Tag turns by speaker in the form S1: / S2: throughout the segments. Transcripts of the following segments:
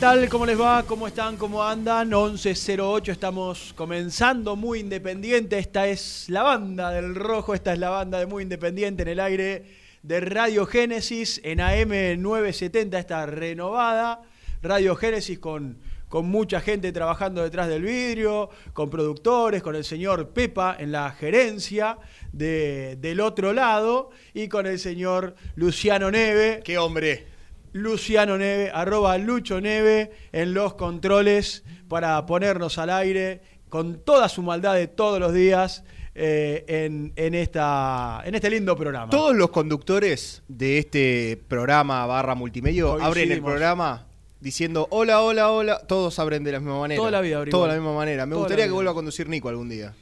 S1: Tal? ¿Cómo les va? ¿Cómo están? ¿Cómo andan? 1108, estamos comenzando muy independiente. Esta es la banda del rojo, esta es la banda de muy independiente en el aire de Radio Génesis en AM 970, esta renovada Radio Génesis con, con mucha gente trabajando detrás del vidrio, con productores, con el señor Pepa en la gerencia de- del otro lado y con el señor Luciano Neve.
S2: ¡Qué hombre!
S1: Luciano Neve, arroba Lucho Neve en los controles para ponernos al aire con toda su maldad de todos los días eh, en, en esta, en este lindo programa.
S2: Todos los conductores de este programa barra multimedio abren el programa diciendo hola, hola, hola. Todos abren de la misma manera.
S1: Toda la vida abrimos.
S2: Toda la misma manera. Me
S1: Toda
S2: gustaría que vuelva a conducir Nico algún día.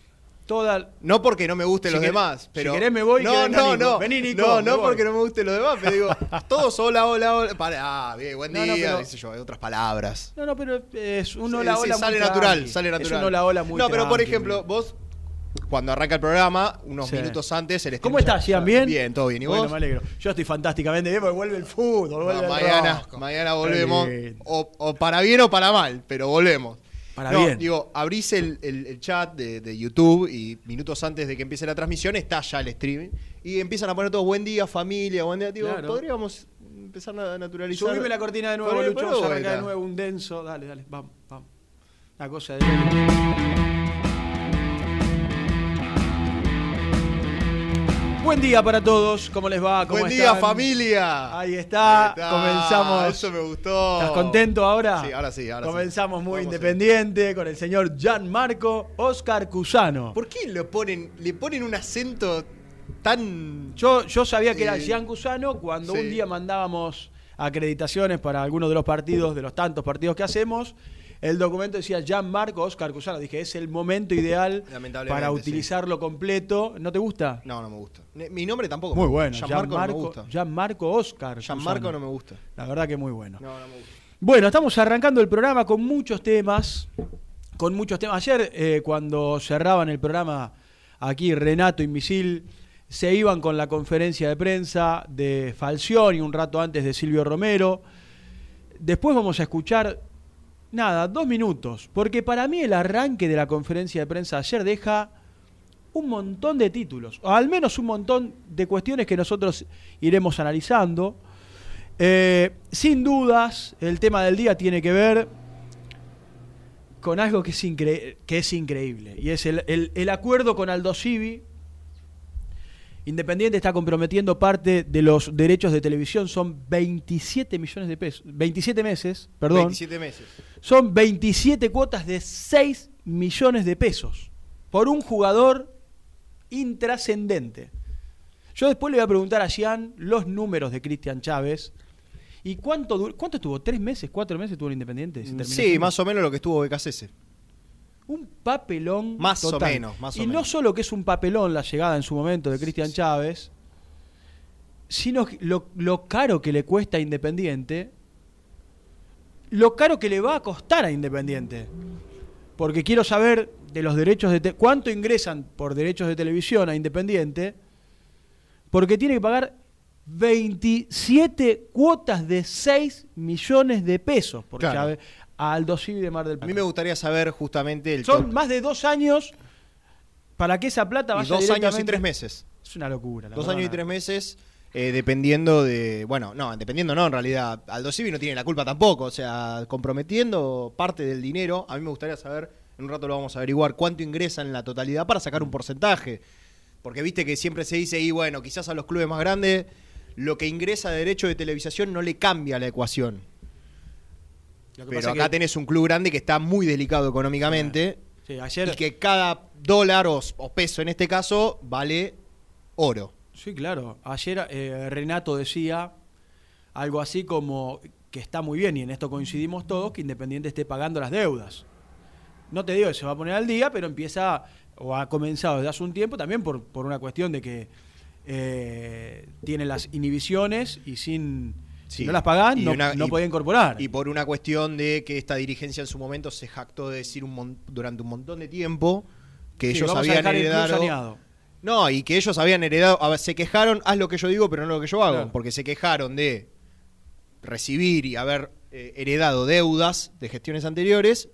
S1: Toda,
S2: No porque no me gusten
S1: Si
S2: los
S1: querés-
S2: demás,
S1: si
S2: pero.
S1: querés me voy
S2: No, no, no.
S1: Vení, Nico,
S2: no, no porque no me gusten los demás, pero digo, todos hola, hola, hola. Para, ah, bien, buen
S1: No,
S2: día,
S1: no, pero-
S2: sé yo, hay otras palabras.
S1: no, no, pero es un
S2: Sí,
S1: hola,
S2: sí,
S1: hola muy
S2: sale natural,
S1: tranqui.
S2: sale natural.
S1: Es un hola, hola muy
S2: No, pero por ejemplo, vos, cuando arranca el programa, unos
S1: Sí.
S2: minutos antes, el
S1: ¿Cómo estás, Gian? ¿Bien?
S2: Bien, todo bien. ¿Y
S1: bueno,
S2: vos?
S1: me alegro. Yo estoy fantásticamente bien porque vuelve el fútbol, vuelve el
S2: mañana, mañana volvemos. O para bien o para mal, pero volvemos.
S1: Para
S2: No,
S1: bien.
S2: Digo, abrís el, el- el chat de, de YouTube y minutos antes de que empiece la transmisión está ya el streaming. Y empiezan a poner todos buen día, familia, buen día. Digo,
S1: Claro.
S2: podríamos empezar a naturalizar.
S1: Subime la cortina de nuevo, Lucho.
S2: poné
S1: Vamos a
S2: vuelta.
S1: arrancar de nuevo un denso. Dale, dale, vamos, vamos. Una cosa de. Buen día para todos, ¿cómo les va? ¿Cómo
S2: Buen día,
S1: están?
S2: familia.
S1: Ahí está,
S2: Ahí está.
S1: comenzamos.
S2: Eso me gustó.
S1: ¿Estás contento ahora?
S2: Sí, ahora sí, ahora sí.
S1: Comenzamos muy
S2: Vamos
S1: independiente con el señor Gianmarco Oscar Cusano.
S2: ¿Por qué le ponen, le ponen un acento tan.
S1: Yo, yo sabía que era Gian Cusano cuando
S2: sí.
S1: un día mandábamos acreditaciones para algunos de los partidos, de los tantos partidos que hacemos. El documento decía Gianmarco Oscar Cusano. Dije, es el momento ideal para
S2: sí.
S1: utilizarlo completo. ¿No te gusta?
S2: No, no me gusta. Mi nombre tampoco.
S1: Muy bueno.
S2: gusta. Gianmarco no me
S1: Gianmarco,
S2: gusta.
S1: Gianmarco Oscar.
S2: Gianmarco
S1: Cusano.
S2: no me gusta.
S1: La verdad que muy bueno.
S2: No, no me gusta.
S1: Bueno, estamos arrancando el programa con muchos temas. Con muchos temas. Ayer, eh, cuando cerraban el programa aquí, Renato y Misil se iban con la conferencia de prensa de Falcioni un rato antes de Silvio Romero. Después vamos a escuchar, nada, dos minutos. Porque para mí el arranque de la conferencia de prensa ayer deja un montón de títulos. O al menos un montón de cuestiones que nosotros iremos analizando. Eh, sin dudas, el tema del día tiene que ver con algo que es, increíble. Y es el, el- el acuerdo con Aldo Civi. Independiente está comprometiendo parte de los derechos de televisión. Son 27 millones de pesos. 27 meses, perdón.
S2: 27 meses.
S1: Son 27 cuotas de 6 millones de pesos. por un jugador intrascendente. Yo después le voy a preguntar a Jean los números de Cristian Chávez. ¿Y cuánto, cuánto estuvo? ¿Tres meses? ¿Cuatro meses estuvo en Independiente? ¿Se terminó
S2: Sí, más o menos lo que estuvo BKCS.
S1: Un papelón.
S2: Más o
S1: total.
S2: menos, más o
S1: y no
S2: menos.
S1: solo que es un papelón la llegada en su momento de Cristian Chávez, sino lo, lo caro que le cuesta a Independiente, lo caro que le va a costar a Independiente. Porque quiero saber de los derechos de... te- ¿Cuánto ingresan por derechos de televisión a Independiente? Porque tiene que pagar 27 cuotas de 6 millones de pesos por
S2: Claro.
S1: Chávez a Aldo Civi de Mar del
S2: A
S1: Plata.
S2: mí me gustaría saber justamente el
S1: Son
S2: top-
S1: más de dos años para que esa plata
S2: y
S1: vaya
S2: dos años y tres meses.
S1: Es una locura. la
S2: Dos
S1: verdad.
S2: años y tres meses, eh, dependiendo de. Bueno, no, dependiendo no, en realidad. Aldo Civi no tiene la culpa tampoco. O sea, comprometiendo parte del dinero. A mí me gustaría saber, en un rato lo vamos a averiguar, cuánto ingresa en la totalidad para sacar un porcentaje. Porque viste que siempre se dice, y bueno, quizás a los clubes más grandes, lo que ingresa de derecho de televisación no le cambia la ecuación. Pero acá
S1: que-
S2: tenés un club grande que está muy delicado económicamente.
S1: Sí, ayer.
S2: Y que cada dólar o, o peso en este caso vale oro.
S1: Sí, claro. Ayer eh, Renato decía algo así como que está muy bien, y en esto coincidimos todos, que Independiente esté pagando las deudas. No te digo que se va a poner al día, pero empieza, o ha comenzado desde hace un tiempo, también por, por una cuestión de que eh, tiene las inhibiciones y sin. Si no las pagan,
S2: Y
S1: no,
S2: una-
S1: no
S2: y-
S1: podía incorporar.
S2: Y por una cuestión de que esta dirigencia en su momento se jactó de decir un mon- durante un montón de tiempo que
S1: Sí,
S2: ellos habían heredado. No, y que ellos habían heredado. A ver, se quejaron, haz lo que yo digo, pero no lo que yo hago.
S1: Claro.
S2: Porque se quejaron de recibir y haber eh, heredado deudas de gestiones anteriores.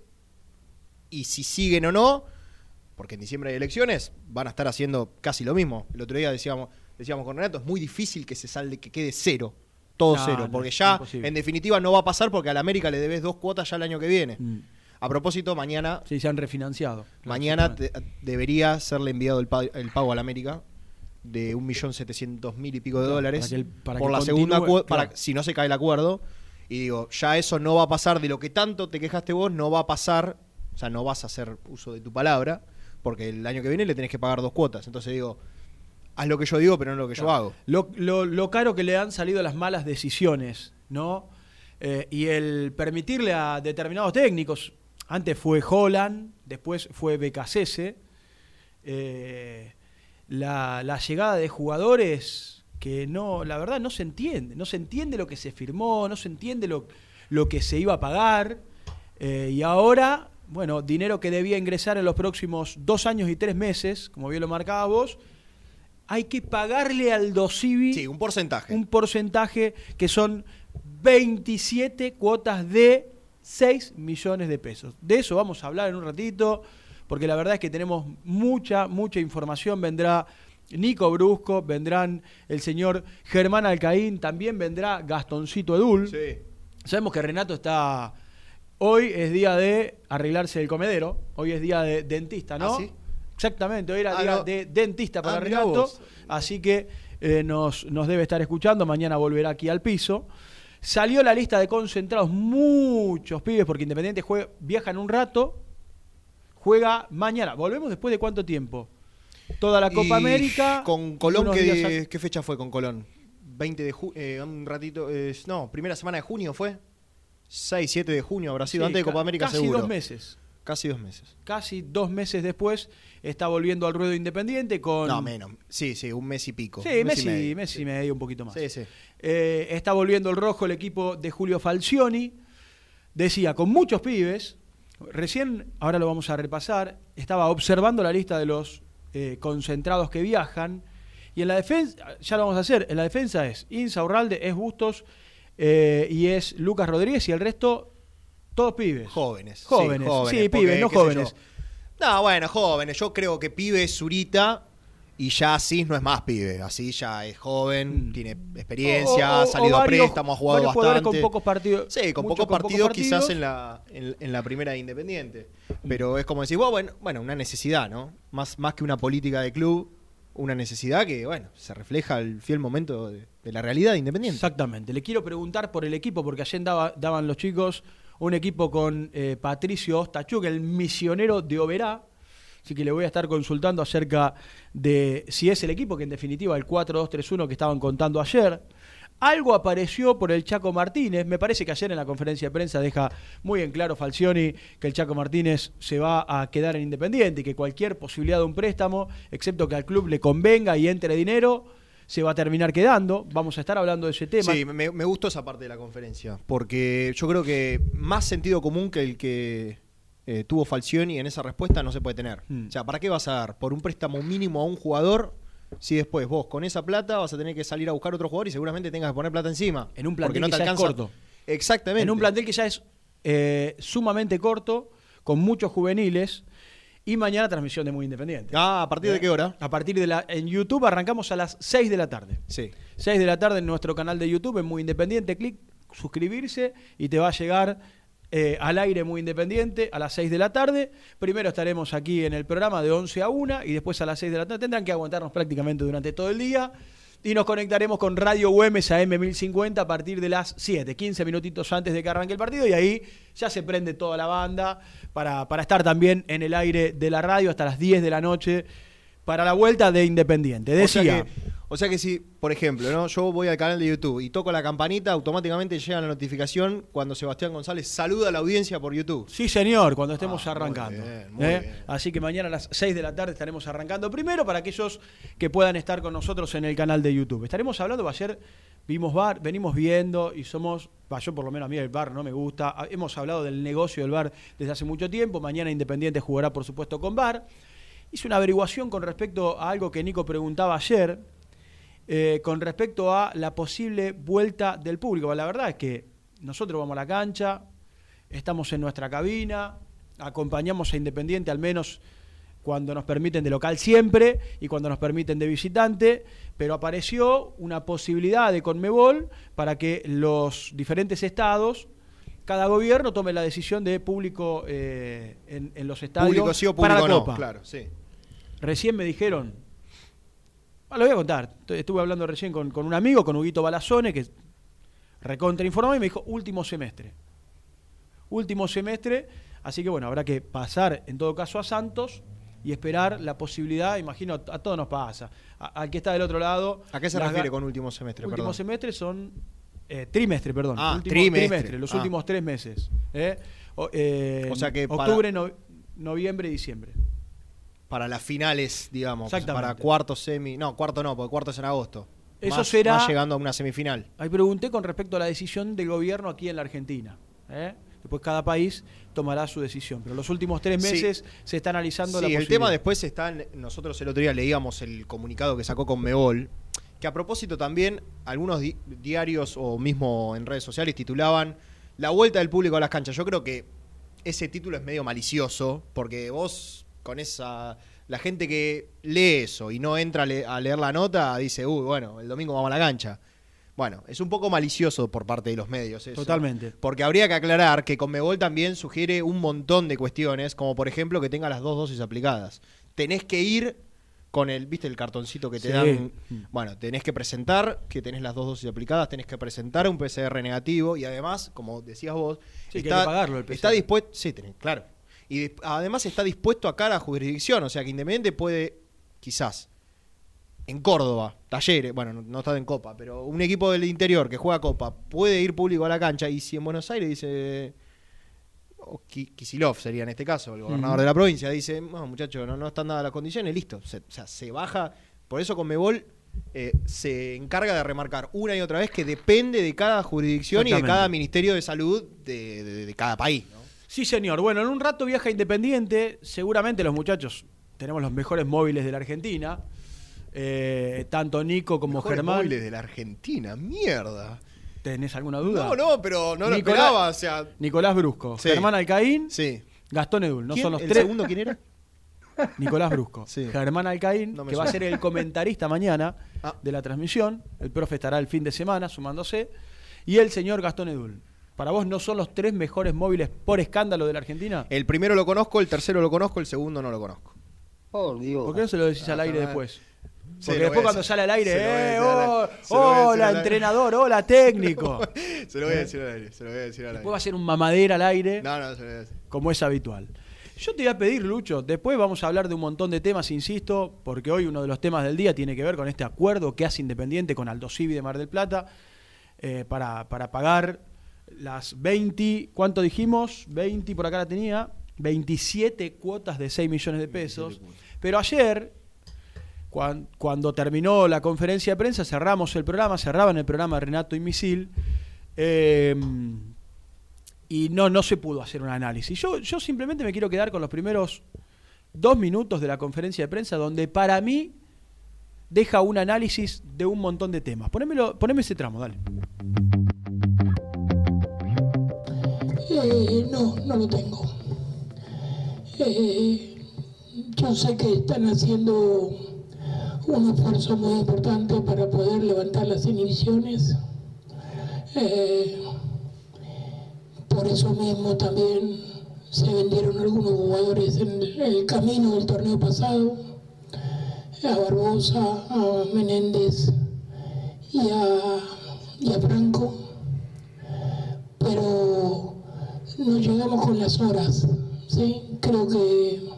S2: Y si siguen o no, porque en diciembre hay elecciones, van a estar haciendo casi lo mismo. El otro día decíamos, decíamos con Renato, es muy difícil que se salde, que quede cero. Todo
S1: No,
S2: cero. Porque ya,
S1: imposible.
S2: en definitiva, no va a pasar porque a la América le debes dos cuotas ya el año que viene.
S1: Mm.
S2: A propósito, mañana
S1: Sí, se han refinanciado.
S2: Mañana te- debería serle enviado el, pa- el pago a la América de 1.700.000 y pico de dólares
S1: para que para
S2: por
S1: que
S2: la segunda cuota,
S1: claro.
S2: si no se cae el acuerdo. Y digo, ya eso no va a pasar de lo que tanto te quejaste vos, no va a pasar, o sea, no vas a hacer uso de tu palabra, porque el año que viene le tenés que pagar dos cuotas. Entonces digo, haz lo que yo digo, pero no lo que yo hago.
S1: Lo, lo- lo caro que le han salido las malas decisiones, ¿no? Eh, y el permitirle a determinados técnicos, antes fue Holland, después fue BKCS, eh, la, la llegada de jugadores que no, la verdad no se entiende, no se entiende lo que se firmó, no se entiende lo, lo que se iba a pagar, eh, y ahora, bueno, dinero que debía ingresar en los próximos dos años y tres meses, como bien lo marcaba vos, hay que pagarle al Dosivi
S2: Sí, un porcentaje.
S1: un porcentaje que son 27 cuotas de 6 millones de pesos. De eso vamos a hablar en un ratito, porque la verdad es que tenemos mucha, mucha información. Vendrá Nico Brusco, vendrán el señor Germán Alcaín, también vendrá Gastoncito Edul.
S2: Sí.
S1: Sabemos que Renato está... Hoy es día de arreglarse el comedero, hoy es día de dentista, ¿no?
S2: ¿Ah, sí?
S1: Exactamente, hoy era
S2: Ah,
S1: día
S2: no.
S1: de dentista para
S2: Ah,
S1: Renato, así que eh, nos, nos debe estar escuchando, mañana volverá aquí al piso. Salió la lista de concentrados, muchos pibes, porque Independiente juega, viaja en un rato, juega mañana. ¿Volvemos después de cuánto tiempo? Toda la Copa
S2: Y
S1: América.
S2: Con Colón, ¿qué,
S1: días a-
S2: qué fecha fue con Colón? 20 de junio, un ratito, eh, no, primera semana de junio fue. 6, 7 de junio habrá sido,
S1: Sí,
S2: antes de Copa América
S1: casi
S2: seguro.
S1: dos meses.
S2: Casi dos meses.
S1: Casi dos meses después está volviendo al ruedo Independiente con...
S2: No, menos. Sí, sí, un mes y pico.
S1: Sí,
S2: Un mes
S1: Messi,
S2: y medio.
S1: Messi
S2: Sí.
S1: medio, un poquito más.
S2: Sí, sí.
S1: Eh, está volviendo el rojo el equipo de Julio Falcioni. Decía, con muchos pibes. Recién, ahora lo vamos a repasar, estaba observando la lista de los eh, concentrados que viajan. Y en la defensa, ya lo vamos a hacer, en la defensa es Insa Urralde, es Bustos eh, y es Lucas Rodríguez y el resto, todos pibes.
S2: Jóvenes. sí,
S1: Jóvenes, sí, pibes, no jóvenes.
S2: No, bueno, jóvenes. Yo creo que pibe es Zurita y ya Asís no es más pibe. Así ya es joven,
S1: Mm.
S2: tiene experiencia,
S1: O- o-
S2: ha salido a préstamo, ha jugado bastante.
S1: con pocos partidos.
S2: Sí, con pocos partidos, quizás en la, en, en la primera de Independiente. Pero es como decir, bueno, bueno, una necesidad, ¿no? Más, más que una política de club, una necesidad que, bueno, se refleja el fiel momento de, de la realidad de Independiente.
S1: Exactamente. Le quiero preguntar por el equipo, porque ayer daba- daban los chicos un equipo con eh, Patricio Ostachuk, el misionero de Oberá, Así que le voy a estar consultando acerca de si es el equipo que en definitiva el 4-2-3-1 que estaban contando ayer. Algo apareció por el Chaco Martínez. Me parece que ayer en la conferencia de prensa deja muy en claro Falcioni que el Chaco Martínez se va a quedar en Independiente y que cualquier posibilidad de un préstamo, excepto que al club le convenga y entre dinero, se va a terminar quedando. Vamos a estar hablando de ese tema.
S2: Sí, me, me gustó esa parte de la conferencia, porque yo creo que más sentido común que el que eh, tuvo Falcioni en esa respuesta no se puede tener.
S1: Hmm.
S2: O sea, ¿para qué vas a dar por un préstamo mínimo a un jugador si después vos con esa plata vas a tener que salir a buscar otro jugador y seguramente tengas que poner plata encima?
S1: En un plantel
S2: no
S1: que
S2: te
S1: ya es corto.
S2: Exactamente.
S1: En un plantel que ya es eh, sumamente corto, con muchos juveniles. Y mañana transmisión de Muy Independiente.
S2: Ah, ¿a partir de qué hora?
S1: A partir de la. En YouTube arrancamos a las 6 de la tarde.
S2: Sí.
S1: 6 de la tarde en nuestro canal de YouTube, en Muy Independiente. Clic, suscribirse y te va a llegar eh, al aire Muy Independiente a las 6 de la tarde. Primero estaremos aquí en el programa de 11 a 1 y después a las 6 de la tarde. Tendrán que aguantarnos prácticamente durante todo el día. Y nos conectaremos con Radio Güemes a M1050 a partir de las 7, 15 minutitos antes de que arranque el partido. Y ahí ya se prende toda la banda para, para estar también en el aire de la radio hasta las 10 de la noche para la vuelta de Independiente.
S2: O sea,
S1: Decía.
S2: que, o sea que si, por ejemplo, ¿no? yo voy al canal de YouTube y toco la campanita, automáticamente llega la notificación cuando Sebastián González saluda a la audiencia por YouTube.
S1: Sí, señor, cuando estemos
S2: Ah,
S1: arrancando.
S2: muy bien, muy
S1: ¿eh?
S2: bien.
S1: Así que mañana a las 6 de la tarde estaremos arrancando. Primero, para aquellos que puedan estar con nosotros en el canal de YouTube. Estaremos hablando, ayer vimos bar, venimos viendo y somos, va, yo por lo menos a mí el bar no me gusta. Ah, Hemos hablado del negocio del bar desde hace mucho tiempo. Mañana Independiente jugará, por supuesto, con bar. Hice una averiguación con respecto a algo que Nico preguntaba ayer, eh, con respecto a la posible vuelta del público. La verdad es que nosotros vamos a la cancha, estamos en nuestra cabina, acompañamos a Independiente al menos cuando nos permiten de local siempre y cuando nos permiten de visitante, pero apareció una posibilidad de Conmebol para que los diferentes estados, cada gobierno tome la decisión de público eh, en, en los estadios
S2: Público sí o
S1: para
S2: público
S1: la
S2: no,
S1: Copa.
S2: claro, sí.
S1: Recién me dijeron, lo voy a contar, Estu- estuve hablando recién con, con un amigo, con Huguito Balazone, que recontra informó y me dijo último semestre. Último semestre, así que bueno, habrá que pasar en todo caso a Santos y esperar la posibilidad, imagino, a todos nos pasa. A- al que está del otro lado.
S2: ¿A qué se refiere con último semestre?
S1: Último
S2: Perdón.
S1: semestre son. eh, trimestre, perdón.
S2: Ah,
S1: Último
S2: trimestre.
S1: los
S2: Ah.
S1: últimos tres meses. ¿eh? O, eh,
S2: O sea que para-
S1: Octubre, no- noviembre y diciembre.
S2: Para las finales, digamos. Para cuarto semi. No, cuarto no, porque cuarto es en agosto.
S1: Eso
S2: Más-
S1: será-
S2: más llegando a una semifinal.
S1: Ahí pregunté con respecto a la decisión del gobierno aquí en la Argentina. ¿eh? Después cada país tomará su decisión. Pero los últimos tres
S2: Sí.
S1: meses se está analizando la
S2: Sí, el
S1: posibilidad.
S2: tema después está. en- nosotros el otro día leíamos el comunicado que sacó con Mebol. Que a propósito también, algunos di- diarios o mismo en redes sociales titulaban La vuelta del público a las canchas. Yo creo que ese título es medio malicioso, porque vos con esa. La gente que lee eso y no entra a, le- a leer la nota dice, uy, bueno, el domingo vamos a la cancha. Bueno, es un poco malicioso por parte de los medios. eso.
S1: Totalmente.
S2: Porque habría que aclarar que Conmebol también sugiere un montón de cuestiones, como por ejemplo que tenga las dos dosis aplicadas. Tenés que ir con el, ¿viste el cartoncito que te
S1: Sí.
S2: dan? Bueno, tenés que presentar que tenés las dos dosis aplicadas, tenés que presentar un PCR negativo y además, como decías vos,
S1: Sí, que hay que pagarlo el
S2: está
S1: PCR.
S2: dispuesto, sí, tenés, claro. Y de- además está dispuesto a cara a jurisdicción, o sea que Independiente puede, quizás, en Córdoba, Talleres, bueno, no, está en Copa, pero un equipo del interior que juega Copa puede ir público a la cancha y si en Buenos Aires dice, o Ki- Kisilov sería en este caso, el gobernador de la provincia, dice, no muchachos, no, no están dadas las condiciones, listo, se, o sea, se baja, por eso con Mebol se encarga de remarcar una y otra vez que depende de cada jurisdicción y de cada ministerio de salud de, de- de cada país. ¿no?
S1: Sí, señor. Bueno, en un rato viaja Independiente. Seguramente los muchachos tenemos los mejores móviles de la Argentina. Eh, tanto Nico como
S2: Mejores
S1: Germán.
S2: móviles de la Argentina, mierda.
S1: ¿Tenés alguna duda?
S2: No, no, pero no lo
S1: Nicolás-
S2: esperaba, o sea,
S1: Nicolás Brusco,
S2: Sí.
S1: Germán Alcaín,
S2: sí.
S1: Gastón Edul. No
S2: ¿Quién?
S1: son los
S2: ¿El
S1: tres.
S2: segundo quién era?
S1: Nicolás Brusco.
S2: Sí.
S1: Germán Alcaín,
S2: No
S1: que va a ser el comentarista mañana
S2: Ah.
S1: de la transmisión. El profe estará el fin de semana sumándose. Y el señor Gastón Edul. ¿Para vos no son los tres mejores móviles por escándalo de la Argentina?
S2: El primero lo conozco, el tercero lo conozco, el segundo no lo conozco.
S3: Por Dios.
S1: ¿Por qué no se lo decís al
S2: Ah,
S1: aire después? Porque después cuando sale al aire, ¡eh! oh,
S2: aire. Decir
S1: ¡Hola,
S2: aire.
S1: entrenador! ¡Hola, técnico!
S2: Se lo voy a decir al aire, se lo voy a decir al
S1: Después va a
S2: aire.
S1: ser un mamadera al aire,
S2: No, no, se lo voy a decir.
S1: como es habitual. Yo te voy a pedir, Lucho, después vamos a hablar de un montón de temas, insisto, porque hoy uno de los temas del día tiene que ver con este acuerdo que hace Independiente con Aldo Civi de Mar del Plata eh, para, para pagar las 20, ¿cuánto dijimos? 20, por acá la tenía, 27 cuotas de 6 millones de pesos. Pero ayer, cuan- cuando terminó la conferencia de prensa, cerramos el programa, cerraban el programa Renato y Misil, eh, y no, no se pudo hacer un análisis. Yo, yo simplemente me quiero quedar con los primeros dos minutos de la conferencia de prensa, donde para mí deja un análisis de un montón de temas. Ponémelo, poneme ese tramo, dale.
S3: Eh, no, no lo tengo. Eh, yo sé que están haciendo un esfuerzo muy importante para poder levantar las inhibiciones. Eh, por eso mismo también se vendieron algunos jugadores en el, camino del torneo pasado, a Barbosa, a Menéndez y a Franco pero no llegamos con las horas, ¿sí? Creo que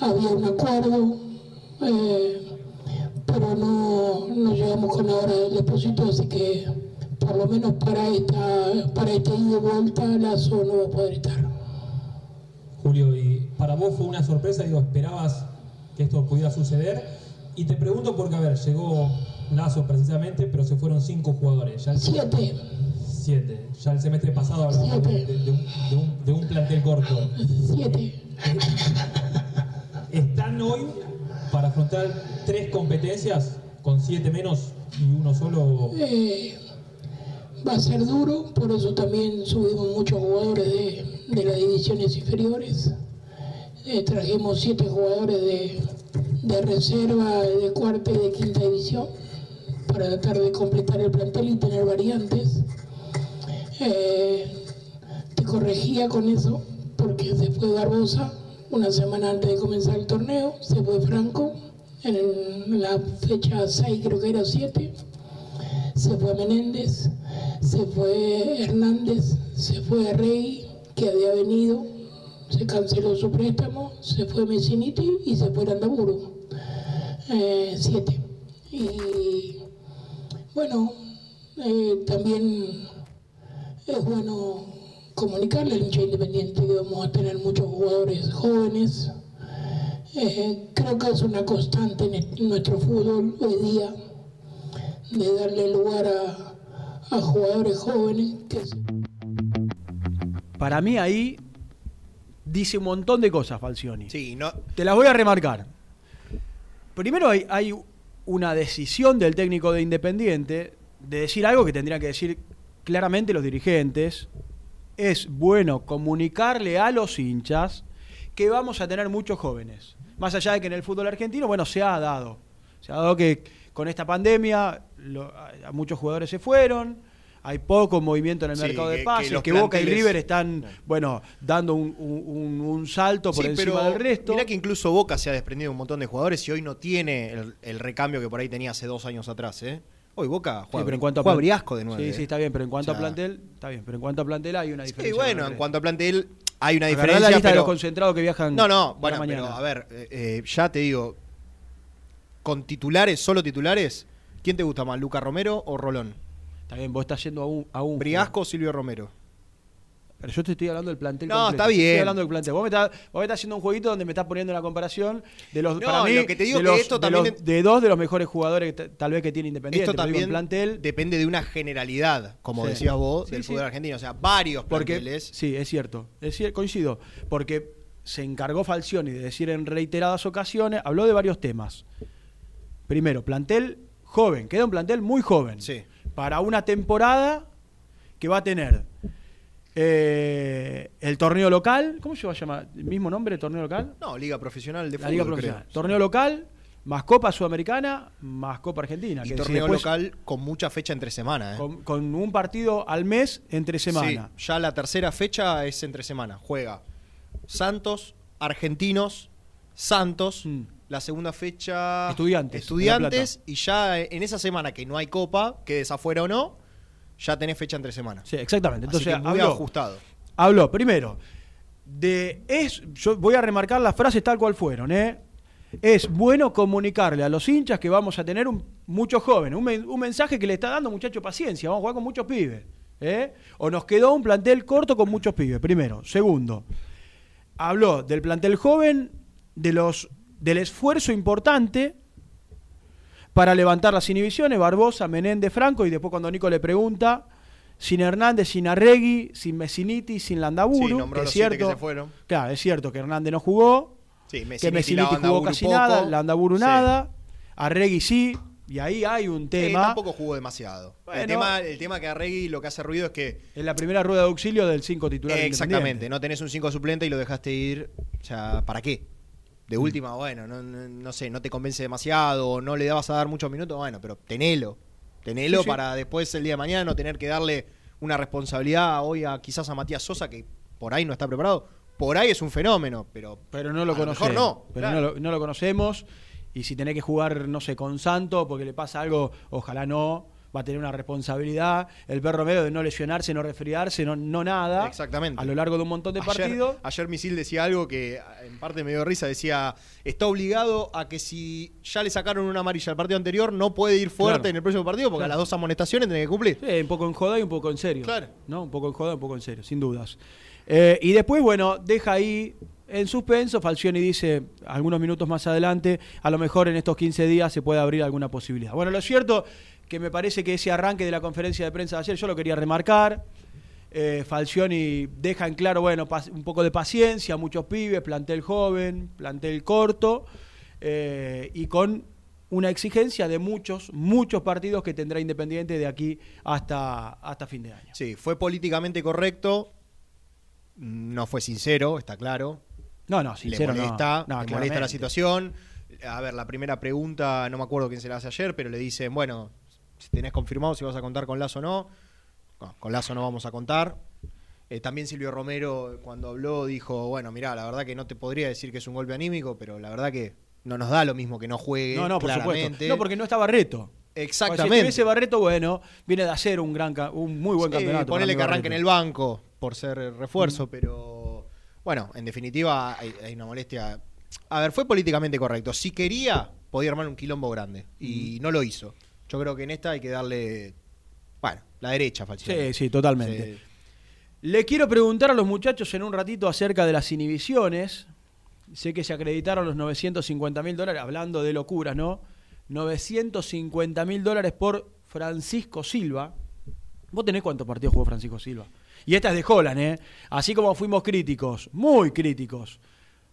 S3: había un acuerdo, eh, pero no, no llegamos con la hora del depósito, así que por lo menos para esta para este ida y vuelta Lazo no va a poder estar.
S4: Julio, y para vos fue una sorpresa, digo, esperabas que esto pudiera suceder. Y te pregunto porque, a ver, llegó Lazo precisamente, pero se fueron cinco jugadores. Ya
S3: Siete,
S4: siete. Ya el semestre pasado hablamos de, de- de un, de un- de un plantel corto.
S3: siete.
S4: ¿Están hoy para afrontar tres competencias con siete menos y uno solo?
S3: Eh, va a ser duro, por eso también subimos muchos jugadores de, de las divisiones inferiores. Eh, trajimos siete jugadores de, de reserva de cuarta y de quinta división para tratar de completar el plantel y tener variantes. Eh, te corregía con eso porque se fue Barbosa una semana antes de comenzar el torneo, se fue Franco en la fecha 6 creo que era 7 se fue Menéndez, se fue Hernández, se fue Rey, que había venido, se canceló su préstamo, se fue Messiniti y se fue Landaburu. Eh, siete. Y bueno, eh, también es bueno comunicarle al hincha independiente que vamos a tener muchos jugadores jóvenes. Eh, creo que es una constante en el- nuestro fútbol hoy día de darle lugar a, a jugadores jóvenes que
S1: Para mí ahí dice un montón de cosas Falcioni.
S2: Sí, no,
S1: Te las voy a remarcar. Primero hay, hay una decisión del técnico de Independiente de decir algo que tendrían que decir claramente los dirigentes. Es bueno comunicarle a los hinchas que vamos a tener muchos jóvenes. Más allá de que en el fútbol argentino, bueno, se ha dado. Se ha dado que con esta pandemia lo- a- a muchos jugadores se fueron, hay poco movimiento en el
S2: Sí,
S1: mercado
S2: que-
S1: de
S2: que
S1: pases,
S2: los
S1: que, Boca y River están, bueno, dando un, un- un- un salto por
S2: Sí,
S1: encima del resto.
S2: Mirá que incluso Boca se ha desprendido de un montón de jugadores y hoy no tiene el, el recambio que por ahí tenía hace dos años atrás. ¿eh? Hoy Boca
S1: Sí,
S2: juega,
S1: pero en cuanto a
S2: juega Briasco de nuevo.
S1: Sí, sí, está bien, pero en cuanto
S2: O sea,
S1: a plantel, está bien, pero en cuanto a plantel hay una
S2: Sí,
S1: diferencia.
S2: bueno,
S1: con el
S2: en cuanto a plantel hay una
S1: Agarrá
S2: diferencia.
S1: la lista de
S2: pero-
S1: los concentrados que viajan
S2: No, no, bueno,
S1: la
S2: pero
S1: mañana.
S2: a ver, eh, eh, ya te digo, con titulares, solo titulares, ¿quién te gusta más, Luca Romero o Rolón?
S1: Está bien, vos estás yendo a un, a un
S2: Briasco o Silvio Romero.
S1: Pero yo te estoy hablando del plantel
S2: No,
S1: completo.
S2: está
S1: Yo Estoy
S2: bien.
S1: hablando del plantel. Vos me, estás, vos me estás haciendo un jueguito donde me estás poniendo una comparación de los
S2: No,
S1: para mí,
S2: lo que te digo
S1: de,
S2: que
S1: los-
S2: esto
S1: de
S2: también
S1: los-
S2: de-
S1: dos de los mejores jugadores que tal vez que tiene Independiente.
S2: Esto también
S1: en plantel
S2: depende de una generalidad, como
S1: Sí.
S2: decías vos,
S1: Sí,
S2: del
S1: sí.
S2: fútbol argentino. O sea, varios
S1: Porque,
S2: planteles.
S1: sí, es cierto, es coincido, porque se encargó Falcioni de decir en reiteradas ocasiones, habló de varios temas. Primero, plantel joven, queda un plantel muy joven.
S2: Sí.
S1: Para una temporada que va a tener eh, el torneo local, ¿cómo se va a llamar? ¿El mismo nombre, torneo local?
S2: No, Liga Profesional de
S1: La
S2: Fútbol.
S1: Liga
S2: creo.
S1: Profesional. Torneo local, más Copa Sudamericana, más Copa Argentina.
S2: Y
S1: que
S2: torneo
S1: después-
S2: local con mucha fecha entre semana. ¿eh?
S1: Con, con un partido al mes entre semana.
S2: Sí, ya la tercera fecha es entre semana. Juega Santos, Argentinos, Santos.
S1: Mm.
S2: La segunda fecha.
S1: Estudiantes,
S2: Estudiantes. Y ya en esa semana que no hay copa, quedes afuera o no, ya tenés fecha entre semana.
S1: Sí, exactamente.
S2: Así
S1: Entonces,
S2: que muy
S1: habló,
S2: ajustado.
S1: habló, primero, de es, yo voy a remarcar las frases tal cual fueron, ¿eh? Es bueno comunicarle a los hinchas que vamos a tener un, muchos jóvenes, un mensaje que le está dando muchacho paciencia, vamos a jugar con muchos pibes. ¿eh? O nos quedó un plantel corto con muchos pibes, primero. Segundo, habló del plantel joven, de los, del esfuerzo importante para levantar las inhibiciones, Barbosa, Menéndez, Franco, y después cuando Nico le pregunta, sin Hernández, sin Arregui, sin Messiniti, sin Landaburu,
S2: Sí, nombró
S1: que
S2: los
S1: es
S2: siete
S1: cierto,
S2: que se fueron.
S1: Claro, es cierto que Hernández no jugó,
S2: Sí,
S1: que
S2: Messiniti,
S1: Messiniti
S2: Landaburu
S1: jugó casi
S2: poco.
S1: nada, Landaburu
S2: Sí.
S1: nada, Arregui sí, y ahí hay un
S2: Sí,
S1: tema.
S2: tampoco jugó demasiado.
S1: Bueno.
S2: el, tema, el tema que Arregui lo que hace ruido es que
S1: en la primera rueda de auxilio del 5 titular.
S2: Exactamente, no tenés un 5 suplente y lo dejaste ir. O sea, ¿para qué? De
S1: Mm.
S2: última, bueno, no, no, no sé, no te convence demasiado, o no le vas a dar muchos minutos, bueno, pero tenelo. Tenelo
S1: Sí, sí.
S2: para después el día de mañana no tener que darle una responsabilidad hoy a quizás a Matías Sosa, que por ahí no está preparado. Por ahí es un fenómeno, pero.
S1: Pero no lo conocemos.
S2: mejor no,
S1: Pero
S2: claro.
S1: no, lo, no lo conocemos. Y si tenés que jugar, no sé, con Santo, porque le pasa algo, ojalá no, va a tener una responsabilidad. El perro medio de no lesionarse, no resfriarse, no, no nada.
S2: Exactamente.
S1: A lo largo de un montón de
S2: Ayer-
S1: partidos.
S2: Ayer Misil decía algo que en parte me dio risa, decía, está obligado a que si ya le sacaron una amarilla al partido anterior, no puede ir fuerte
S1: Claro.
S2: en el próximo partido porque
S1: Claro.
S2: a las dos amonestaciones tiene que cumplir.
S1: Sí, un poco en joda y un poco en serio.
S2: Claro.
S1: ¿no? Un poco en joda y un poco en serio, sin dudas. Eh, y después, bueno, deja ahí en suspenso. Falcioni dice algunos minutos más adelante, a lo mejor en estos 15 días se puede abrir alguna posibilidad. Bueno, lo cierto que me parece que ese arranque de la conferencia de prensa de ayer yo lo quería remarcar. Eh, Falcioni deja en claro, bueno, un poco de paciencia, muchos pibes, plantel joven, plantel corto, eh, y con una exigencia de muchos, muchos partidos que tendrá Independiente de aquí hasta, hasta fin de año.
S2: Sí, fue políticamente correcto, no fue sincero, está claro.
S1: No, no, sincero
S2: le molesta,
S1: no. No,
S2: le molesta la situación. A ver, la primera pregunta, no me acuerdo quién se la hace ayer, pero le dicen, bueno, si tenés confirmado si vas a contar con Lazo o no. No, con Lazo no vamos a contar. Eh, también Silvio Romero, cuando habló, dijo, bueno, mirá, la verdad que no te podría decir que es un golpe anímico, pero la verdad que no nos da lo mismo que no juegue.
S1: No, no, por
S2: claramente.
S1: supuesto. No, porque no está Barreto.
S2: Exactamente.
S1: Si estuviese Barreto, bueno, viene de hacer un gran un muy buen
S2: Sí,
S1: campeonato.
S2: ponele que arranque en el banco por ser refuerzo, pero bueno, en definitiva hay, hay una molestia. A ver, fue políticamente correcto. Si quería, podía armar un quilombo grande y no lo hizo. Yo creo que en esta hay que darle, bueno, la derecha, Falcioni.
S1: Sí, sí, totalmente.
S2: Sí.
S1: Le quiero preguntar a los muchachos en un ratito acerca de las inhibiciones. Sé que se acreditaron los 950 mil dólares, hablando de locuras, ¿no? 950 mil dólares por Francisco Silva. ¿Vos tenés cuántos partidos jugó Francisco Silva? Y esta es de Holland, ¿eh? Así como fuimos críticos, muy críticos,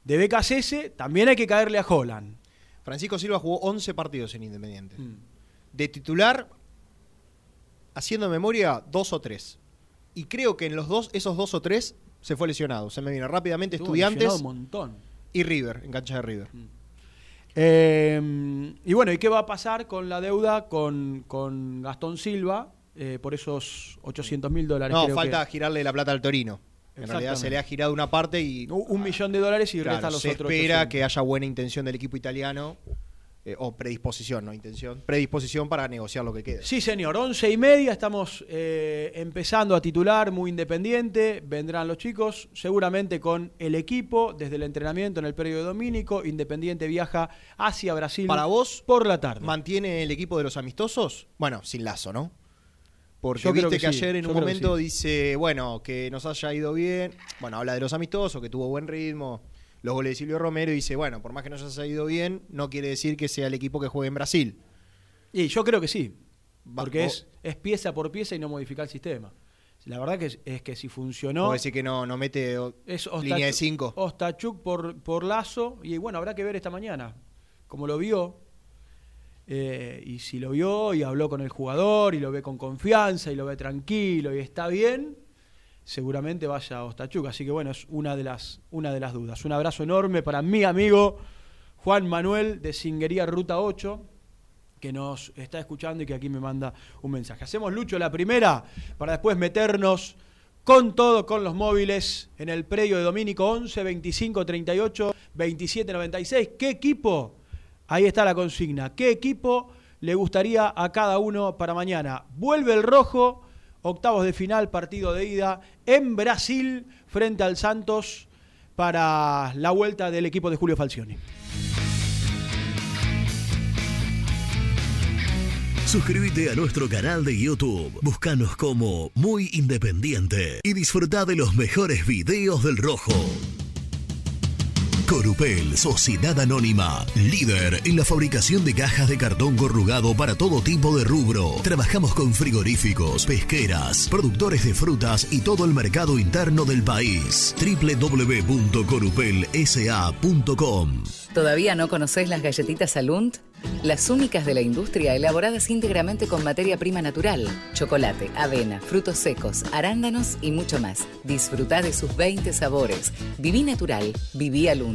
S1: de BKCS, también hay que caerle a Holland.
S2: Francisco Silva jugó 11 partidos en Independiente.
S1: Mm.
S2: De titular, haciendo memoria, dos o tres. Y creo que en los dos, esos dos o tres, se fue lesionado. Se me vino rápidamente
S1: Estuvo
S2: Estudiantes
S1: un montón.
S2: y River, en cancha de River.
S1: Eh, y bueno, ¿y qué va a pasar con la deuda con, con Gastón Silva eh, por esos 800 mil dólares?
S2: No,
S1: creo
S2: falta
S1: que-
S2: girarle la plata al Torino. En realidad se le ha girado una parte y
S1: Un, millón de dólares y
S2: claro,
S1: resta los
S2: se
S1: otros.
S2: espera
S1: 800.
S2: que haya buena intención del equipo italiano, eh, o predisposición, no intención, predisposición para negociar lo que queda.
S1: Sí, señor, once y media, estamos eh, empezando a titular, muy independiente, vendrán los chicos, seguramente con el equipo, desde el entrenamiento en el periodo dominico, Independiente viaja hacia Brasil
S2: Para vos,
S1: por la tarde.
S2: ¿Mantiene el equipo de los amistosos? Bueno, sin lazo, ¿no? Porque
S1: Yo creo
S2: viste que,
S1: sí,
S2: ayer en
S1: yo
S2: un momento
S1: sí.
S2: dice, bueno, que nos haya ido bien. Bueno, habla de los amistosos, que tuvo buen ritmo, los goles de Silvio Romero, y dice, bueno, por más que nos haya ido bien, no quiere decir que sea el equipo que juegue en Brasil.
S1: Y yo creo que sí, porque es, es pieza por pieza y no modificar el sistema. La verdad que es, es que si funcionó...
S2: Puedo decir que no, no mete o-
S1: Es
S2: línea de
S1: Ostachuk-
S2: 5.
S1: Ostachuk por, por Lazo. Y bueno, habrá que ver esta mañana. Como lo vio. eh, y si lo vio y habló con el jugador y lo ve con confianza y lo ve tranquilo y está bien, seguramente vaya a Ostachuk. Así que bueno, es una de las, una de las dudas. Un abrazo enorme para mi amigo Juan Manuel de Singuería Ruta 8 que nos está escuchando y que aquí me manda un mensaje. Hacemos Lucho la primera para después meternos con todo con los móviles en el predio de Domínico 11 25 38 27 96. ¿Qué equipo? Ahí está la consigna. ¿Qué equipo le gustaría a cada uno para mañana? Vuelve el rojo, octavos de final, partido de ida en Brasil frente al Santos para la vuelta del equipo de Julio Falcioni.
S5: Suscríbete a nuestro canal de YouTube. Búscanos como Muy Independiente y disfruta de los mejores videos del Rojo. Corupel, Sociedad Anónima, líder en la fabricación de cajas de cartón corrugado para todo tipo de rubro. Trabajamos con frigoríficos, pesqueras, productores de frutas y todo el mercado interno del país. www.corupelsa.com
S6: ¿Todavía no conocés las galletitas Alunt? Las únicas de la industria elaboradas íntegramente con materia prima natural, chocolate, avena, frutos secos, arándanos y mucho más. Disfruta de sus 20 sabores. Viví natural, viví Alunt.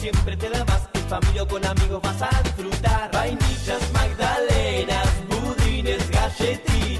S7: siempre te da más. En familia o con amigos vas a disfrutar. Vainillas, magdalenas, budines, galletitas.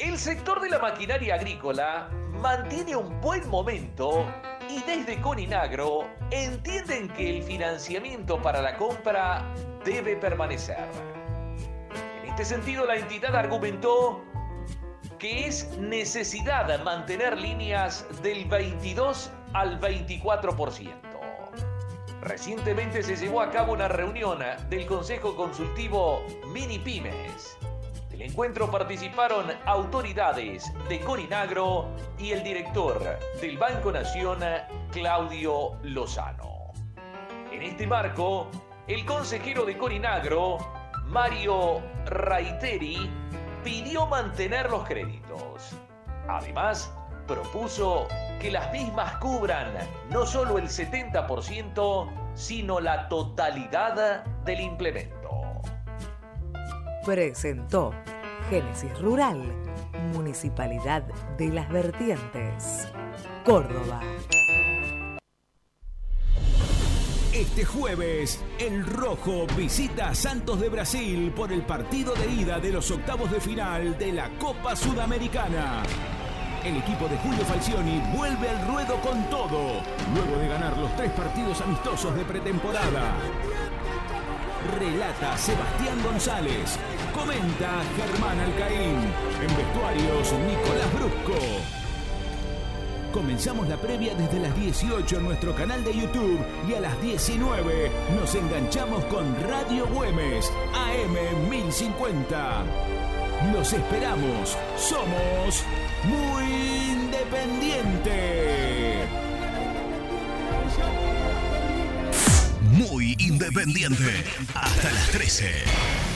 S8: El sector de la maquinaria agrícola mantiene un buen momento y desde Coninagro entienden que el financiamiento para la compra debe permanecer. En este sentido, la entidad argumentó que es necesidad mantener líneas del 22 al 24%. Recientemente se llevó a cabo una reunión del Consejo Consultivo Mini Pymes. Encuentro participaron autoridades de Corinagro y el director del Banco Nación, Claudio Lozano. En este marco, el consejero de Corinagro, Mario Raiteri, pidió mantener los créditos. Además, propuso que las mismas cubran no solo el 70%, sino la totalidad del implemento.
S9: Presentó Génesis Rural, Municipalidad de las Vertientes, Córdoba.
S10: Este jueves, el Rojo visita a Santos de Brasil por el partido de ida de los octavos de final de la Copa Sudamericana. El equipo de Julio Falcioni vuelve al ruedo con todo, luego de ganar los tres partidos amistosos de pretemporada. Relata Sebastián González. Comenta Germán Alcaín. En vestuarios, Nicolás Brusco. Comenzamos la previa desde las 18 en nuestro canal de YouTube y a las 19 nos enganchamos con Radio Güemes, AM 1050. Los esperamos. Somos muy independiente.
S5: Muy independiente. Hasta las 13.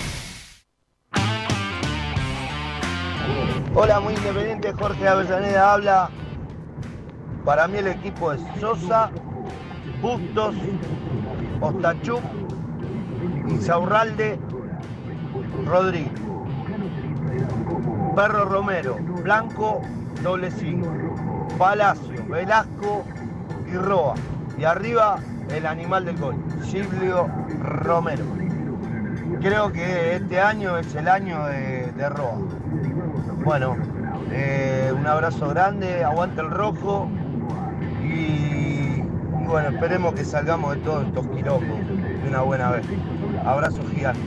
S11: Hola, muy independiente. Jorge Avellaneda habla. Para mí el equipo es Sosa, Bustos, Ostachuk, Insaurralde, Rodríguez. Perro Romero, Blanco, doble 5. Palacio, Velasco y Roa. Y arriba el animal del gol, Silvio Romero. Creo que este año es el año de, de Roa. Bueno, eh, un abrazo grande, aguanta el rojo y, y bueno, esperemos que salgamos de todos estos quilombos de una buena vez. Abrazo gigante.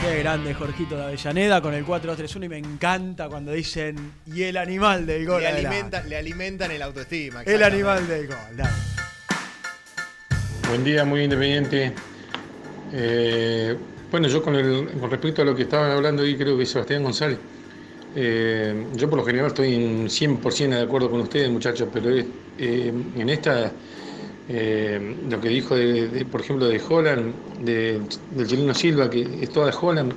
S1: Qué grande Jorgito de Avellaneda con el 4-3-1 y me encanta cuando dicen y el animal del gol.
S2: Le,
S1: adelante".
S2: alimenta- le alimentan el autoestima.
S1: El animal del gol. dale.
S12: Buen día, muy independiente. Eh, bueno, yo con, el, con respecto a lo que estaban hablando ahí, creo que Sebastián González, eh, yo por lo general estoy en 100% de acuerdo con ustedes, muchachos, pero eh, en esta, eh, lo que dijo, de, por ejemplo, de Holland, de, del chileno Silva, que es toda Holland,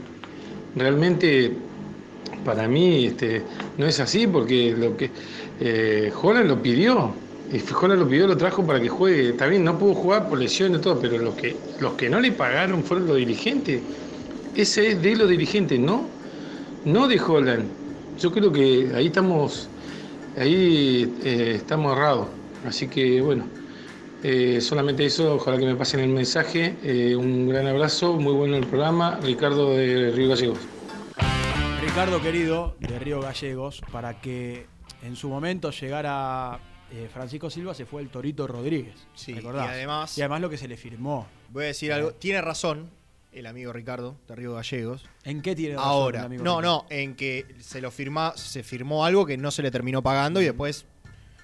S12: realmente para mí este, no es así, porque lo que Holland lo pidió, Y Fijola lo pidió, lo trajo para que juegue. También no pudo jugar por lesiones y todo, pero los que, los que no le pagaron fueron los dirigentes. Ese es de los dirigentes, ¿no? No de Holland. Yo creo que ahí estamos, ahí eh, estamos errados. Así que bueno, eh, solamente eso, ojalá que me pasen el mensaje. Eh, un gran abrazo, muy bueno el programa. Ricardo de Río Gallegos.
S1: Ricardo querido de Río Gallegos, para que en su momento llegara eh, Francisco Silva, se fue el Torito Rodríguez.
S2: Sí,
S1: ¿recordás?
S2: y además-
S1: Y además lo que se le firmó.
S2: Voy a decir algo. Tiene razón el amigo Ricardo de Río Gallegos.
S1: ¿En qué tiene razón
S2: Ahora,
S1: el amigo
S2: no,
S1: Ricardo?
S2: no, en que se lo firma, se firmó algo que no se le terminó pagando y después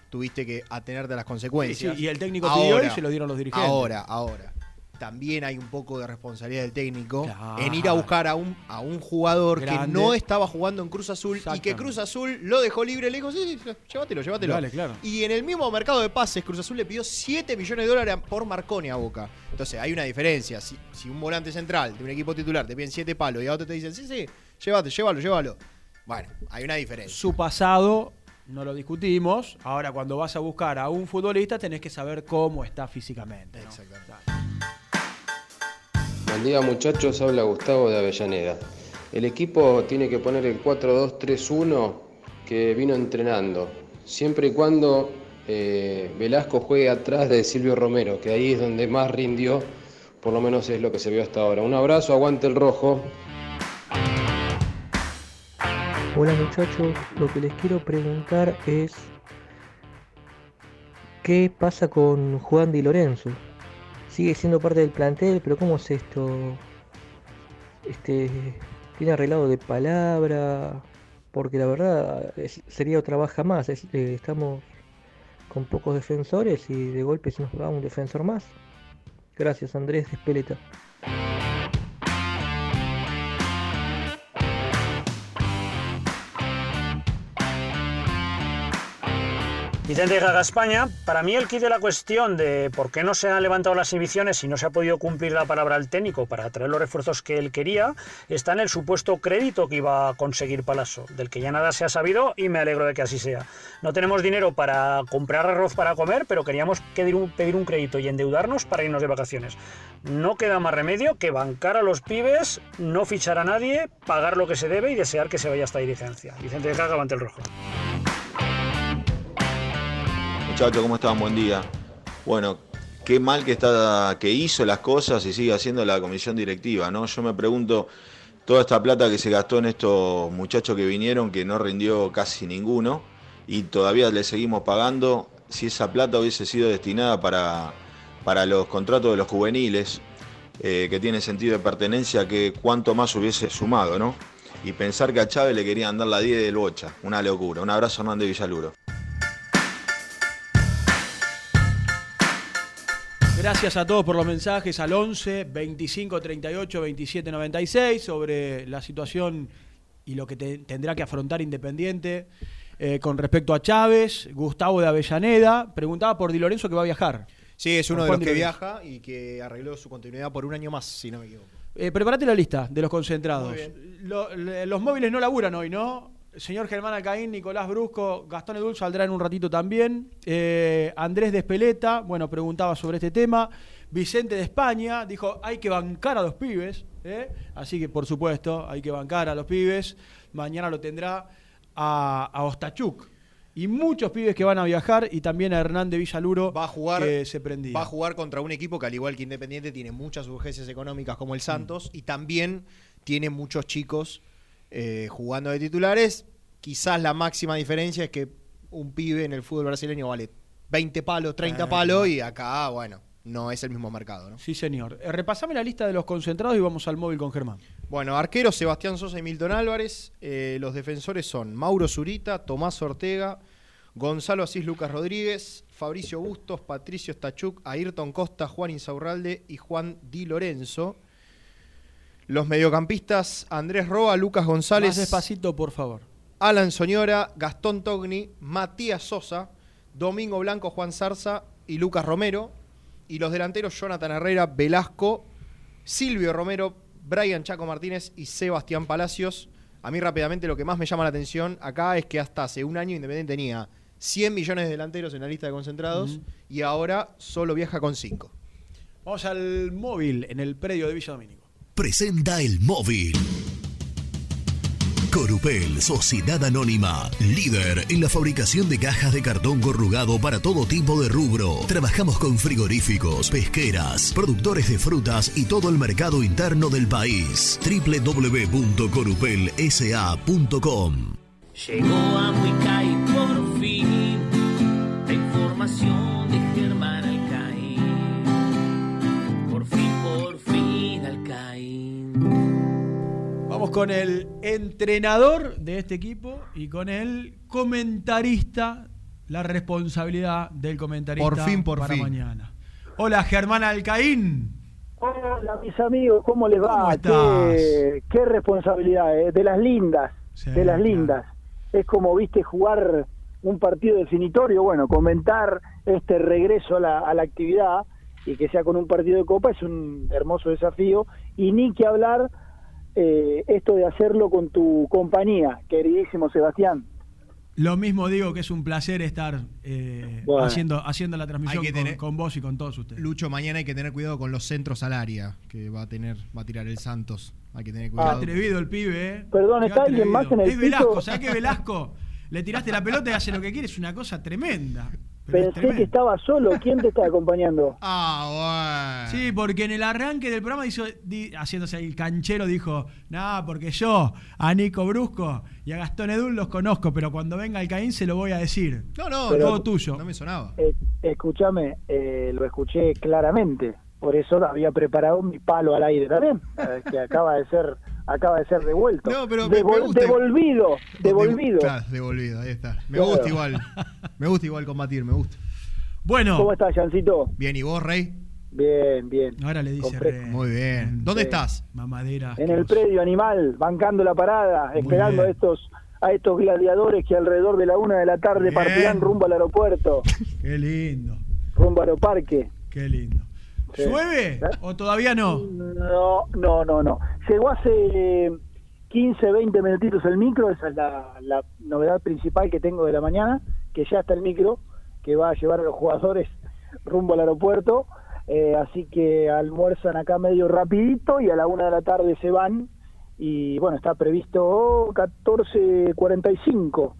S2: tuviste que atenerte a las consecuencias.
S1: Sí, sí, y el técnico pidió y se lo dieron los dirigentes.
S2: Ahora, ahora. También hay un poco de responsabilidad del técnico
S1: Claro.
S2: en ir a buscar a un, a un jugador que no estaba jugando en Cruz Azul y que. Cruz Azul lo dejó libre. Le dijo, sí, sí, llévatelo, llévatelo.
S1: Dale, claro.
S2: Y en el mismo mercado de pases, Cruz Azul le pidió 7 millones de dólares por Marconi a Boca. Entonces hay una diferencia. Si, si un volante central de un equipo titular te piden 7 palos y a otro te dicen, sí, sí, llévate, llévalo, llévalo. Bueno, hay una diferencia.
S1: Su pasado no lo discutimos. Ahora, cuando vas a buscar a un futbolista, tenés que saber cómo está físicamente. ¿no?
S13: Buen día muchachos, habla Gustavo de Avellaneda. El equipo tiene que poner el 4-2-3-1 que vino entrenando, siempre y cuando eh, Velasco juegue atrás de Silvio Romero, que ahí es donde más rindió, por lo menos es lo que se vio hasta ahora. Un abrazo, aguante el rojo.
S14: Hola muchachos, lo que les quiero preguntar es ¿qué pasa con Juan Di Lorenzo? Sigue siendo parte del plantel, pero ¿cómo es esto? Este, ¿Tiene arreglado de palabra? Porque la verdad sería otra baja más. eh, estamos con pocos defensores y de golpe se nos va un defensor más. Gracias Andrés Espeleta.
S15: Vicente Gaga España, para mí el kit de la cuestión de por qué no se han levantado las inhibiciones y no se ha podido cumplir la palabra al técnico para traer los refuerzos que él quería, está en el supuesto crédito que iba a conseguir Palazzo, del que ya nada se ha sabido y me alegro de que así sea. No tenemos dinero para comprar arroz para comer, pero queríamos pedir un, pedir un crédito y endeudarnos para irnos de vacaciones. No queda más remedio que bancar a los pibes, no fichar a nadie, pagar lo que se debe y desear que se vaya esta dirigencia. Vicente Gaga, ante el rojo.
S16: Muchachos, ¿cómo están? Buen día. Bueno, qué mal que está, que hizo las cosas y sigue haciendo la comisión directiva, ¿no? Yo me pregunto, toda esta plata que se gastó en estos muchachos que vinieron, que no rindió casi ninguno, y todavía le seguimos pagando, si esa plata hubiese sido destinada para, para los contratos de los juveniles, eh, que tiene sentido de pertenencia, que cuánto más hubiese sumado, ¿no? Y pensar que a Chávez le querían dar la 10 del Bocha, una locura. Un abrazo, Hernández Villaluro.
S1: Gracias a todos por los mensajes al 11 25 38 27 96 sobre la situación y lo que te- tendrá que afrontar Independiente eh, con respecto a Chávez. Gustavo de Avellaneda preguntaba por Di Lorenzo que va a viajar.
S2: Sí, es uno de los que viaja y que arregló su continuidad por un año más, si no me equivoco.
S1: Eh, preparate la lista de los concentrados. Lo- le- los móviles no laburan hoy, ¿no? Señor Germán Alcaín, Nicolás Brusco, Gastón Edul saldrá en un ratito también. Eh, Andrés de Espeleta, bueno, preguntaba sobre este tema. Vicente de España dijo, hay que bancar a los pibes. ¿eh? Así que, por supuesto, hay que bancar a los pibes. Mañana lo tendrá a, a Ostachuk. Y muchos pibes que van a viajar y también a Hernán de Villaluro
S2: Va a jugar,
S1: que se prendía.
S2: va a jugar contra un equipo que al igual que Independiente tiene muchas urgencias económicas como el Santos y también tiene muchos chicos eh, jugando de titulares. Quizás la máxima diferencia es que un pibe en el fútbol brasileño vale 20 palos, 30
S1: Eh,
S2: palos y acá, bueno, no es el mismo mercado, ¿no?
S1: Sí, señor. Eh, repasame la lista de los concentrados y vamos al móvil con Germán.
S2: Bueno, arqueros Sebastián Sosa y Milton Álvarez. Eh, los defensores son Mauro Zurita, Tomás Ortega, Gonzalo Asís Lucas Rodríguez, Fabricio Bustos, Patricio Stachuk, Ayrton Costa, Juan Insaurralde y Juan Di Lorenzo. Los mediocampistas Andrés Roa, Lucas González.
S1: Más despacito, por favor.
S2: Alan Soñora, Gastón Togni, Matías Sosa, Domingo Blanco, Juan Zarza y Lucas Romero. Y los delanteros Jonathan Herrera, Velasco, Silvio Romero, Brian Chaco Martínez y Sebastián Palacios. A mí rápidamente lo que más me llama la atención acá es que hasta hace un año Independiente tenía 100 millones de delanteros en la lista de concentrados y ahora solo viaja con 5.
S1: Vamos al móvil en el predio de Villa Domínico.
S5: Presenta el móvil. Corupel, Sociedad Anónima, líder en la fabricación de cajas de cartón corrugado para todo tipo de rubro. Trabajamos con frigoríficos, pesqueras, productores de frutas y todo el mercado interno del país. www.corupelsa.com
S7: Llegó a Muicay por fin la información de
S1: con el entrenador de este equipo y con el comentarista, la responsabilidad del comentarista
S2: Por fin, por
S1: para
S2: fin.
S1: mañana. Hola Germán Alcaín.
S17: Hola, mis amigos, ¿cómo les va?
S1: ¿Cómo estás?
S17: Qué, qué responsabilidad, eh, de las lindas,
S1: Sí,
S17: de las
S1: claro.
S17: lindas. Es como, viste, jugar un partido definitorio, bueno, comentar este regreso a la, a la actividad y que sea con un partido de copa es un hermoso desafío. Y ni que hablar eh, esto de hacerlo con tu compañía, queridísimo Sebastián.
S1: Lo mismo digo que es un placer estar eh,
S2: Bueno.
S1: haciendo, haciendo la transmisión
S2: Hay que
S1: con,
S2: tener-
S1: con vos y con todos ustedes.
S2: Lucho, mañana hay que tener cuidado con los centros al área que va a tener, va a tirar el Santos. Hay que tener
S1: Qué
S2: cuidado.
S1: atrevido el pibe, ¿eh?
S17: Perdón,
S1: Qué
S17: ¿está alguien más en el
S1: Es Velasco,
S17: piso?
S1: ¿sabés que Velasco? Le tiraste la pelota y hace lo que quiere, es una cosa tremenda. Pero es
S17: Pensé
S1: tremendo.
S17: que estaba solo, ¿quién te está acompañando?
S2: Ah,
S1: Sí, porque en el arranque del programa hizo, di- haciéndose el canchero, dijo, no, porque yo a Nico Brusco y a Gastón Edul los conozco, pero cuando venga el Caín se lo voy a decir.
S2: No, no,
S17: Pero-
S1: todo tuyo.
S2: No me sonaba.
S17: Eh, escúchame, eh, lo escuché claramente, por eso había preparado mi palo al aire también, eh, que acaba de ser acaba de ser devuelto.
S2: No, pero me- me
S17: Devol-
S2: gusta-
S17: devolvido, devolvido.
S2: Claro, devolvido, ahí está. Me
S17: Claro.
S2: gusta igual. Me gusta igual combatir, me gusta.
S1: Bueno.
S17: ¿Cómo estás, Jancito?
S2: Bien, ¿y vos, Rey?
S17: Bien, bien.
S1: Ahora le dice
S17: Compré-
S1: re-
S2: Muy bien. ¿Dónde estás?
S1: Mamadera.
S17: En el predio animal, bancando la parada, esperando a estos a estos gladiadores que alrededor de la una de la tarde
S1: Bien.
S17: partirán rumbo al aeropuerto,
S1: Qué lindo,
S17: rumbo al aeroparque.
S1: qué lindo.
S17: Sí.
S1: ¿Llueve o todavía no?
S17: No, no, no, no. Llegó hace 15, 20 minutitos el micro, esa es la, la novedad principal que tengo de la mañana, que ya está el micro, que va a llevar a los jugadores rumbo al aeropuerto, eh, así que almuerzan acá medio rapidito y a la una de la tarde se van y bueno, está previsto 14.45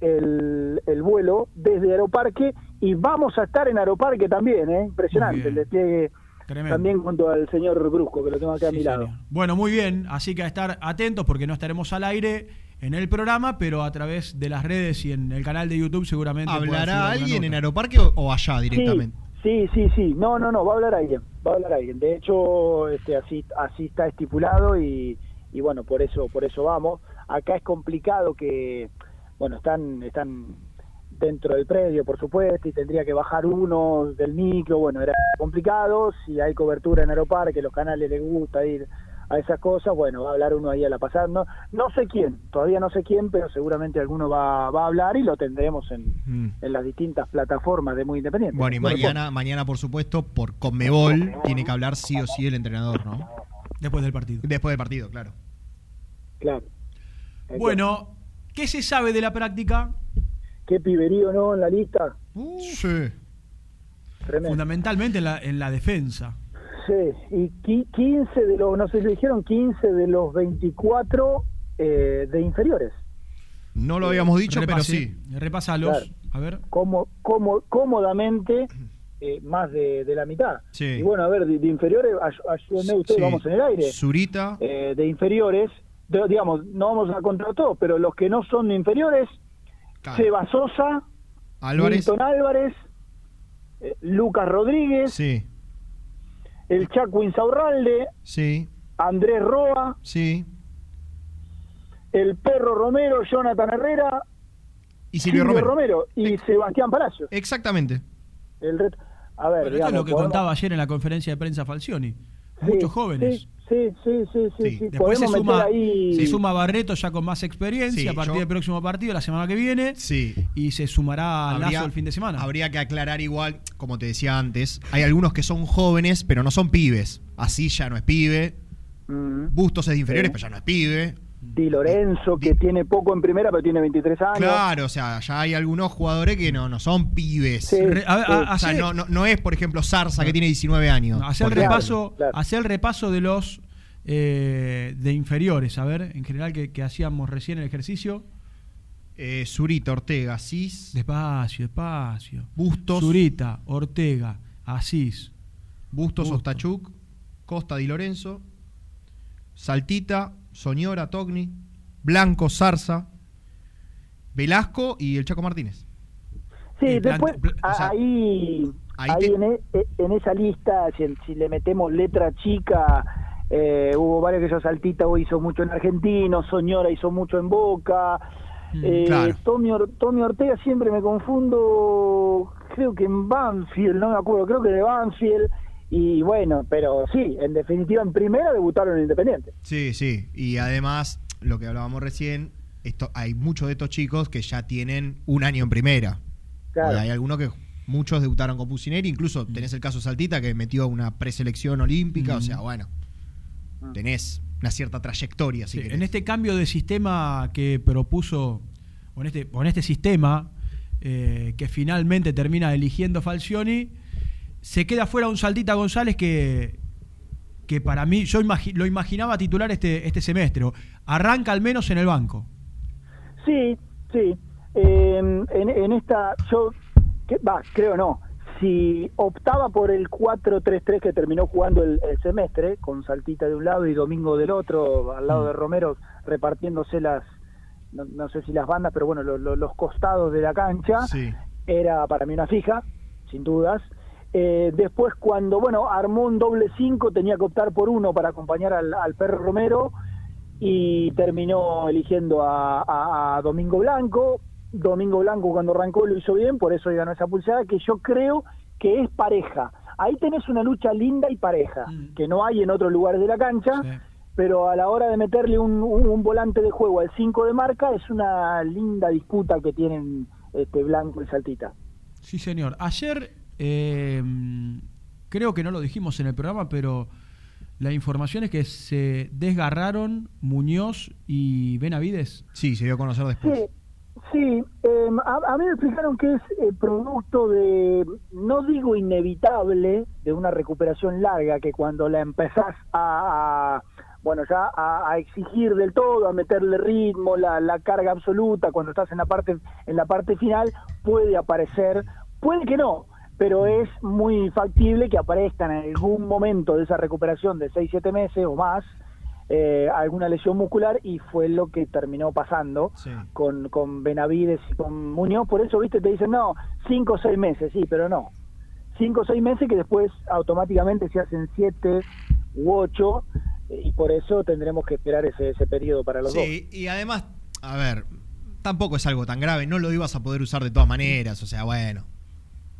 S17: el, el vuelo desde Aeroparque y vamos a estar en Aeroparque también, ¿eh? impresionante el despliegue
S1: Tremendo.
S17: también junto al señor Brusco, que lo tengo acá a mi lado.
S1: Bueno, muy bien, así que a estar atentos porque no estaremos al aire en el programa, pero a través de las redes y en el canal de YouTube seguramente.
S2: ¿Hablará alguien en. Aeroparque o, o allá directamente?
S17: Sí, sí, sí. No, no, no, va a hablar alguien. Va a hablar alguien. De hecho, este, así, así está estipulado y, y bueno, por eso, por eso vamos. Acá es complicado que, bueno, están, están dentro del predio, por supuesto, y tendría que bajar uno del micro. Bueno, era complicado. Si hay cobertura en Aeroparque, los canales les gusta ir a esas cosas, bueno, va a hablar uno ahí a la pasada. No, no sé quién, todavía no sé quién, pero seguramente alguno va, va a hablar y lo tendremos en,
S2: Mm.
S17: en las distintas plataformas de Muy Independiente.
S2: Bueno, y mañana, mañana, por supuesto, por Conmebol, tiene que hablar sí o sí el entrenador, ¿no?
S1: Después del partido.
S2: Después del partido, claro.
S17: Claro.
S1: Bueno, ¿qué se sabe de la práctica?
S17: ¿Qué piberío no en la lista?
S2: sí.
S17: Tremendo.
S1: Fundamentalmente en la, en la defensa.
S17: Sí, y qui- 15 de los, no sé si dijeron 15 de los 24 eh, de inferiores.
S2: No lo habíamos dicho, pero sí.
S1: Repásalos.
S17: Claro.
S1: A ver.
S17: Como, como, cómodamente eh, más de, de la mitad.
S2: Sí.
S17: Y bueno, a ver, de, de inferiores, ay- ayúdenme ustedes,
S2: Sí.
S17: vamos en el aire.
S2: Zurita,
S17: Eh, de inferiores, de- digamos, no vamos a contar todo, pero los que no son inferiores, Seba Sosa,
S2: Álvarez.
S17: Milton Álvarez, eh, Lucas Rodríguez,
S2: Sí,
S17: el Chaco Insaurralde,
S2: sí,
S17: Andrés Roa,
S2: sí.
S17: el Perro Romero, Jonathan Herrera,
S2: Y Silvio Romero.
S17: Romero y Sebastián Palacios.
S2: Exactamente.
S17: El ret- A ver,
S1: Bueno, esto es lo que
S17: podemos-
S1: contaba ayer en la conferencia de prensa Falcioni.
S17: Sí,
S1: Muchos jóvenes.
S17: Sí, sí, sí, sí, sí.
S1: Después se
S17: Podemos
S1: suma,
S17: ahí.
S1: se suma Barreto ya con más experiencia
S2: Sí,
S1: a partir
S2: yo-
S1: del próximo partido, la semana que viene.
S2: Sí.
S1: Y se sumará Lazo el fin de semana.
S2: Habría que aclarar igual, como te decía antes, hay algunos que son jóvenes, pero no son pibes. Así ya no es pibe.
S17: Mm.
S2: Bustos es de inferiores,
S17: Sí.
S2: pero ya no es pibe.
S17: Di Lorenzo, que tiene poco en primera, pero tiene 23 años.
S2: Claro, o sea, ya hay algunos jugadores que no, no son pibes.
S17: Sí,
S1: Re- a- a-
S2: o sea,
S1: hacer-
S2: no, no, no es, por ejemplo, Zarza, que tiene 19 años.
S1: Hacer el repaso, hacer el repaso de los eh, de inferiores, a ver, en general que, que hacíamos recién el ejercicio.
S2: Eh, Zurita, Ortega, Asís.
S1: Despacio, despacio.
S2: Bustos.
S1: Zurita, Ortega, Asís.
S2: Bustos,
S1: Bustos.
S2: Ostachuk, Costa Di Lorenzo, Saltita, Soñora, Togni, Blanco, Zarza, Velasco y el Chaco Martínez.
S17: Sí, después
S2: pl- o sea,
S17: ahí,
S2: ahí
S17: ahí
S2: te-
S17: en, e- en esa lista, si, si le metemos letra chica, eh, hubo varios que yo Saltita hizo mucho en Argentino, Soñora hizo mucho en Boca. eh,
S2: claro.
S17: Tommy, Or- Tommy Ortega siempre me confundo, creo que en Banfield, no me acuerdo, creo que de Banfield. Y bueno, pero sí, en definitiva, en primera debutaron en Independiente.
S2: Sí, sí. Y además, lo que hablábamos recién, esto, hay muchos de estos chicos que ya tienen un año en primera.
S17: Claro.
S2: Hay algunos que muchos debutaron con Pusineri, incluso tenés el caso Saltita que metió una preselección olímpica, o sea, bueno, tenés una cierta trayectoria, si
S1: Sí,
S2: querés.
S1: en este cambio de sistema que propuso, o en este, o en este sistema eh, que finalmente termina eligiendo Falcioni, se queda fuera un Saltita González que, que para mí, yo imagi- lo imaginaba titular este, este semestre. Arranca al menos en el banco.
S17: Sí, sí. Eh, en, en esta, yo, que- va, creo no. Si optaba por el 4-3-3 que terminó jugando el, el semestre, con Saltita de un lado y Domingo del otro, al lado de Romero, repartiéndose las, no, no sé si las bandas, pero bueno, lo- lo- los costados de la cancha,
S2: Sí.
S17: era para mí una fija, sin dudas. Eh, después, cuando, bueno, armó un doble 5, tenía que optar por uno para acompañar al, al perro Romero y terminó eligiendo a, a- a Domingo Blanco. Domingo Blanco cuando arrancó lo hizo bien, por eso ganó esa pulsada, que yo creo que es pareja. Ahí tenés una lucha linda y pareja, que no hay en otros lugares de la cancha, pero a la hora de meterle un, un- un volante de juego al 5 de marca es una linda disputa que tienen este Blanco y Saltita.
S1: Sí, señor. Ayer, eh, creo que no lo dijimos en el programa, pero la información es que se desgarraron Muñoz y Benavides.
S2: Sí, se dio a conocer después.
S17: Sí, sí eh, a, a mí me explicaron que es eh, producto de, no digo inevitable, de una recuperación larga, que cuando la empezás a, a- bueno, ya a, a exigir del todo, a meterle ritmo, la, la carga absoluta, cuando estás en la parte, en la parte final, puede aparecer, puede que no, pero es muy factible que aparezcan en algún momento de esa recuperación de 6-7 meses o más, eh, alguna lesión muscular y fue lo que terminó pasando con, con Benavides y con Muñoz. Por eso, viste, te dicen, no, cinco o seis meses, sí, pero no. Cinco o seis meses que después automáticamente se hacen siete u ocho eh, y por eso tendremos que esperar ese, ese periodo para los
S2: Sí, y además, a ver, tampoco es algo tan grave, no lo ibas a poder usar de todas maneras, o sea, bueno,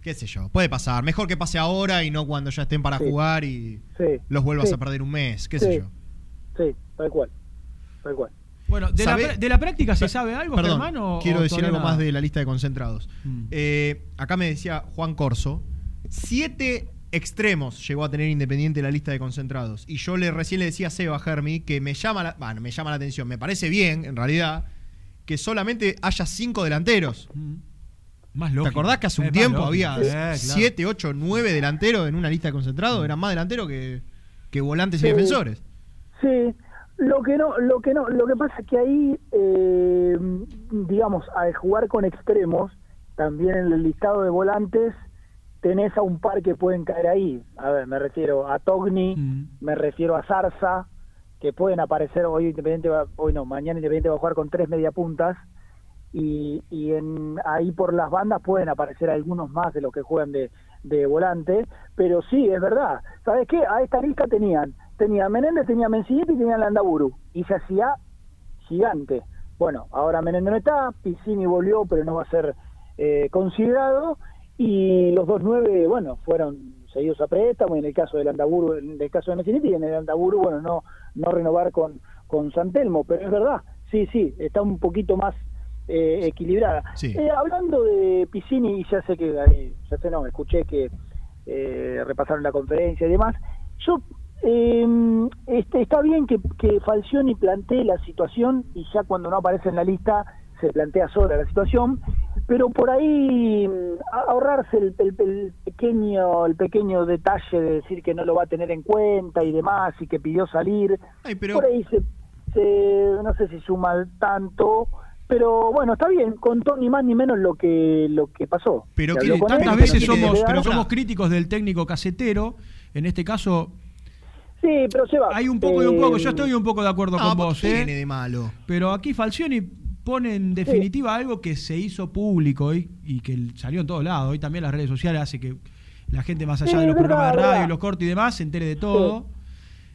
S2: qué sé yo, puede pasar, mejor que pase ahora y no cuando ya estén para
S17: Sí.
S2: jugar y
S17: Sí,
S2: los vuelvas
S17: sí.
S2: a perder un mes, qué
S17: Sí.
S2: sé yo.
S17: Sí, tal cual. Tal cual.
S1: Bueno, ¿de la, de la práctica se sabe algo,
S2: Perdón,
S1: Germán? o-
S2: quiero
S1: o
S2: decir algo
S1: nada?
S2: más de la lista de concentrados.
S1: Mm.
S2: Eh, acá me decía Juan Corso, siete extremos llegó a tener Independiente la lista de concentrados. Y yo le recién le decía a Seba Germi que me llama la, bueno, me llama la atención, me parece bien, en realidad, que solamente haya cinco delanteros.
S1: Más
S2: ¿Te acordás que hace un
S1: Es
S2: tiempo había
S1: claro.
S2: siete, ocho, nueve delanteros en una lista de concentrados? Eran más delanteros que, que volantes y defensores.
S17: Sí, lo que no, lo que no, lo que pasa es que ahí, eh, digamos, al jugar con extremos, también en el listado de volantes tenés a un par que pueden caer ahí. A ver, me refiero a Togni, me refiero a Zarza, que pueden aparecer hoy Independiente, va- hoy no, mañana Independiente va a jugar con tres mediapuntas y, y en, ahí por las bandas pueden aparecer algunos más de los que juegan de, de volante, pero sí, es verdad. ¿Sabes qué? A esta lista tenían, tenía Menéndez, tenía Mencillete y tenía Landaburu, y se hacía gigante. Bueno, ahora Menéndez no está, Piscini volvió, pero no va a ser eh, considerado, y los dos nueve, bueno, fueron seguidos a préstamo, en el caso del Andaburu, en el caso de Mencillete, y en el Andaburu, bueno, no, no renovar con, con Santelmo, pero es verdad, sí, sí, está un poquito más eh, equilibrada.
S2: Sí.
S17: Eh, hablando de Piscini, y ya sé que, ya sé, no, escuché que eh, repasaron la conferencia y demás, yo eh, este, está bien que, que Falcioni plantee la situación y ya cuando no aparece en la lista se plantea sola la situación, pero por ahí a- ahorrarse el, el- el pequeño el pequeño detalle de decir que no lo va a tener en cuenta y demás y que pidió salir, por ahí se, se- no sé si suma tanto, pero bueno, está bien, contó ni más ni menos lo que lo que pasó.
S1: Pero que tantas
S17: él,
S1: veces
S17: pero
S1: somos, pero somos críticos del técnico casetero. En este caso,
S17: Sí, pero se va.
S1: hay un poco y un poco. Yo
S17: Eh,
S1: estoy un poco de acuerdo
S2: No,
S1: con
S2: ¿por
S1: vos, ¿eh?
S2: tiene de malo?
S1: Pero aquí Falcioni pone en definitiva algo que se hizo público hoy y que salió en todos lados. Hoy también las redes sociales hace que la gente más allá
S17: Sí,
S1: de los
S17: verdad,
S1: programas de radio
S17: verdad.
S1: y los cortes y demás se entere de todo.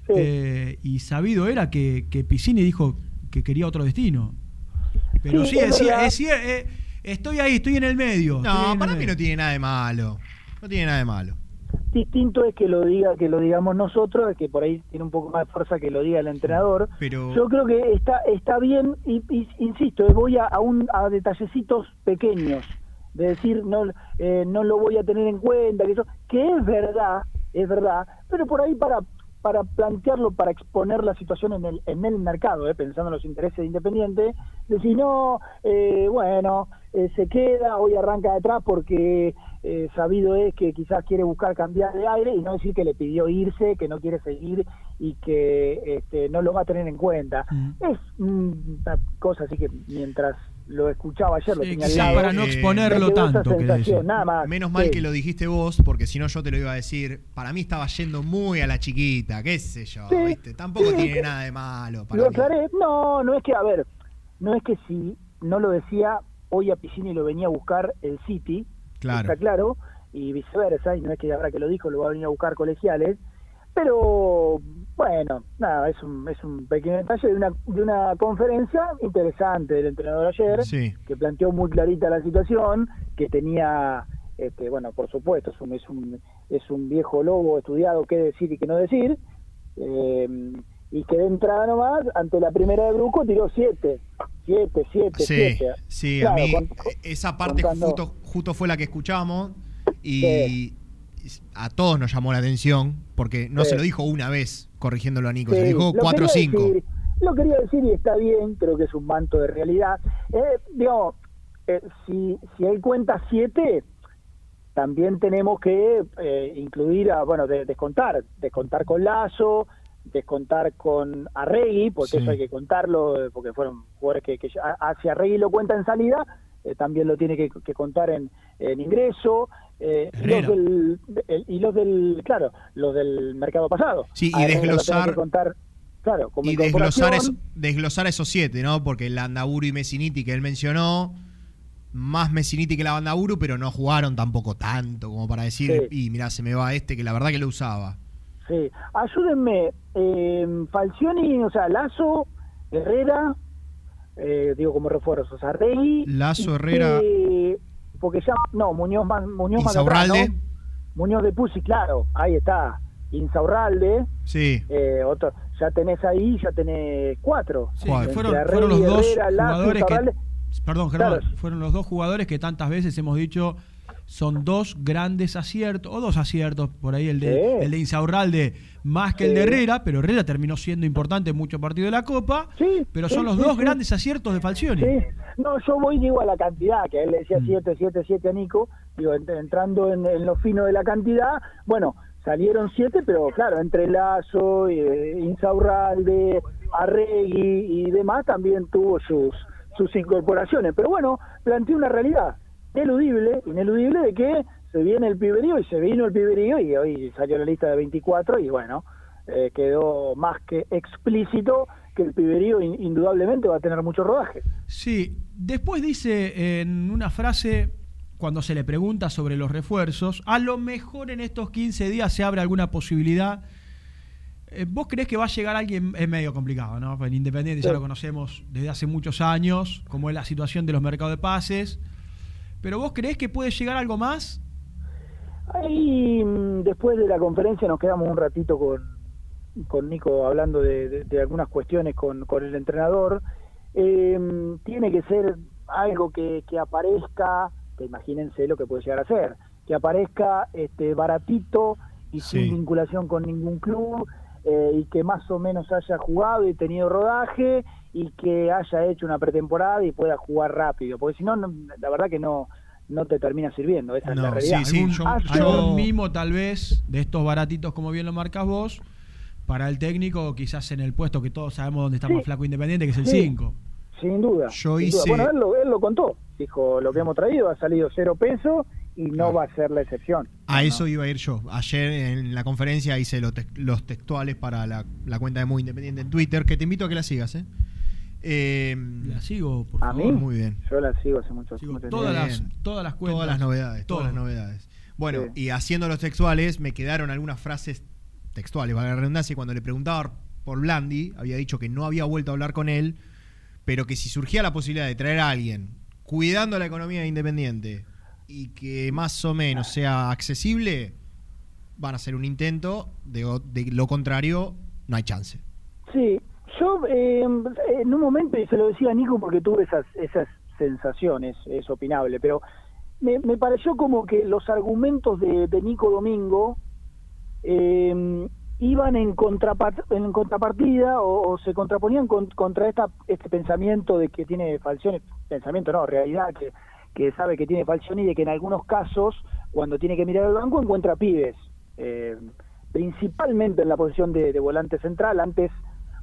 S1: Eh, y sabido era que, que Piscini dijo que quería otro destino. Pero sí,
S2: Sí, es
S1: decía,
S2: verdad.
S1: decía, eh, estoy ahí, estoy en el medio.
S2: No, para mí
S1: medio.
S2: no tiene nada de malo. No tiene nada de malo.
S17: distinto es que lo diga que lo digamos nosotros que por ahí tiene un poco más de fuerza que lo diga el entrenador
S2: Pero
S17: yo creo que está está bien y, y insisto eh, voy a, a un a detallecitos pequeños de decir no eh, no lo voy a tener en cuenta que eso que es verdad es verdad pero por ahí para para plantearlo para exponer la situación en el en el mercado eh, pensando en los intereses de Independiente decir no eh, bueno eh, se queda hoy arranca de atrás porque eh, sabido es que quizás quiere buscar cambiar de aire y no decir que le pidió irse, que no quiere seguir y que este, no lo va a tener en cuenta. Es mm, una cosa así que mientras lo escuchaba ayer lo
S1: Sí,
S17: tenía al lado,
S1: para no exponerlo tanto, decir.
S17: nada más.
S2: Menos mal
S17: Sí.
S2: que lo dijiste vos, porque si no yo te lo iba a decir. Para mí estaba yendo muy a la chiquita, qué sé yo,
S17: Sí.
S2: ¿viste? Tampoco
S17: Sí.
S2: tiene nada de malo. Para
S17: Lo
S2: mí.
S17: aclaré, no, no es que, a ver, no es que si no lo decía, hoy a Piscini lo venía a buscar el City,
S2: Claro.
S17: está claro, y viceversa, y no es que ahora que lo dijo lo va a venir a buscar colegiales, pero bueno, nada, es un, es un pequeño detalle de una, de una conferencia interesante del entrenador ayer,
S2: Sí.
S17: que planteó muy clarita la situación, que tenía, este, bueno, por supuesto, es un, es un, es un viejo lobo estudiado qué decir y qué no decir, eh, y que de entrada nomás, ante la primera de Bruco, tiró siete, siete, siete,
S2: Sí,
S17: siete.
S2: sí,
S17: Claro,
S2: a mí esa parte
S17: contando-
S2: justo, justo fue la que escuchamos y a todos nos llamó la atención porque no
S17: Sí.
S2: se lo dijo una vez corrigiéndolo a Nico, se lo dijo
S17: lo
S2: cuatro o cinco.
S17: decir, Lo quería decir y está bien, creo que es un manto de realidad. Eh, digamos, eh, si, si él cuenta siete, también tenemos que eh, incluir, a, bueno, de- descontar, descontar con Lazo, descontar con Arregui, porque
S2: Sí.
S17: eso hay que contarlo, eh, porque fueron jugadores que, que ya- a- si Arregui lo cuenta en salida, eh, también lo tiene que, que contar en, en ingreso. Eh, los del, el- y los del, claro, los del mercado pasado.
S2: Sí, y desglosar-
S17: que contar, claro, como
S2: Y desglosar, desglosar esos siete, ¿no? Porque el Landaburu y Messiniti que él mencionó, más Messiniti que la Landaburu, pero no jugaron tampoco tanto como para decir, y mirá, se me va este, que la verdad que lo usaba.
S17: Sí, ayúdenme, eh, Falcioni, o sea, Lazo, Herrera, eh, digo como refuerzos, Arregui.
S2: Lazo, Herrera.
S17: que- porque ya, no, Muñoz más, Muñoz más
S2: Insaurralde.
S17: atrás, ¿no? Muñoz de Pusi, claro, ahí está. Insaurralde,
S2: Sí.
S17: eh, otro, ya tenés ahí, ya tenés cuatro.
S1: Sí, fueron, fueron los dos
S17: Herrera, Lazo,
S1: jugadores que.
S17: Insaurralde.
S1: Perdón, Germán.
S17: Claro.
S1: Fueron los dos jugadores que tantas veces hemos dicho son dos grandes aciertos, o dos aciertos, por ahí el de,
S17: Sí.
S1: el de Insaurralde más que el de Herrera, pero Herrera terminó siendo importante en muchos partidos de la Copa, pero son
S17: sí,
S1: los
S17: sí,
S1: dos
S17: sí.
S1: grandes aciertos de Falcioni.
S17: Sí, no, yo voy, digo, a la cantidad, que él le decía 7, 7, 7 a Nico, digo, ent- entrando en, en lo fino de la cantidad, bueno, salieron 7, pero claro, entre Lazo, eh, Insaurralde, Arregui y demás, también tuvo sus, sus incorporaciones. Pero bueno, planteó una realidad ineludible, ineludible de que se viene el piberío y se vino el piberío y hoy salió la lista de 24 y bueno, eh, quedó más que explícito que el piberío in- indudablemente va a tener mucho rodaje.
S1: Sí, después dice en una frase, cuando se le pregunta sobre los refuerzos, a lo mejor en estos 15 días se abre alguna posibilidad. Eh, ¿Vos creés que va a llegar alguien? Es medio complicado, ¿no? Pues El Independiente ya lo conocemos desde hace muchos años, como es la situación de los mercados de pases. Pero vos creés que puede llegar algo más?
S17: Ahí, mm, después de la conferencia, nos quedamos un ratito con, con Nico hablando de, de- de algunas cuestiones con, con el entrenador. Eh, tiene que ser algo que, que aparezca, que imagínense lo que puede llegar a ser, que aparezca este baratito y
S2: Sí.
S17: sin vinculación con ningún club, eh, y que más o menos haya jugado y tenido rodaje y que haya hecho una pretemporada y pueda jugar rápido, porque si no, la verdad que no no te termina sirviendo, esa es la realidad.
S1: Algún mimo tal vez de estos baratitos como bien lo marcas vos para el técnico quizás en el puesto que todos sabemos dónde está
S17: Sí.
S1: más flaco Independiente que es el
S17: Sí.
S1: 5
S17: Sin duda.
S1: Yo
S17: sin duda.
S1: hice-
S17: Bueno, él lo, él lo contó. Dijo, lo que hemos traído ha salido cero peso y no va a ser la excepción.
S2: A eso iba a ir yo. Ayer en la conferencia hice los, los textuales para la, la cuenta de Muy Independiente en Twitter, que te invito a que la sigas, ¿eh? Eh,
S1: la sigo, por
S17: ¿A
S1: favor.
S17: mí?
S2: Muy bien.
S17: Yo la sigo hace mucho tiempo.
S1: todas las todas las cuentas
S2: Todas las novedades, todas las novedades. Bueno,
S17: Sí.
S2: y haciendo los textuales, me quedaron algunas frases textuales, valga la redundancia, y cuando le preguntaba por Blandi, había dicho que no había vuelto a hablar con él, pero que si surgía la posibilidad de traer a alguien cuidando la economía de Independiente y que más o menos sea accesible, van a hacer un intento, de lo contrario, no hay chance.
S17: Sí, yo eh, en un momento, y se lo decía a Nico porque tuve esas, esas sensaciones, es opinable, pero me, pareció como que los argumentos de, de Nico Domingo eh, iban en, contrapart- en contrapartida o, o se contraponían con- contra esta, este pensamiento de que tiene Falcioni, pensamiento no, realidad, que, que sabe que tiene Falcioni y de que en algunos casos, cuando tiene que mirar al banco, encuentra pibes. Eh, principalmente en la posición de volante central, antes,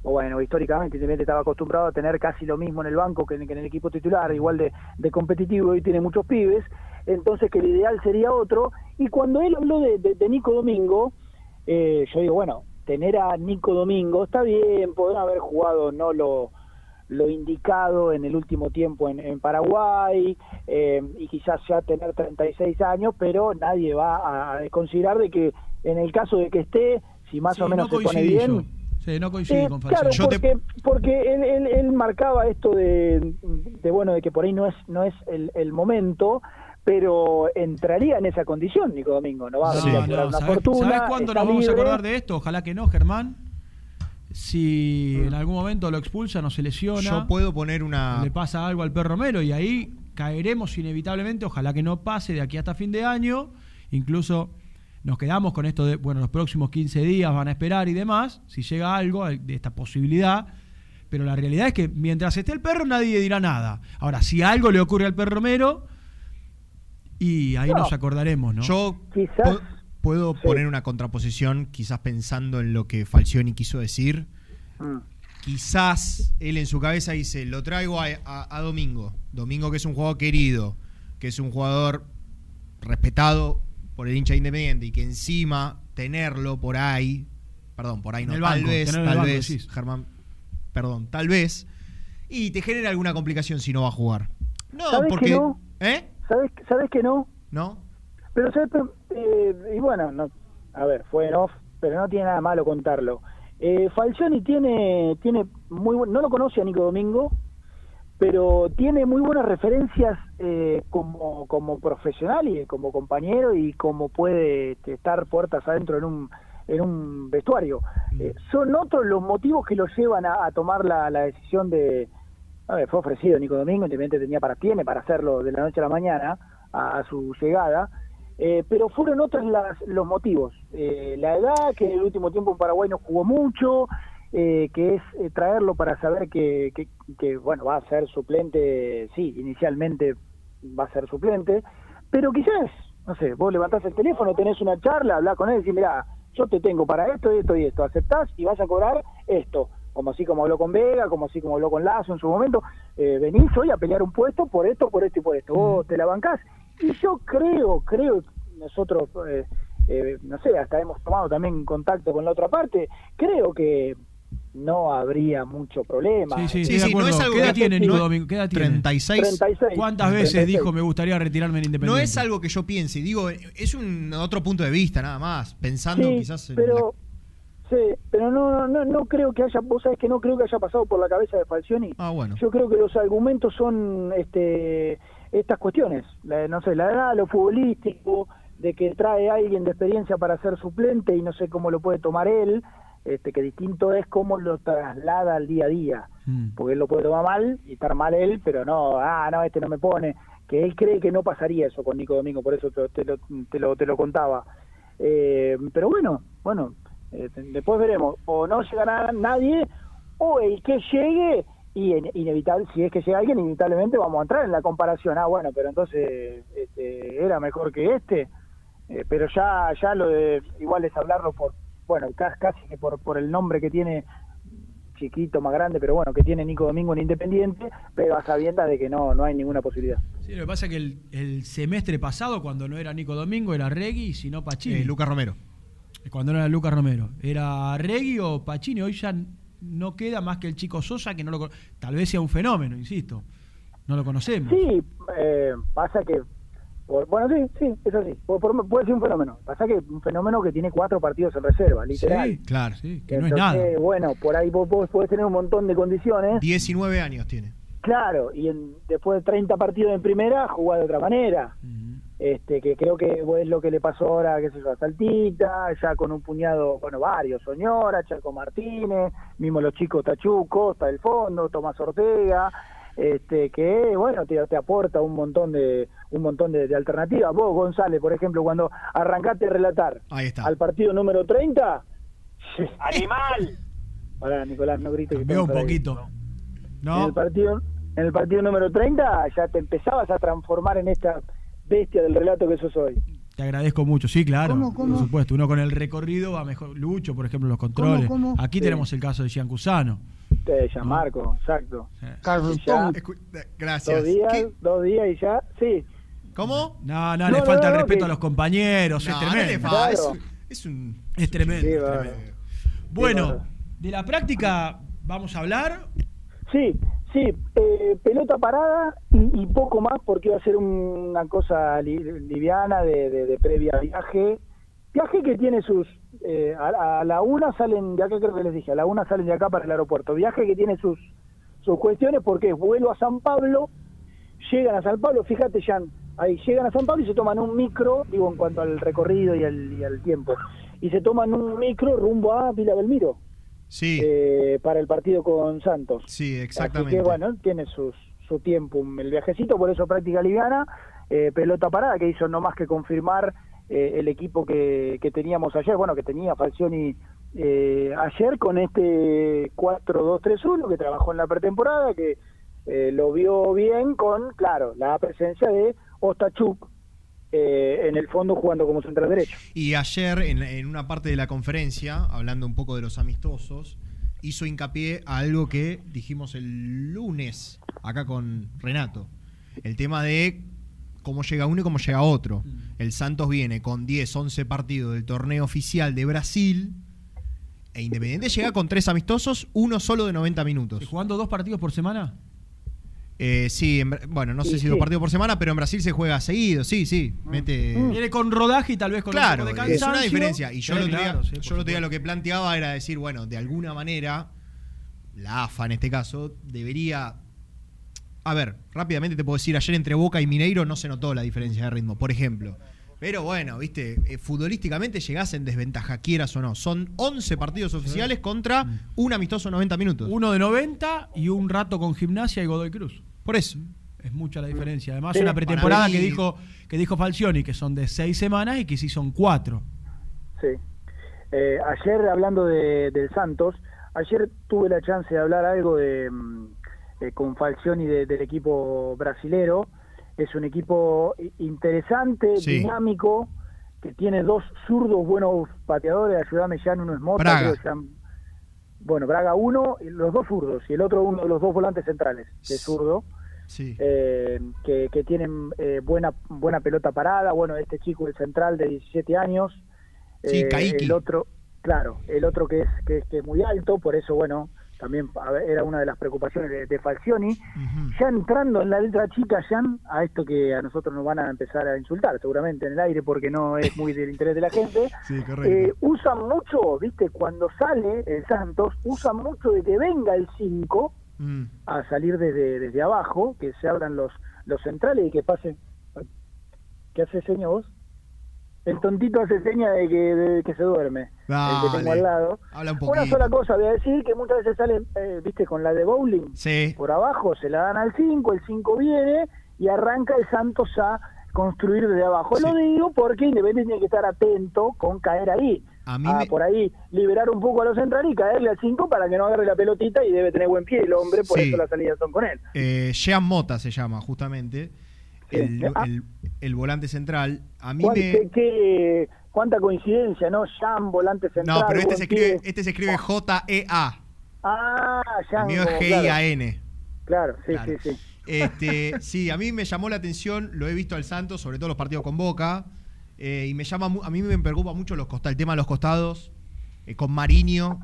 S17: o bueno, históricamente Independiente estaba acostumbrado a tener casi lo mismo en el banco que en, que en el equipo titular, igual de, de competitivo y tiene muchos pibes, entonces que el ideal sería otro, y cuando él habló de, de- de Nico Domingo, eh, yo digo, bueno, tener a Nico Domingo está bien, podrán haber jugado no lo, lo indicado en el último tiempo en, en Paraguay eh, y quizás ya tener 36 años, pero nadie va a considerar de que en el caso de que esté, si más
S1: Sí,
S17: o menos
S1: no
S17: se pone bien,
S1: yo. Sí, no coincidí
S17: eh,
S1: con
S17: claro,
S1: Falcioni.
S17: porque, porque él, él- él marcaba esto de, de, bueno de que por ahí no es no es el, el momento, pero entraría en esa condición Nico Domingo, no va a
S1: No,
S17: venir a
S1: no,
S17: cobrar una
S1: ¿sabés-
S17: fortuna.
S1: ¿Sabés cuándo nos vamos a acordar de esto? Ojalá que no, Germán. Si en algún momento lo expulsan o se lesiona.
S2: Yo puedo poner una.
S1: Le pasa algo al perro Romero y ahí caeremos inevitablemente. Ojalá que no pase de aquí hasta fin de año. Incluso nos quedamos con esto de, bueno, los próximos 15 días van a esperar y demás. Si llega algo de esta posibilidad. Pero la realidad es que mientras esté el perro nadie dirá nada. Ahora, si algo le ocurre al perro Romero, y ahí
S2: No.
S1: nos acordaremos, ¿no?
S2: Yo
S17: Quizás.
S2: pu- puedo poner una contraposición, quizás pensando en lo que Falcioni quiso decir.
S17: Mm.
S2: Quizás él en su cabeza dice, lo traigo a, a- a Domingo. Domingo que es un jugador querido, que es un jugador respetado por el hincha independiente y que encima tenerlo por ahí, perdón, por ahí no,
S1: el
S2: tal
S1: banco,
S2: vez, tal
S1: banco,
S2: vez,
S1: decís.
S2: Germán, perdón, tal vez, y te genera alguna complicación si no va a jugar. No,
S17: ¿Sabés
S2: porque...
S17: que no?
S2: ¿Eh?
S17: ¿Sabes, ¿Sabes que no?
S2: ¿No?
S17: Pero, ¿sabes? Pero, eh, y bueno, no, a ver, fue en off, pero no tiene nada malo contarlo. Eh, Falcioni tiene, tiene muy buen- no lo conoce a Nico Domingo, pero tiene muy buenas referencias eh, como, como profesional y como compañero y como puede este, estar puertas adentro en un, en un vestuario. Eh, son otros los motivos que lo llevan a, a tomar la, la decisión de... A ver, fue ofrecido Nico Domingo, independientemente tenía para, tiene para hacerlo de la noche a la mañana a, a su llegada, eh, pero fueron otros las, los motivos. Eh, la edad, que en el último tiempo en Paraguay no jugó mucho, eh, que es eh, traerlo para saber que, que, que, bueno, va a ser suplente, sí, inicialmente va a ser suplente, pero quizás, no sé, vos levantás el teléfono, tenés una charla, hablás con él y decís, mirá, yo te tengo para esto, esto y esto, aceptás y vas a cobrar esto, como así como habló con Vega, como así como habló con Lazo en su momento, eh, venís hoy a pelear un puesto por esto, por esto y por esto, vos te la bancás. Y yo creo, creo, nosotros, eh, eh, no sé, hasta hemos tomado también contacto con la otra parte, creo que no habría mucho problema.
S1: Sí, sí, estoy de acuerdo. ¿Qué edad tiene Nico Domingo? ¿Qué edad tiene?
S2: 36.
S17: 36.
S1: ¿Cuántas veces
S17: 36.
S1: dijo me gustaría retirarme en Independiente?
S2: No es algo que yo piense, digo, es un otro punto de vista nada más, pensando
S17: Sí,
S2: quizás en
S17: pero sí, pero no, no no creo que haya vos sabés que no creo que haya pasado por la cabeza de Falcioni
S2: ah bueno
S17: yo creo que los argumentos son este estas cuestiones la- no sé la edad lo futbolístico de que trae a alguien de experiencia para ser suplente y no sé cómo lo puede tomar él este que distinto es cómo lo traslada al día a día. Porque él lo puede tomar mal y estar mal él pero no ah no este no me pone. Que él cree que no pasaría eso con Nico Domingo por eso te, te lo, te lo te lo contaba. Eh, pero bueno, bueno, Eh, después veremos, o no llegará nadie, o el que llegue, y inevitable, si es que llega alguien, inevitablemente vamos a entrar en la comparación. Ah, bueno, pero entonces este, era mejor que este. Eh, pero ya ya lo de igual es hablarlo por bueno ca- casi que por por el nombre que tiene chiquito más grande pero bueno que tiene Nico Domingo en Independiente pero a sabiendas de que no no hay ninguna posibilidad
S1: Sí, lo que pasa es que el, el semestre pasado, cuando no era Nico Domingo, era Regui y si no Pachini.
S2: Eh, Lucas Romero.
S1: Cuando no era Lucas Romero. Era Regui o Pachini. Hoy ya no queda más que el chico Sosa, que no lo Tal vez sea un fenómeno, insisto. No lo conocemos.
S17: sí eh, pasa que por- bueno sí sí es así Por- por- puede ser un fenómeno pasa que un fenómeno que tiene cuatro partidos en reserva literal
S1: Sí,
S2: claro.
S1: Sí,
S17: que bueno por ahí vos, vos podés tener un montón de condiciones
S2: 19 años tiene.
S17: Claro, y en- después de 30 partidos en primera, juega de otra manera. este que creo que es lo que le pasó ahora, qué sé yo, a Saltita, ya con un puñado, bueno, varios, Soñora, Chaco Martínez, mismo los chicos Tachú, Costa del Fondo, Tomás Ortega, este que, bueno, te, te aporta un montón de un montón de, de alternativas. Vos, González, por ejemplo, cuando arrancaste a relatar
S2: Ahí está.
S17: al partido número 30, ¡animal! Pará, Nicolás, no grites que
S1: Veo un poquito.
S17: En
S1: No,
S17: el partido en el partido número 30 ya te empezabas a transformar en esta bestia del relato que sos hoy.
S1: Te agradezco mucho. Sí, claro.
S17: ¿Cómo, cómo?
S1: Por supuesto. Uno con el recorrido va mejor. Lucho, por ejemplo, los controles.
S17: cómo?
S1: Aquí
S17: Sí.
S1: tenemos el caso de Giancusano.
S17: Te ya Marco, exacto.
S1: Carlos
S17: ya,
S2: Gracias.
S17: Dos días,
S2: ¿Qué?
S17: dos días y ya, sí.
S2: ¿Cómo?
S1: No, no,
S17: No,
S1: le
S17: no,
S1: falta el
S17: no,
S1: respeto
S17: que-
S1: a los compañeros.
S2: No,
S1: es
S2: no le
S1: tremendo.
S2: es- un
S1: Es tremendo.
S17: Sí,
S1: es tremendo. Bueno, de la práctica vamos a hablar.
S17: Sí, sí, eh, pelota parada y, y poco más porque iba a ser un- una cosa li- liviana de, de- previa viaje. Viaje que tiene sus... eh, a, a la una salen de acá, creo que les dije, a la una salen de acá para el aeropuerto. Viaje que tiene sus, sus cuestiones porque es vuelo a San Pablo, llegan a San Pablo, fíjate, Jan, ahí llegan a San Pablo y se toman un micro, digo, en cuanto al recorrido y al, y al tiempo, y se toman un micro rumbo a Vila Belmiro
S2: Sí,
S17: eh, para el partido con Santos.
S2: sí,
S17: Así
S2: exactamente.
S17: que bueno, tiene sus, su tiempo el viajecito, por eso práctica liviana, eh, pelota parada que hizo no más que confirmar eh, el equipo que, que teníamos ayer, bueno, que tenía Falcioni eh, ayer con este 4-2-3-1 que trabajó en la pretemporada, que eh, lo vio bien con, claro, la presencia de Ostachuk eh, en el fondo jugando como central derecho.
S2: Y ayer, en, en una parte de la conferencia, hablando un poco de los amistosos, hizo hincapié a algo que dijimos el lunes acá con Renato. El tema de cómo llega uno y cómo llega otro. El Santos viene con 10, 11 partidos del torneo oficial de Brasil. E Independiente llega con tres amistosos, uno solo de 90 minutos.
S1: ¿Jugando dos partidos por semana?
S2: Eh, sí, en bueno, no sé
S1: Sí,
S2: si
S1: sí.
S2: dos partidos por semana, pero en Brasil se juega seguido, sí, sí. Mete.
S1: Viene con rodaje y tal vez con
S2: Claro,
S1: un poco de
S2: es
S1: cansancio.
S2: una diferencia. Y yo,
S1: Sí,
S2: día,
S1: claro,
S2: yo
S1: supuesto.
S2: lo que planteaba era decir, bueno, de alguna manera, la AFA en este caso, debería. A ver, rápidamente te puedo decir, ayer entre Boca y Mineiro no se notó la diferencia de ritmo, por ejemplo. Pero bueno, viste, eh, futbolísticamente llegás en desventaja, quieras o no. Son 11 partidos oficiales contra un amistoso 90 minutos.
S1: Uno de 90 y un rato con gimnasia y Godoy Cruz.
S2: Por eso.
S1: Es mucha la diferencia. Además,
S17: Sí,
S1: una pretemporada que dijo que dijo Falcioni, que son de seis semanas y que sí son cuatro.
S17: Sí. Eh, ayer, hablando de, del Santos, ayer tuve la chance de hablar algo de mm, eh, con Falcioni de- del equipo brasilero. Es un equipo i- interesante,
S2: Sí.
S17: dinámico, que tiene dos zurdos buenos pateadores. Ayúdame, ya uno es Mota.
S2: Braga.
S17: creo bueno, Braga uno, los dos zurdos, y el otro uno de los dos volantes centrales, de zurdo.
S2: Sí.
S17: eh, que, que tienen eh, buena buena pelota parada. Bueno, este chico, el central de 17 años.
S2: Sí,
S17: eh, el otro, claro, el otro que es, que, es- que es muy alto, por eso, bueno, también era una de las preocupaciones de, de Falcioni. Ya entrando en la letra chica, Jan, a esto que a nosotros nos van a empezar a insultar seguramente en el aire porque no es muy del interés de la gente.
S2: Sí,
S17: Eh, usan mucho, viste, cuando sale el Santos, usan mucho de que venga el 5
S2: Mm.
S17: a salir desde, desde abajo, que se abran los, los centrales y que pasen. ¿Qué hace seña vos? El tontito hace seña de que, de que se duerme. El que tengo al lado.
S2: Habla un
S17: Una sola cosa, voy a decir que muchas veces salen, eh, viste, con la de bowling.
S2: Sí.
S17: Por abajo se la dan al 5, el 5 viene y arranca el Santos a construir desde abajo. Lo digo porque Independiente tiene que estar atento con caer ahí.
S2: A mí
S17: a
S2: me-
S17: por ahí liberar un poco a los centrales y caerle al 5 para que no agarre la pelotita y debe tener buen pie el hombre, por
S2: Sí.
S17: eso las salidas son con él.
S2: Eh, Jean Mota se llama, justamente. El,
S17: Ah.
S2: el- el volante central. A mí
S17: ¿Cuán-
S2: me.
S17: qué- qué- cuánta coincidencia, ¿no? Jan, volante central.
S2: No, pero este se escribe, este se escribe J-E-A.
S17: Ah, Jan.
S2: mío es G-I-A-N.
S17: Claro, sí,
S2: Claro.
S17: sí, sí.
S2: Este, sí, a mí me llamó la atención, lo he visto al Santos, sobre todo los partidos con Boca, eh, y me llama, a mí me preocupa mucho los costados, el tema de los costados, eh, con Mariño,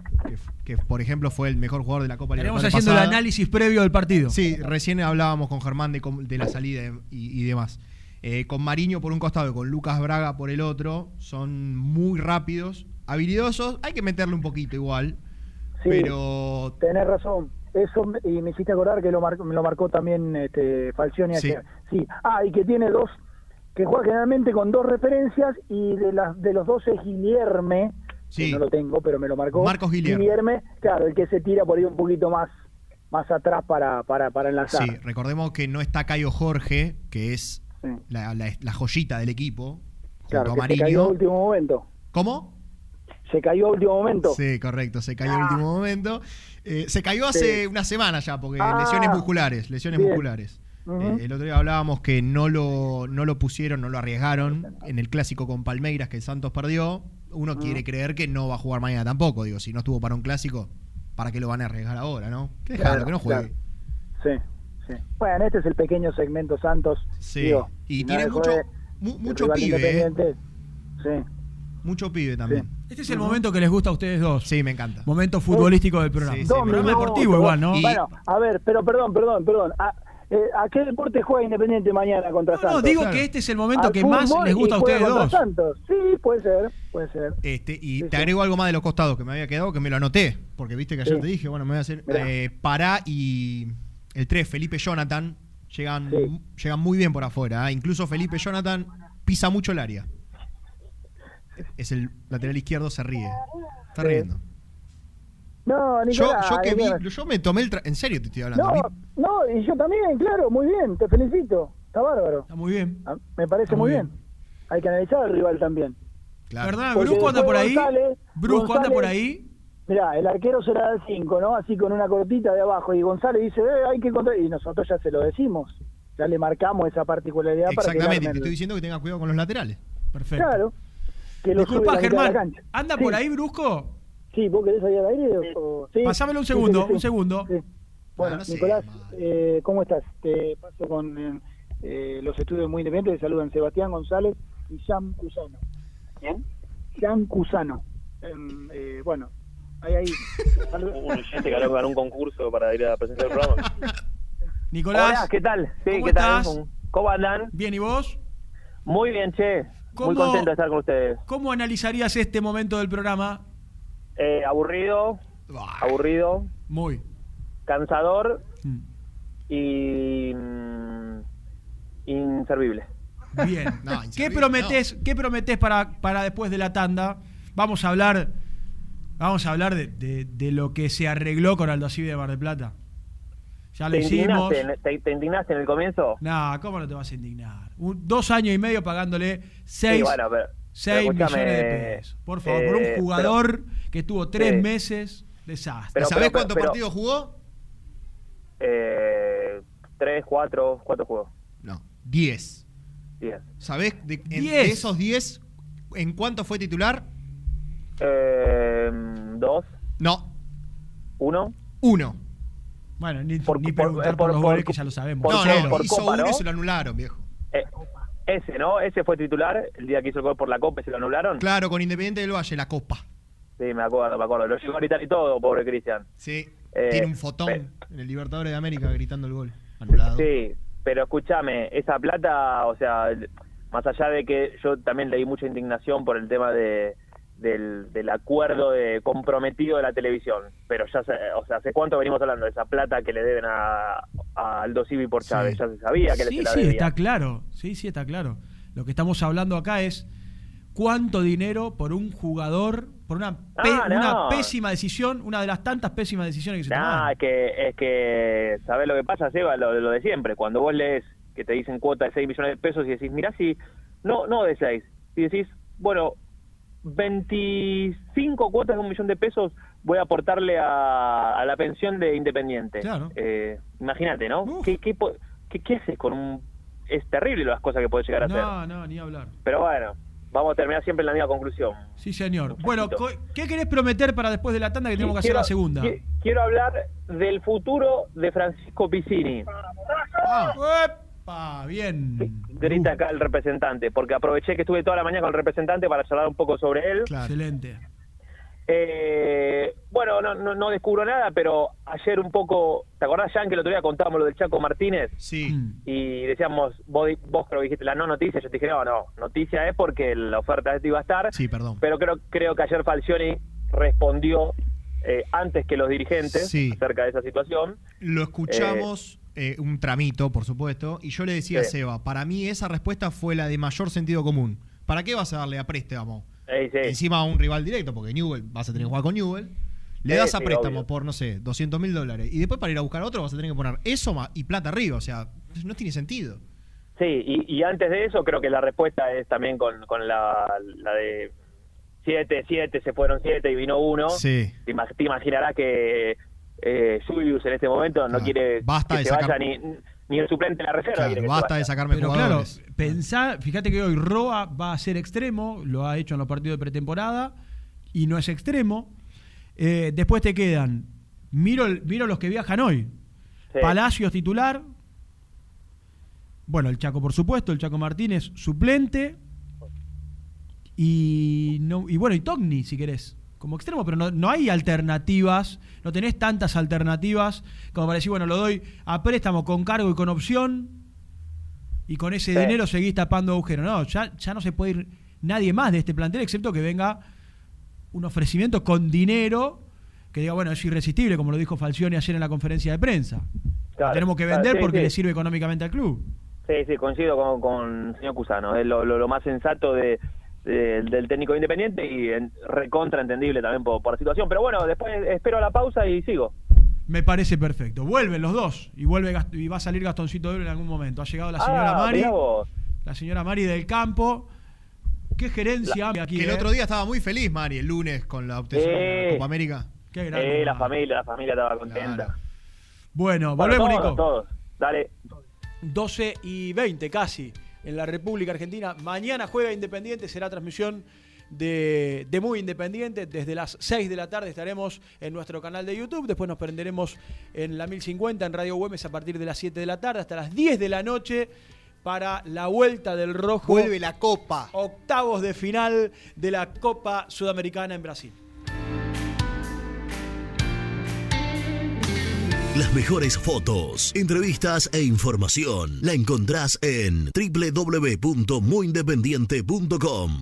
S2: que, por ejemplo fue el mejor jugador de la Copa Libertadores
S1: haciendo el análisis previo del partido.
S2: Sí, recién hablábamos con Germán de, la salida y, y demás. Eh, con Mariño por un costado y con Lucas Braga por el otro, son muy rápidos, habilidosos, hay que meterle un poquito igual,
S17: Sí,
S2: pero
S17: Tenés razón. Eso me- y me hiciste acordar que lo, mar- me lo marcó también este, Falcioni
S2: Sí.
S17: ayer. Sí. Ah, y que tiene dos, que juega generalmente con dos referencias y de las de los dos es Guillerme,
S2: Sí.
S17: que no lo tengo, pero me lo marcó.
S2: Marcos Guillerme.
S17: claro, el que se tira por ahí un poquito más más atrás para, para, para enlazar.
S2: Sí, recordemos que no está Cayo Jorge, que es la, la- la joyita del equipo, junto
S17: Claro,
S2: a
S17: se cayó a último momento.
S2: ¿Cómo?
S17: Se cayó a último momento.
S2: Sí, correcto, se cayó en
S17: Ah.
S2: último momento. Eh, se cayó hace
S17: Sí.
S2: una semana ya, porque
S17: Ah.
S2: lesiones musculares, lesiones
S17: Bien.
S2: musculares. Eh, el otro día hablábamos que no lo, no lo pusieron, no lo arriesgaron en el clásico con Palmeiras que el Santos perdió. Uno quiere creer que no va a jugar mañana tampoco. Digo, si no estuvo para un clásico, ¿para qué lo van a arriesgar ahora, no? Que
S17: Claro,
S2: que no juegue.
S17: Sí, sí. Bueno, este es el pequeño segmento Santos.
S2: Sí,
S17: Digo,
S2: y
S17: no
S2: tiene mucho,
S17: de-
S2: mu- mucho pibe, ¿eh?
S17: Sí.
S2: Mucho pibe también.
S1: Este es el momento que les gusta a ustedes dos.
S2: Sí, me encanta.
S1: Momento futbolístico del programa.
S2: Sí, sí,
S1: programa
S17: minutos,
S1: deportivo igual, ¿no?
S17: Bueno, a ver, pero perdón, perdón, perdón. ¿A, eh, ¿a qué deporte juega Independiente mañana contra
S1: No,
S17: Santos?
S1: no, digo que este es el momento
S17: Al
S1: que más les gusta a ustedes dos.
S17: Santos. Sí, puede ser, puede ser.
S2: Este, y te agrego algo más de los costados que me había quedado, que me lo anoté, porque viste que ayer
S17: Sí.
S2: te dije, bueno, me voy a hacer. Eh, Pará y el 3, Felipe Jonathan, llegan, llegan muy bien por afuera. ¿eh? Incluso Felipe Jonathan pisa mucho el área. Es el lateral izquierdo, se ríe. Está
S17: Sí.
S2: riendo.
S17: No,
S2: Yo,
S17: Nicolás.
S2: yo que vi, yo me tomé el. tra- En serio te estoy hablando.
S17: No, no, y yo también, claro, muy bien, te felicito. Está bárbaro.
S1: Está muy bien.
S17: Ah, Me parece muy
S1: muy
S17: bien. Hay que analizar al rival también.
S1: ¿Verdad?
S17: Porque
S1: Brusco anda por ahí.
S17: González-
S1: Brusco anda
S17: González-
S1: por ahí.
S17: Mirá, el arquero será el 5, ¿no? Así con una cortita de abajo. Y González dice, eh, hay que encontrar. Y nosotros ya se lo decimos. Ya le marcamos esa particularidad para que
S2: Exactamente,
S17: armen
S2: te estoy diciendo que tenga cuidado con los laterales.
S1: Perfecto.
S17: Claro. Que lo
S1: Disculpa, Germán. ¿Anda
S17: Sí.
S1: por ahí, Brusco?
S17: Sí, ¿vos querés salir al aire? o- sí?
S1: Pasámelo un segundo,
S17: sí, sí.
S1: un segundo.
S17: Sí. Bueno,
S2: Ah, no sé,
S17: Nicolás, eh, ¿cómo estás? Te paso con eh, eh, los estudios muy independientes. Te saludan Sebastián González y Jean Cusano. ¿Quién? Jean Cusano. Em, eh, bueno, ahí, ahí.
S18: que habló con un concurso para ir a presentar el programa.
S1: Nicolás.
S18: Hola, ¿qué tal? Sí,
S1: ¿Cómo
S18: ¿qué tal?
S1: estás?
S18: ¿Cómo andan?
S1: Bien, ¿y vos?
S18: Muy bien, che.
S1: ¿Cómo-
S18: Muy contento de estar con ustedes.
S1: ¿Cómo analizarías este momento del programa?
S18: Eh, aburrido, aburrido,
S1: Muy.
S18: cansador
S1: Mm.
S18: y mm, inservible.
S1: Bien.
S2: No,
S1: ¿Qué prometés, ¿qué prometés para, para después de la tanda? Vamos a hablar, vamos a hablar de, de- de lo que se arregló con Aldo Civi de Mar del Plata. Ya lo
S18: ¿Te
S1: hicimos.
S18: indignaste, en- te, te indignaste en el comienzo?
S1: No, ¿cómo no te vas a indignar? Un- dos años y medio pagándole seis,
S18: Sí, bueno, pero-
S1: seis
S18: pero escúchame,
S1: millones de pesos. Por favor, por
S18: eh,
S1: un jugador que estuvo tres
S18: Sí.
S1: meses, desastre.
S18: Pero-
S2: ¿Sabés
S18: pero-
S2: cuántos partidos jugó?
S18: Eh, tres, cuatro, cuatro juegos.
S2: No, 10.
S18: Diez.
S2: ¿Sabés de, en- de
S1: Diez.
S2: esos 10 en cuánto fue titular?
S18: Eh, dos,
S2: No,
S18: uno.
S2: uno.
S1: Bueno, ni,
S18: Por-
S1: ni
S18: por-
S1: preguntar por,
S18: por-
S1: los
S18: por-
S1: goles que ya lo sabemos.
S18: por-
S2: no,
S1: Cero.
S2: no,
S18: por
S2: hizo
S18: Copa,
S2: uno
S18: ¿no?
S2: y se lo anularon, viejo.
S18: Eh, ese, ¿no? Ese fue titular el día que hizo el gol por la Copa y se lo anularon.
S2: Claro, con Independiente del Valle, la Copa.
S18: Sí, me acuerdo, me acuerdo. Lo llegó a gritar y todo, pobre Cristian.
S2: Sí,
S18: Eh,
S2: tiene un fotón en el Libertadores de América gritando el gol. Anulado.
S18: Sí, pero escúchame, esa plata, o sea, más allá de que yo también leí mucha indignación por el tema de del, del acuerdo de comprometido de la televisión, pero ya, se- o sea, ¿hace cuánto venimos hablando de esa plata que le deben a, a Aldo Civi por Chávez? Ya se sabía que le
S1: Sí,
S18: se la
S1: sí,
S18: debía.
S1: está claro. Sí, sí, está claro. Lo que estamos hablando acá es cuánto dinero por un jugador, por una, pe-
S18: Ah, no.
S1: una pésima decisión, una de las tantas pésimas decisiones que se
S18: Nah,
S1: tomaron.
S18: es que, es que, ¿sabés lo que pasa, Seba? Lo, lo de siempre. Cuando vos lees que te dicen cuota de 6 millones de pesos y decís, mirá si, no, no de 6, si decís, bueno, 25 cuotas de un millón de pesos voy a aportarle a, a la pensión de Independiente.
S1: Claro.
S18: Eh, Imagínate, ¿no? ¿Qué, qué, qué- qué haces con un...? Es terrible las cosas que puede llegar a hacer.
S1: No, no, ni hablar.
S18: Pero bueno, vamos a terminar siempre en la misma conclusión.
S1: Sí, señor. Bueno, ¿qué querés prometer para después de la tanda que tenemos que hacer
S18: Quiero-
S1: la segunda?
S18: qui- Quiero hablar del futuro de Francisco Piccini.
S1: ¡Epa! Bien.
S18: Grita acá el representante, porque aproveché que estuve toda la mañana con el representante para charlar un poco sobre él.
S1: Excelente.
S18: Eh, bueno, no, no, no descubro nada, pero ayer un poco, ¿te acordás, Jan, que el otro día contábamos lo del Chaco Martínez?
S19: Sí.
S18: Y decíamos, vos, vos creo que dijiste la no noticia, yo te dije, no, no, noticia es porque la oferta de este iba a estar.
S19: Sí, perdón.
S18: Pero creo, creo que ayer Falcioni respondió eh, antes que los dirigentes
S19: Sí.
S18: acerca de esa situación.
S19: Lo escuchamos, eh, un tramito, por supuesto, y yo le decía a. Seba, para mí esa respuesta fue la de mayor sentido común. ¿Para qué vas a darle a préstamo?
S18: Eh, sí.
S19: Encima a un rival directo, porque Newell, vas a tener que jugar con Newell. Le
S18: Sí,
S19: das a
S18: sí,
S19: préstamo
S18: obvio.
S19: por, no sé, 200 mil dólares. Y después para ir a buscar otro vas a tener que poner eso y plata arriba. O sea, no tiene sentido.
S18: Sí, y, y antes de eso creo que la respuesta es también con, con la, la de siete, siete, se fueron siete y vino uno.
S19: Sí.
S18: Te, ima- te imaginarás que eh, Julius en este momento no quiere
S19: Basta
S18: que se
S19: sacar-
S18: vaya ni, ni el suplente de la reserva.
S19: Claro, basta de sacarme
S1: Pero
S19: jugadores.
S1: claro, pensá, fíjate que hoy Roa va a ser extremo, lo ha hecho en los partidos de pretemporada y no es extremo. Eh, después te quedan, miro, miro los que viajan hoy.
S18: Sí.
S1: Palacios titular. Bueno, el Chaco, por supuesto, el Chaco Martínez suplente. Y, no, y bueno, y Togni, si querés, como extremo, pero no, no hay alternativas, no tenés tantas alternativas como para decir, bueno, lo doy a préstamo con cargo y con opción, y con ese
S18: Sí.
S1: dinero seguís tapando agujeros. No, ya, ya no se puede ir nadie más de este plantel, excepto que venga un ofrecimiento con dinero que diga, bueno, es irresistible, como lo dijo Falcioni ayer en la conferencia de prensa.
S18: Claro,
S1: Tenemos que
S18: claro,
S1: vender
S18: sí,
S1: porque
S18: sí.
S1: le sirve económicamente al club.
S18: Sí, sí, coincido con, con el señor Cusano. Es lo, lo- lo más sensato de, de- del técnico independiente y en- recontra entendible también por, por la situación. Pero bueno, después espero la pausa y sigo.
S1: Me parece perfecto. Vuelven los dos y vuelve Gast- y va a salir Gastoncito de Oro en algún momento. Ha llegado la señora
S18: Ah,
S1: Mari, la señora Mari del campo. Qué gerencia aquí.
S19: que el
S1: eh.
S19: otro día estaba muy feliz, Mari, el lunes con la obtención de la
S18: Eh.
S19: Copa América.
S1: Qué grande.
S18: Eh, la familia, la familia estaba contenta.
S1: Bueno,
S18: Bueno,
S1: volvemos,
S18: todos,
S1: Nico.
S18: todos. Dale.
S1: 12 y 20 casi en la República Argentina. Mañana juega Independiente, será transmisión de, de Muy Independiente. Desde las 6 de la tarde estaremos en nuestro canal de YouTube. Después nos prenderemos en la 1050 en Radio Güemes a partir de las 7 de la tarde hasta las 10 de la noche para la vuelta del rojo.
S19: Vuelve la Copa.
S1: Octavos de final de la Copa Sudamericana en Brasil.
S5: Las mejores fotos, entrevistas e información la encontrás en www.muyindependiente.com.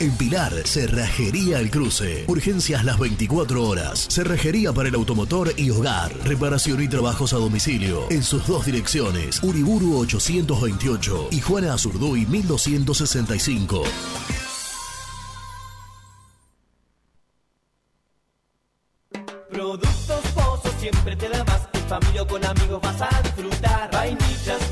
S5: En Pilar, Cerrajería El Cruce. Urgencias las 24 horas. Cerrajería para el automotor y hogar. Reparación y trabajos a domicilio. En sus dos direcciones. Uriburu 828 y Juana Azurduy 1265.
S7: Productos Pozos siempre te da más. En familia con amigos vas a disfrutar. Vainillas,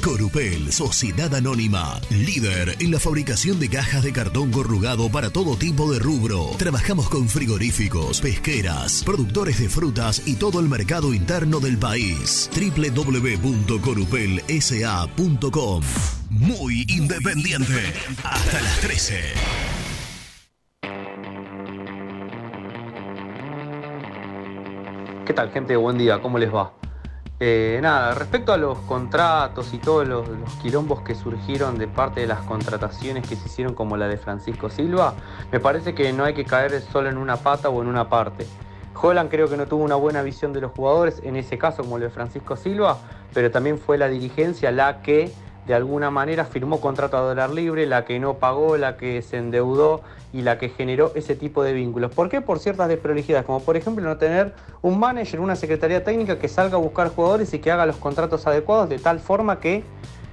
S5: Corupel, Sociedad Anónima, líder en la fabricación de cajas de cartón corrugado para todo tipo de rubro. Trabajamos con frigoríficos, pesqueras, productores de frutas y todo el mercado interno del país. www.corupelsa.com Muy independiente. Hasta las 13.
S20: ¿Qué tal gente? Buen día, ¿cómo les va? Eh, nada, respecto a los contratos y todos los, quilombos que surgieron de parte de las contrataciones que se hicieron como la de Francisco Silva, me parece que no hay que caer solo en una pata o en una parte. Holland creo que no tuvo una buena visión de los jugadores, en ese caso como lo de Francisco Silva, pero también fue la dirigencia la que de alguna manera firmó contrato a dólar libre, la que no pagó, la que se endeudó y la que generó ese tipo de vínculos. ¿Por qué? Por ciertas desprolijidades, como por ejemplo no tener un manager, una secretaría técnica que salga a buscar jugadores y que haga los contratos adecuados de tal forma que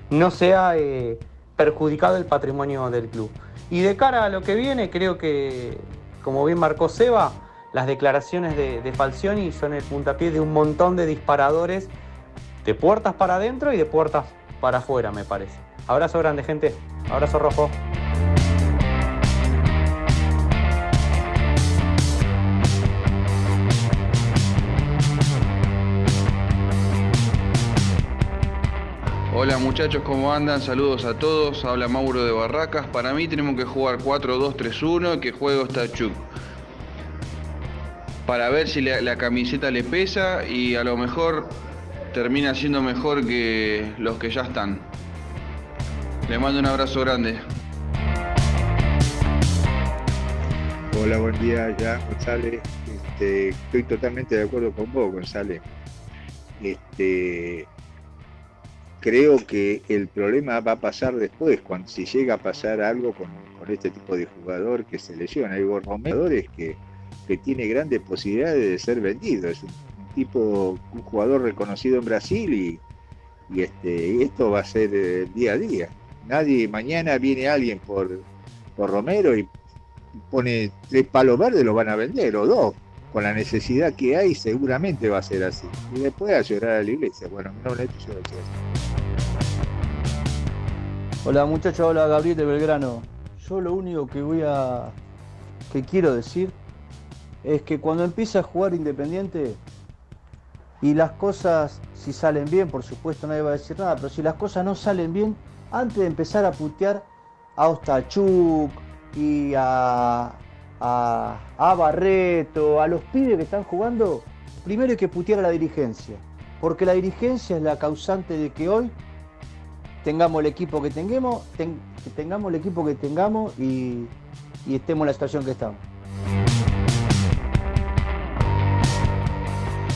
S20: no sea eh, perjudicado el patrimonio del club. Y de cara a lo que viene, creo que, como bien marcó Seba, las declaraciones de, de Falcioni son el puntapié de un montón de disparadores de puertas para adentro y de puertas para afuera, me parece. Abrazo grande, gente. Abrazo rojo.
S21: Hola muchachos, ¿cómo andan? Saludos a todos. Habla Mauro de Barracas. Para mí tenemos que jugar 4-2-3-1 y que juego está Chuk. Para ver si la camiseta le pesa y a lo mejor termina siendo mejor que los que ya están. Le mando un abrazo grande.
S22: Hola, buen día, ya González. Este, estoy totalmente de acuerdo con vos, González. Este, creo que el problema va a pasar después, cuando si llega a pasar algo con, este tipo de jugador que se lesiona. Hay jugadores que, que tiene grandes posibilidades de ser vendido. Tipo, un jugador reconocido en Brasil este, y esto va a ser eh, día a día. Nadie, mañana viene alguien por, Romero y pone tres palos verdes, lo van a vender, o dos. Con la necesidad que hay, seguramente va a ser así. Y después a llorar a la iglesia. Bueno, no yo
S23: Hola muchachos, hola Gabriel de Belgrano. Yo lo único que voy a. que quiero decir es que cuando empieza a jugar Independiente y las cosas, si salen bien, por supuesto nadie va a decir nada, pero si las cosas no salen bien, antes de empezar a putear a Ostachuk y a, a, a Barreto, a los pibes que están jugando, primero hay que putear a la dirigencia, porque la dirigencia es la causante de que hoy tengamos el equipo que tengamos, tengamos el equipo que tengamos y, y estemos en la situación que estamos.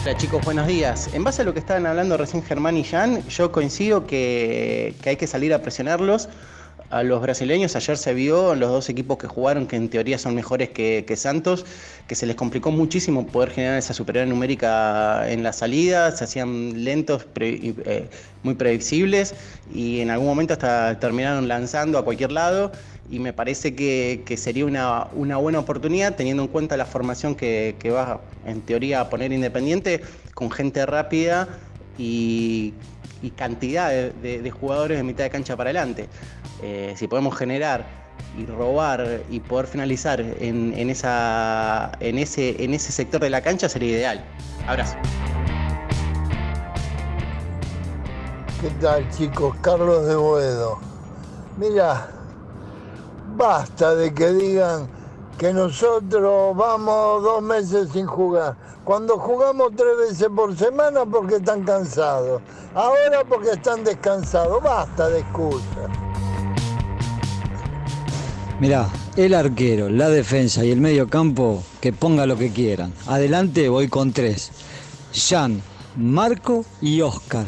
S24: Hola chicos, buenos días. En base a lo que estaban hablando recién Germán y Jan, yo coincido que, que hay que salir a presionarlos. A los brasileños. Ayer se vio en los dos equipos que jugaron, que en teoría son mejores que, Santos, que se les complicó muchísimo poder generar esa superioridad numérica en la salida, se hacían lentos, pre- eh, muy predecibles y en algún momento hasta terminaron lanzando a cualquier lado. Y me parece que, sería una, una buena oportunidad teniendo en cuenta la formación que, va en teoría a poner Independiente con gente rápida y, y cantidad de- de jugadores de mitad de cancha para adelante. Eh, si podemos generar y robar y poder finalizar en, esa, en, ese, en ese sector de la cancha sería ideal. Abrazo.
S25: ¿Qué tal chicos? Carlos de Boedo. Mira, basta de que digan que nosotros vamos dos meses sin jugar. Cuando jugamos tres veces por semana porque están cansados. Ahora porque están descansados. Basta de excusas.
S26: Mirá, el arquero, la defensa y el medio campo, que ponga lo que quieran. Adelante voy con tres. Jan, Marco y Oscar.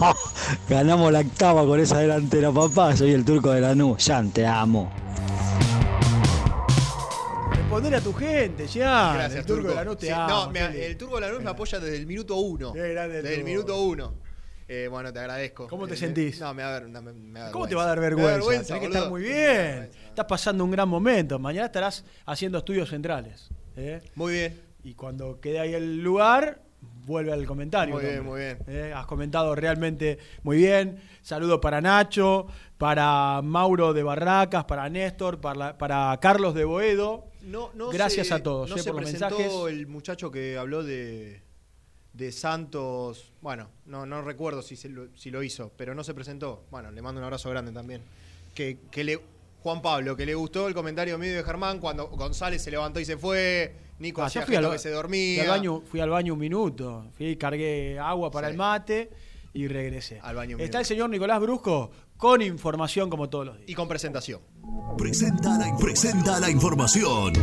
S26: Ganamos la octava con esa delantera, papá. Soy el turco de la nube. Jan, te amo.
S1: Responder a tu gente, ya.
S2: Gracias,
S1: el turco
S2: Turco.
S1: de la Nube te
S2: Sí,
S1: ama,
S2: no, me- el Turco de la Nube me apoya desde el minuto uno.
S1: Qué grande el
S2: Desde el minuto uno. Eh, bueno, te agradezco.
S1: ¿Cómo te
S2: Eh,
S1: sentís?
S2: No, me va a dar, no, me- me da
S1: ¿Cómo te
S2: vergüenza.
S1: va a dar
S2: Me da
S1: vergüenza? Tenés que estar muy bien. Estás pasando un gran momento. Mañana estarás haciendo estudios centrales. ¿eh?
S2: Muy bien.
S1: Y cuando quede ahí el lugar, vuelve al comentario.
S2: Muy bien, muy bien.
S1: ¿eh? Has comentado realmente muy bien. Saludo para Nacho, para Mauro de Barracas, para Néstor, para, para Carlos de Boedo.
S2: No, no
S1: Gracias
S2: se-
S1: a todos
S2: no
S1: eh,
S2: se
S1: por los mensajes.
S2: el muchacho que habló de, de Santos. Bueno, no, no recuerdo si, se lo, si lo hizo, pero no se presentó. Bueno, le mando un abrazo grande también. Que, que le, Juan Pablo, que le gustó el comentario medio de Germán cuando González se levantó y se fue. Nico
S1: Ah,
S2: hacía
S1: fui al,
S2: que se
S1: fui
S2: dormía.
S1: al baño, fui al baño un minuto. Fui, cargué agua para el mate y regresé.
S2: Al baño un
S1: Está el señor Nicolás Brusco con información como todos los días.
S2: Y con presentación.
S5: Presenta la, presenta la información.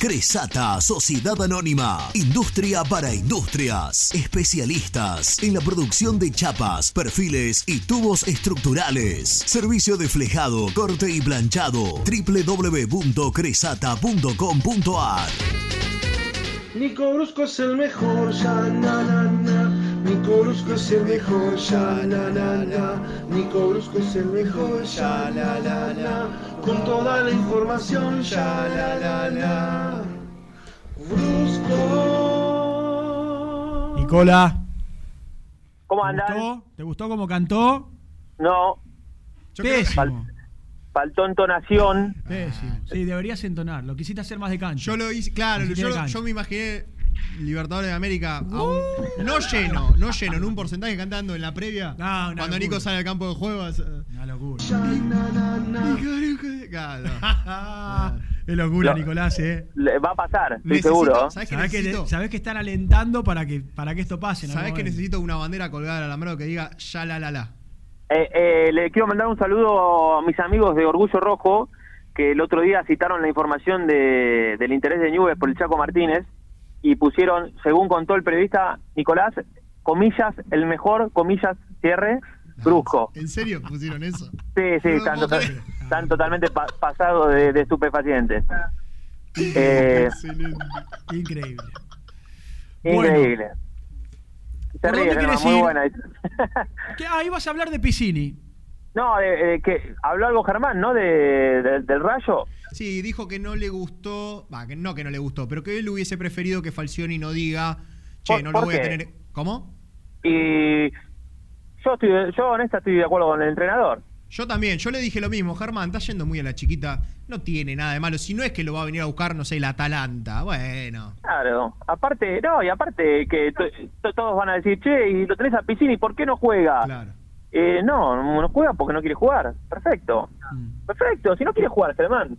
S5: Cresata, Sociedad Anónima, Industria para Industrias, especialistas en la producción de chapas, perfiles y tubos estructurales. Servicio de flejado, corte y planchado. www.cresata.com.ar
S27: Nico Brusco es el mejor, ya na na na. Nico Brusco es el mejor, ya na na na. Nico Brusco es el mejor, ya la la la. Con toda la información, ya la la la.
S1: Nicola.
S18: ¿Cómo
S1: gustó? ¿Te gustó cómo cantó?
S18: No.
S1: Pésimo.
S18: Fal- faltó entonación.
S1: Pésimo. Sí, deberías entonar. Lo quisiste hacer más de cancha.
S2: Yo lo hice, claro, yo, yo me imaginé Libertadores de América a un- no lleno, no lleno, en un porcentaje cantando en la previa.
S1: una
S2: cuando Nico sale al campo de juego. es-
S1: Una locura.
S2: Claro.
S1: Es locura,
S18: Lo-
S1: Nicolás, ¿eh?
S18: Le- va a pasar, estoy
S2: Necesito-
S18: seguro.
S2: ¿sabes
S1: Sabés que,
S2: necesito?
S1: sabés que están alentando para que, para que esto pase. en
S2: ¿Sabés
S1: algún
S2: que
S1: momento.
S2: necesito una bandera colgada al alambrado que diga ya la la la?
S18: Eh, eh, le quiero mandar un saludo a mis amigos de Orgullo Rojo, que el otro día citaron la información de, del interés de Nubes por el Chaco Martínez y pusieron, según contó el periodista Nicolás, comillas, el mejor, comillas, cierre, brusco.
S2: ¿En serio pusieron eso?
S18: Sí, sí,
S2: No
S18: están, tota- totalmente pa- pasados de, de estupefacientes. Eh,
S1: Increíble.
S18: increíble. Se
S1: ¿por dónde
S18: muy
S1: ir?
S18: buena.
S1: ¿Qué? Ah, ibas a hablar de Piscini.
S18: No, de- de que habló algo Germán, ¿no? De- del rayo.
S2: Sí, dijo que no le gustó, va, que no que no le gustó, pero que él hubiese preferido que Falcioni no diga, che,
S18: ¿Por-
S2: no lo voy a tener. ¿Cómo?
S18: Y yo estoy, yo honesta estoy de acuerdo con el entrenador.
S2: Yo también, yo le dije lo mismo, Germán, está yendo muy a la chiquita, no tiene nada de malo, si no es que lo va a venir a buscar, no sé, la Atalanta, bueno.
S18: Claro, aparte, no, y aparte que to- to- todos van a decir, che, y lo tenés a Piscini, ¿por qué no juega?
S2: Claro.
S18: Eh, no, no juega porque no quiere jugar. Perfecto. Perfecto, si no quiere jugar, Germán.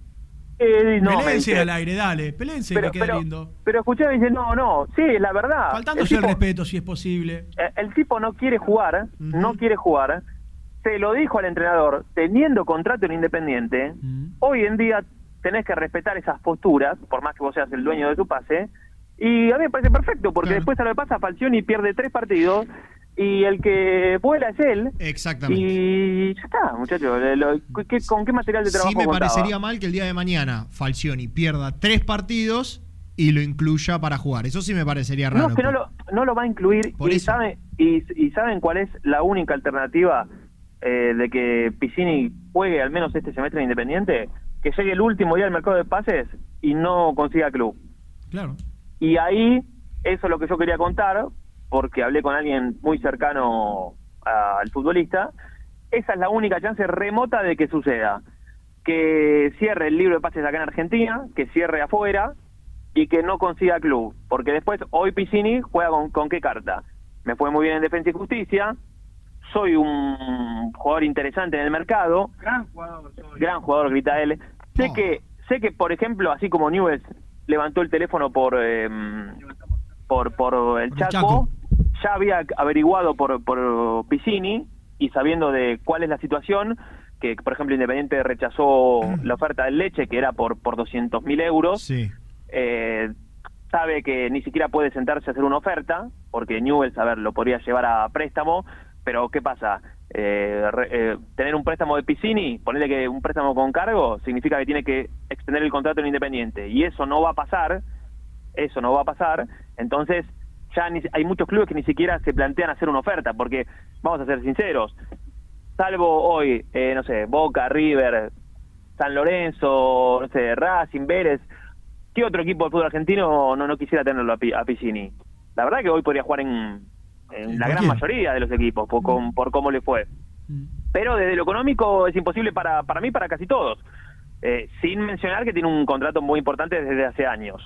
S18: Eh, no,
S1: Pelense al aire, dale. Pelense,
S18: Pero-
S1: que queda
S18: pero-
S1: lindo.
S18: Pero escuché, me dice, no, no, sí, la verdad.
S1: Faltándose
S18: el,
S1: respeto, si es posible.
S18: eh, el tipo no quiere jugar, no quiere jugar. Se lo dijo al entrenador, teniendo contrato en Independiente, hoy en día tenés que respetar esas posturas, por más que vos seas el dueño de tu pase, y a mí me parece perfecto, porque después a lo que pasa, Falcioni pierde tres partidos, y el que vuela es él,
S2: Exactamente.
S18: y ya está, muchachos, le- lo- ¿qué- ¿con qué material de trabajo
S2: Sí me
S18: contaba?
S2: parecería mal que el día de mañana Falcioni pierda tres partidos y lo incluya para jugar. Eso sí me parecería raro.
S18: No, es que no lo, no lo va a incluir
S2: Por
S18: y,
S2: eso.
S18: sabe- y, y saben cuál es la única alternativa eh, de que Piscini juegue al menos este semestre en Independiente, que llegue el último día del mercado de pases y no consiga club.
S1: Claro.
S18: Y ahí, eso es lo que yo quería contar, porque hablé con alguien muy cercano al futbolista, esa es la única chance remota de que suceda. Que cierre el libro de pases acá en Argentina, que cierre afuera y que no consiga club. Porque después, hoy Piscini juega con, con qué carta. Me fue muy bien en Defensa y Justicia, soy un jugador interesante en el mercado,
S28: Gran jugador. soy.
S18: gran jugador, grita él. Sé que, sé que por ejemplo, así como Newell's levantó el teléfono por eh, por, por el Chaco,
S1: Chaco.
S18: Ya había averiguado por, por Piscini y sabiendo de cuál es la situación, que por ejemplo Independiente rechazó la oferta del Leche, que era por, por 200 mil euros,
S2: Sí.
S18: eh, sabe que ni siquiera puede sentarse a hacer una oferta, porque Newell's, a ver, lo podría llevar a préstamo, pero ¿qué pasa? Eh, re- eh, tener un préstamo de Piscini, ponerle que un préstamo con cargo, significa que tiene que extender el contrato en Independiente, y eso no va a pasar, eso no va a pasar, entonces ya ni- hay muchos clubes que ni siquiera se plantean hacer una oferta, porque vamos a ser sinceros, salvo hoy, eh, no sé, Boca, River, San Lorenzo, no sé, Racing, Vélez, ¿qué otro equipo del fútbol argentino no, no quisiera tenerlo a, a Piscini? La verdad que hoy podría jugar en, en la gran mayoría de los equipos, por, com- por cómo le fue. Pero desde lo económico es imposible para, para mí, para casi todos. Eh, sin mencionar que tiene un contrato muy importante desde hace años,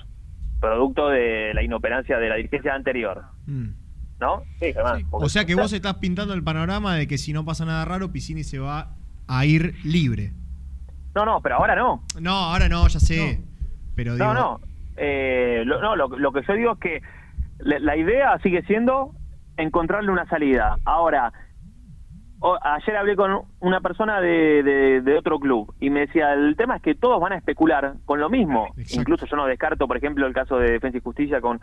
S18: producto de la inoperancia de la dirigencia anterior. ¿No? Sí, Germán. porque-
S2: Mm. O sea que vos estás pintando el panorama de que si no pasa nada raro, Piscini se va a ir libre.
S18: No, no, pero ahora no.
S2: No, ahora no, ya sé. Pero digo,
S18: No, no. Eh, lo, no, lo, lo que yo digo es que la, la idea sigue siendo encontrarle una salida. Ahora, o- ayer hablé con una persona de, de- de otro club y me decía, el tema es que todos van a especular con lo mismo. Incluso yo no descarto, por ejemplo, el caso de Defensa y Justicia con,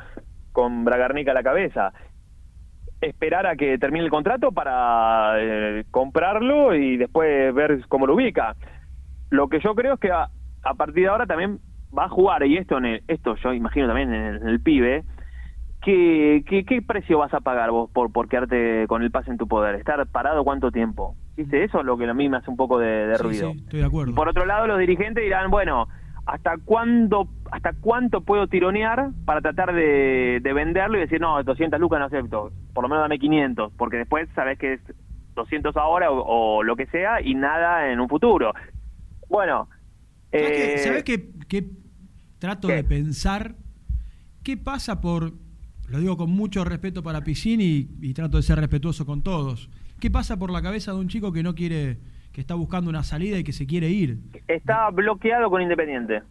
S18: con Bragarnica a la cabeza. Esperar a que termine el contrato para eh, comprarlo y después ver cómo lo ubica. Lo que yo creo es que a, a partir de ahora también va a jugar, y esto en el- esto yo imagino también en el, en el pibe, ¿qué, qué, qué precio vas a pagar vos por, por quedarte con el pase en tu poder? ¿Estar parado cuánto tiempo? ¿Viste? Eso es lo que a mí me hace un poco de, de
S1: Sí,
S18: ruido.
S1: sí, estoy de acuerdo.
S18: Por otro lado, los dirigentes dirán, bueno, hasta cuándo, hasta cuánto puedo tironear para tratar de, de venderlo y decir, no, 200 lucas no acepto, por lo menos dame 500, porque después sabes que es 200 ahora o, o lo que sea y nada en un futuro. Bueno,
S1: ¿Sabes
S18: eh,
S1: ¿Sabes qué, qué trato de pensar? ¿Qué pasa por, lo digo con mucho respeto para Piscini y, y trato de ser respetuoso con todos, ¿qué pasa por la cabeza de un chico que no quiere, que está buscando una salida y que se quiere ir?
S18: está bloqueado con Independiente.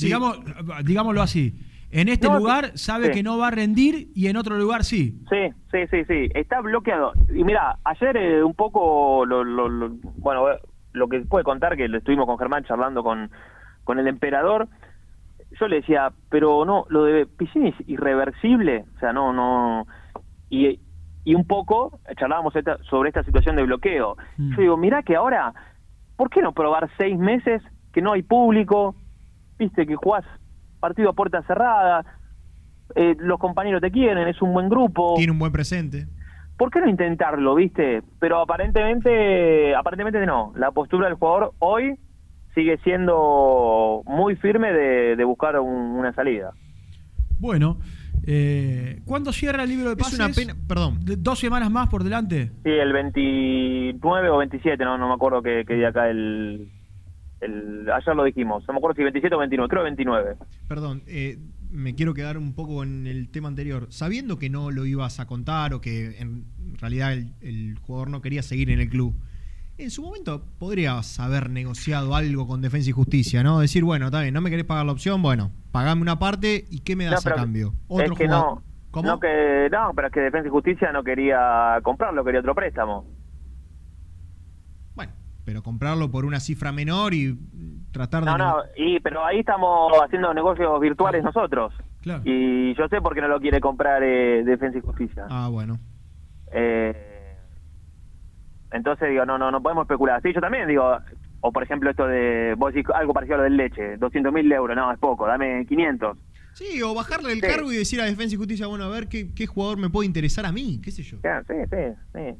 S1: Digamos, digámoslo así, en este
S18: No,
S1: lugar sabe
S18: sí.
S1: que no va a rendir y en otro lugar sí.
S18: Sí, sí, sí, sí, está bloqueado. Y mira, ayer eh, un poco, lo, lo- lo- bueno, lo que puede contar, que lo estuvimos con Germán charlando con, con el emperador, yo le decía, pero no, lo de Piscini es irreversible, o sea, no, no, y, y un poco charlábamos esta- sobre esta situación de bloqueo. Yo digo, mira que ahora, ¿por qué no probar seis meses que no hay público? Viste, que jugás partido a puerta cerrada, eh, los compañeros te quieren, es un buen grupo.
S19: Tiene un buen presente.
S18: ¿Por qué no intentarlo, viste? Pero aparentemente, aparentemente no. La postura del jugador hoy sigue siendo muy firme de, de buscar un- una salida.
S1: Bueno, eh, ¿cuándo cierra el libro de
S19: Es
S1: pases?
S19: una pena- perdón.
S1: ¿Dos semanas más por delante?
S18: Sí, el 29 o 27, no, no me acuerdo qué, qué día acá el, el... Ayer lo dijimos, no me acuerdo si 27 o 29, creo 29.
S19: Perdón, eh, me quiero quedar un poco en el tema anterior. Sabiendo que no lo ibas a contar o que en realidad el, el jugador no quería seguir en el club, en su momento podrías haber negociado algo con Defensa y Justicia, ¿no? Decir, bueno, está bien, no me querés pagar la opción, bueno, pagame una parte y ¿qué me das
S18: No,
S19: a cambio?
S18: es que
S19: jugador.
S18: no, no que no, pero es que Defensa y Justicia no quería comprarlo, quería otro préstamo.
S19: Pero comprarlo por una cifra menor y tratar de...
S18: No, no, y, pero ahí estamos haciendo negocios virtuales nosotros.
S1: Claro.
S18: Y yo sé por qué no lo quiere comprar eh, Defensa y Justicia.
S19: Ah, bueno.
S18: Eh, entonces digo, no, no, no podemos especular. Sí, yo también digo, o por ejemplo esto de, vos decís algo parecido a lo del leche, 200 mil euros, no, es poco, dame 500.
S19: Sí, o bajarle el
S18: Sí.
S19: cargo y decir a Defensa y Justicia, bueno, a ver qué, qué jugador me puede interesar a mí, qué sé yo.
S18: Sí, sí, sí.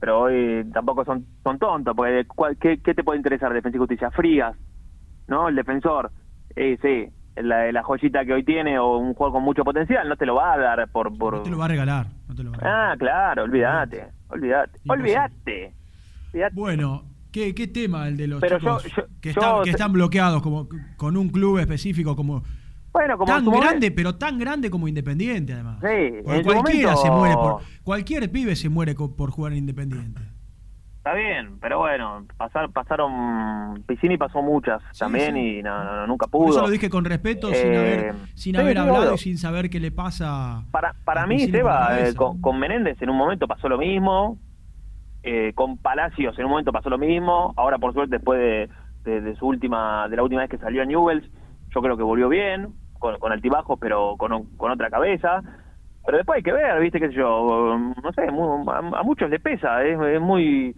S18: Pero hoy tampoco son, son tontos, porque ¿cuál- qué, qué te puede interesar Defensa y Justicia? Frías, ¿no? El defensor. Eh, sí, la, la joyita que hoy tiene o un juego con mucho potencial, no te lo va a dar por... por...
S1: No te lo va a regalar. No te lo va a regalar.
S18: Ah, claro, olvídate, olvídate, olvídate. olvídate.
S1: Bueno, ¿qué, qué tema el de los
S18: Pero
S1: chicos
S18: yo- yo-
S1: que,
S18: yo
S1: están, que
S18: te-
S1: están bloqueados como con un club específico como
S18: Bueno, como
S1: tan
S18: momento-
S1: grande, pero tan grande como Independiente además.
S18: Sí,
S1: cualquiera
S18: momento-
S1: se muere por cualquier pibe se muere por jugar en Independiente.
S18: Está bien, pero bueno, pasar, pasaron, Piscini pasó muchas también
S1: sí.
S18: y no, no, nunca
S1: Por
S18: pudo.
S1: eso lo dije con respeto, sin
S18: Eh,
S1: haber, sin haber hablado y sin saber qué le pasa.
S18: Para, para mí,
S1: por
S18: Seba, eh, con, con Menéndez en un momento pasó lo mismo, eh, con Palacios en un momento pasó lo mismo, ahora por suerte después de, de- de su última, de la última vez que salió a Newells, yo creo que volvió bien, con, con altibajos, pero con, con otra cabeza. Pero después hay que ver, viste, qué sé yo, no sé, a, a muchos le pesa, es, es muy...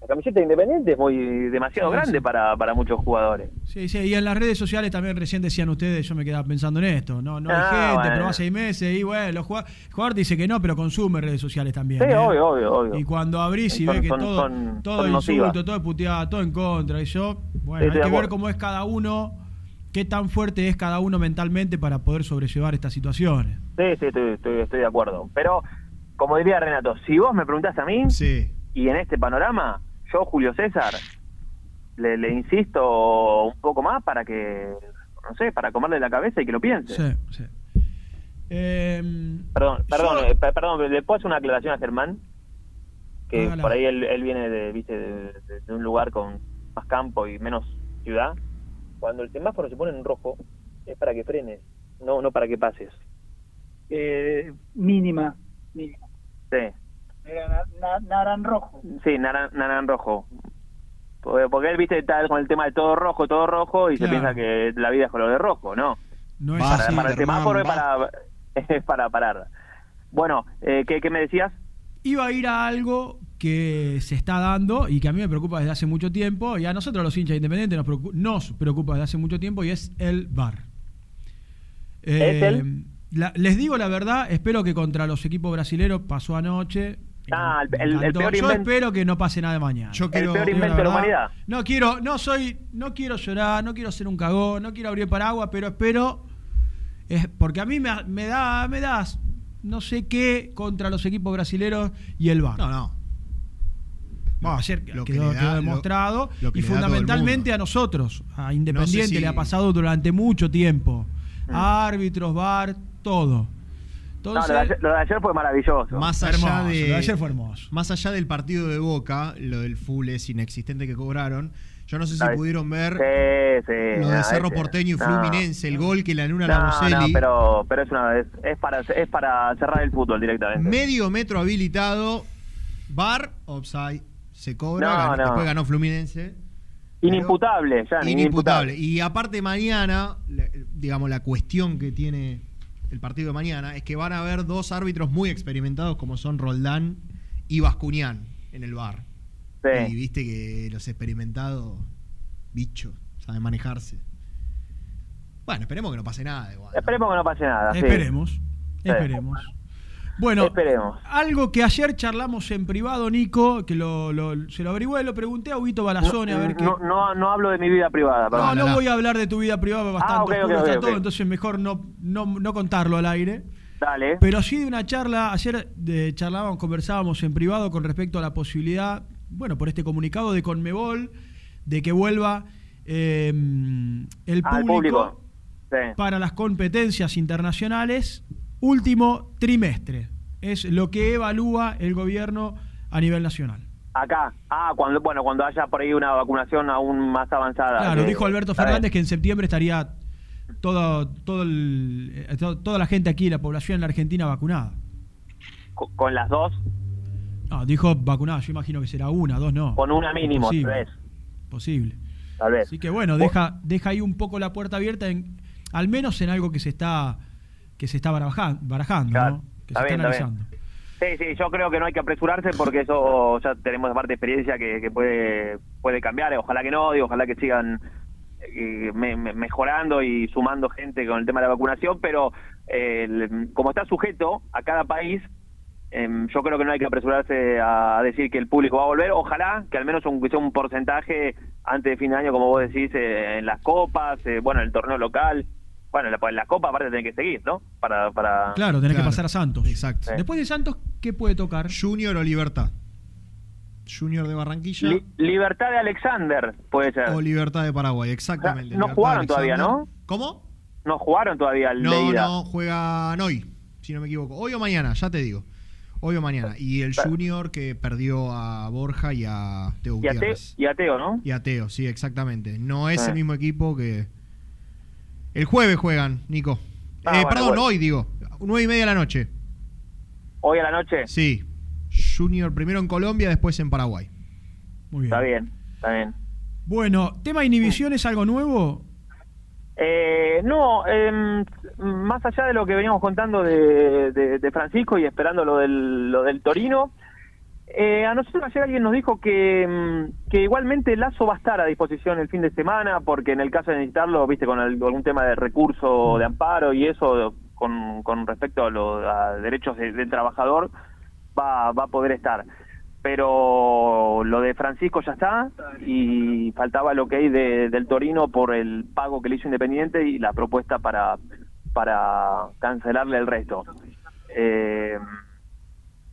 S18: La camiseta independiente es muy demasiado
S1: Sí,
S18: grande
S1: sí.
S18: Para, para muchos jugadores.
S1: Sí, sí, y en las redes sociales también recién decían ustedes, yo me quedaba pensando en esto, no, no hay
S18: Ah,
S1: gente,
S18: bueno.
S1: pero va seis meses y bueno, los jugad- el jugador dice que no, pero consume redes sociales también.
S18: Sí,
S1: ¿eh?
S18: obvio, obvio, obvio.
S1: Y cuando abrís y
S18: Son-
S1: ves que
S18: son-
S1: todo,
S18: son-
S1: todo insulto, todo es puteada, todo en contra, y yo, bueno,
S18: Sí,
S1: hay
S18: de
S1: que ver cómo es cada uno, qué tan fuerte es cada uno mentalmente para poder sobrellevar estas situaciones.
S18: Sí, sí, estoy, estoy, estoy de acuerdo. Pero, como diría Renato, si vos me preguntás a mí, y en este panorama, yo, Julio César, le, le insisto un poco más para que, no sé, para comerle la cabeza y que lo piense.
S1: Sí, sí. Em,
S18: Perdón, perdón,
S1: Yo-
S18: eh, pe- perdón, ¿le puedo hacer una aclaración a Germán? Que
S1: Hágala.
S18: por ahí él, él viene de, ¿viste? De, de- de un lugar con más campo y menos ciudad. Cuando el semáforo se pone en rojo, es para que frenes, no, no para que pases.
S17: Eh, mínima, mínima.
S18: Sí.
S17: Era na- na- naranrojo.
S18: Sí, naran, naranrojo. Porque, porque él, viste, está con el tema de todo rojo, todo rojo, y
S1: Claro.
S18: se piensa que la vida es color de rojo, ¿no?
S1: No es
S18: para,
S1: así,
S18: para el semáforo es para, es para parar. Bueno, eh, ¿qué, ¿qué me decías?
S1: iba a ir a algo que se está dando y que a mí me preocupa desde hace mucho tiempo y a nosotros los hinchas independientes nos preocupa, nos preocupa desde hace mucho tiempo y es el VAR.
S18: ¿Es el?
S1: la- les digo la verdad, espero que contra los equipos brasileños pasó anoche,
S18: Ah, el, el- el
S1: Encantó.
S18: peor
S1: Yo espero que no pase nada de mañana.
S2: Yo
S18: El peor invento de la humanidad.
S1: No quiero, no soy, no quiero llorar, no quiero ser un cagón, no quiero abrir paraguas, pero espero, es porque a mí me, me da, me das no sé qué contra los equipos brasileros y el VAR.
S2: No, no.
S1: Bueno, ayer
S2: Lo que
S1: quedó,
S2: le da-
S1: quedó demostrado
S2: lo que
S1: y fundamentalmente a nosotros, a Independiente
S2: si-
S1: le ha pasado durante mucho tiempo.
S18: Mm.
S1: Árbitros, VAR, todo.
S18: No, lo, de ayer, lo de ayer fue maravilloso.
S2: Más
S1: Hermoso,
S2: allá
S1: lo
S2: de.
S1: ayer fue hermoso.
S2: Más allá del partido de Boca, lo del full es inexistente que cobraron. Yo no sé si pudieron ver
S18: Sí, sí.
S2: lo de
S18: no,
S2: Cerro
S18: ese-
S2: Porteño y
S18: no.
S2: Fluminense, el gol que le anula la
S18: no,
S2: Boselli.
S18: pero, pero es, una, es, es para, es para cerrar el fútbol directamente.
S2: Medio metro habilitado. Bar, offside. Se cobra.
S18: No,
S2: ganó-
S18: no.
S2: Después ganó Fluminense.
S18: Inimputable, ya,
S2: Inimputable. Y aparte mañana, digamos, la cuestión que tiene el partido de mañana es que van a haber dos árbitros muy experimentados como son Roldán y Bascuñán en el bar.
S18: Sí.
S2: Y viste que los experimentados, bicho, saben manejarse. Bueno, esperemos que no pase nada igual.
S18: Esperemos que no pase nada. sí.
S1: esperemos,
S18: Sí.
S1: esperemos. Bueno,
S18: Esperemos.
S1: algo que ayer charlamos en privado, Nico, que lo, lo- se lo averigüé, lo pregunté a Huguito Balazone a ver qué.
S18: no, no, no hablo de mi vida privada,
S1: No,
S18: perdón.
S1: no voy a hablar de tu vida privada, bastante
S18: Ah, ok, ok,
S1: oscuro
S18: ok,
S1: está
S18: ok.
S1: todo, entonces mejor no, no, no contarlo al aire.
S18: Dale.
S1: Pero sí de una charla, ayer de, charlábamos, conversábamos en privado con respecto a la posibilidad, bueno, por este comunicado de Conmebol, de que vuelva eh, el público,
S18: público. Sí.
S1: para las competencias internacionales último trimestre. Es lo que evalúa el gobierno a nivel nacional.
S18: Acá. Ah, cuando, bueno, cuando haya por ahí una vacunación aún más avanzada.
S1: Claro,
S18: que-
S1: dijo Alberto. Fernández que en septiembre estaría todo, todo el- eh, to- toda la gente aquí, la población en la Argentina vacunada.
S18: Co- Con las dos,
S1: No, dijo vacunada, yo imagino que será una, dos no.
S18: con una mínimo,
S1: Posible.
S18: tres,
S1: Posible.
S18: tal vez.
S1: Así que bueno, deja, deja ahí un poco la puerta abierta, en, al menos en algo que se está que se está baraja- barajando,
S18: Claro.
S1: ¿no? que
S18: Está
S1: se
S18: bien,
S1: está
S18: bien.
S1: analizando.
S18: Sí, sí, yo creo que no hay que apresurarse porque eso ya tenemos parte de experiencia que, que puede puede cambiar. Ojalá que no, digo, ojalá que sigan eh, me- me- mejorando y sumando gente con el tema de la vacunación, pero eh, el- como está sujeto a cada país, em, yo creo que no hay que apresurarse a decir que el público va a volver. Ojalá que al menos un, que sea un porcentaje antes de fin de año, como vos decís, eh, en las copas, eh, bueno, en el torneo local. Bueno, la, la copa aparte tiene que seguir, ¿no? Para, para...
S1: Claro, tenés
S2: Claro.
S1: que pasar a Santos.
S2: Exacto.
S1: Después de Santos, ¿qué puede tocar?
S2: Junior o Libertad. Junior de Barranquilla
S18: Li- Libertad de Alexander, puede ser.
S2: o Libertad de Paraguay, exactamente.
S18: No
S2: Libertad
S18: jugaron todavía. ¿no?
S2: ¿Cómo?
S18: No jugaron todavía el de
S2: No,
S18: ida.
S2: no, juegan hoy, si no me equivoco. Hoy o mañana, ya te digo. Hoy o mañana. Y el Junior que perdió a Borja y a Teo
S18: Y a, Teo, y a Teo, ¿no?
S2: Y a Teo, sí, exactamente. No es el mismo equipo que. El jueves juegan, Nico.
S18: Ah,
S2: Eh,
S18: bueno,
S2: perdón,
S18: bueno.
S2: hoy digo. Nueve y media de la noche.
S18: Hoy a la noche.
S2: Sí. Junior primero en Colombia, después en Paraguay.
S1: Muy bien.
S18: Está bien, está bien.
S1: Bueno, tema inhibición es algo nuevo.
S18: Eh, no, em, más allá de lo que veníamos contando de, de- de Francisco y esperando lo del, lo del Torino, eh, a nosotros ayer alguien nos dijo que, em, que igualmente Lazo va a estar a disposición el fin de semana, porque en el caso de necesitarlo, viste, con el- algún tema de recurso de amparo y eso, con, con respecto a los a derechos de- del trabajador, va, va a poder estar. Pero lo de Francisco ya está y faltaba lo que hay de, del Torino por el pago que le hizo Independiente y la propuesta para, para cancelarle el resto. Eh,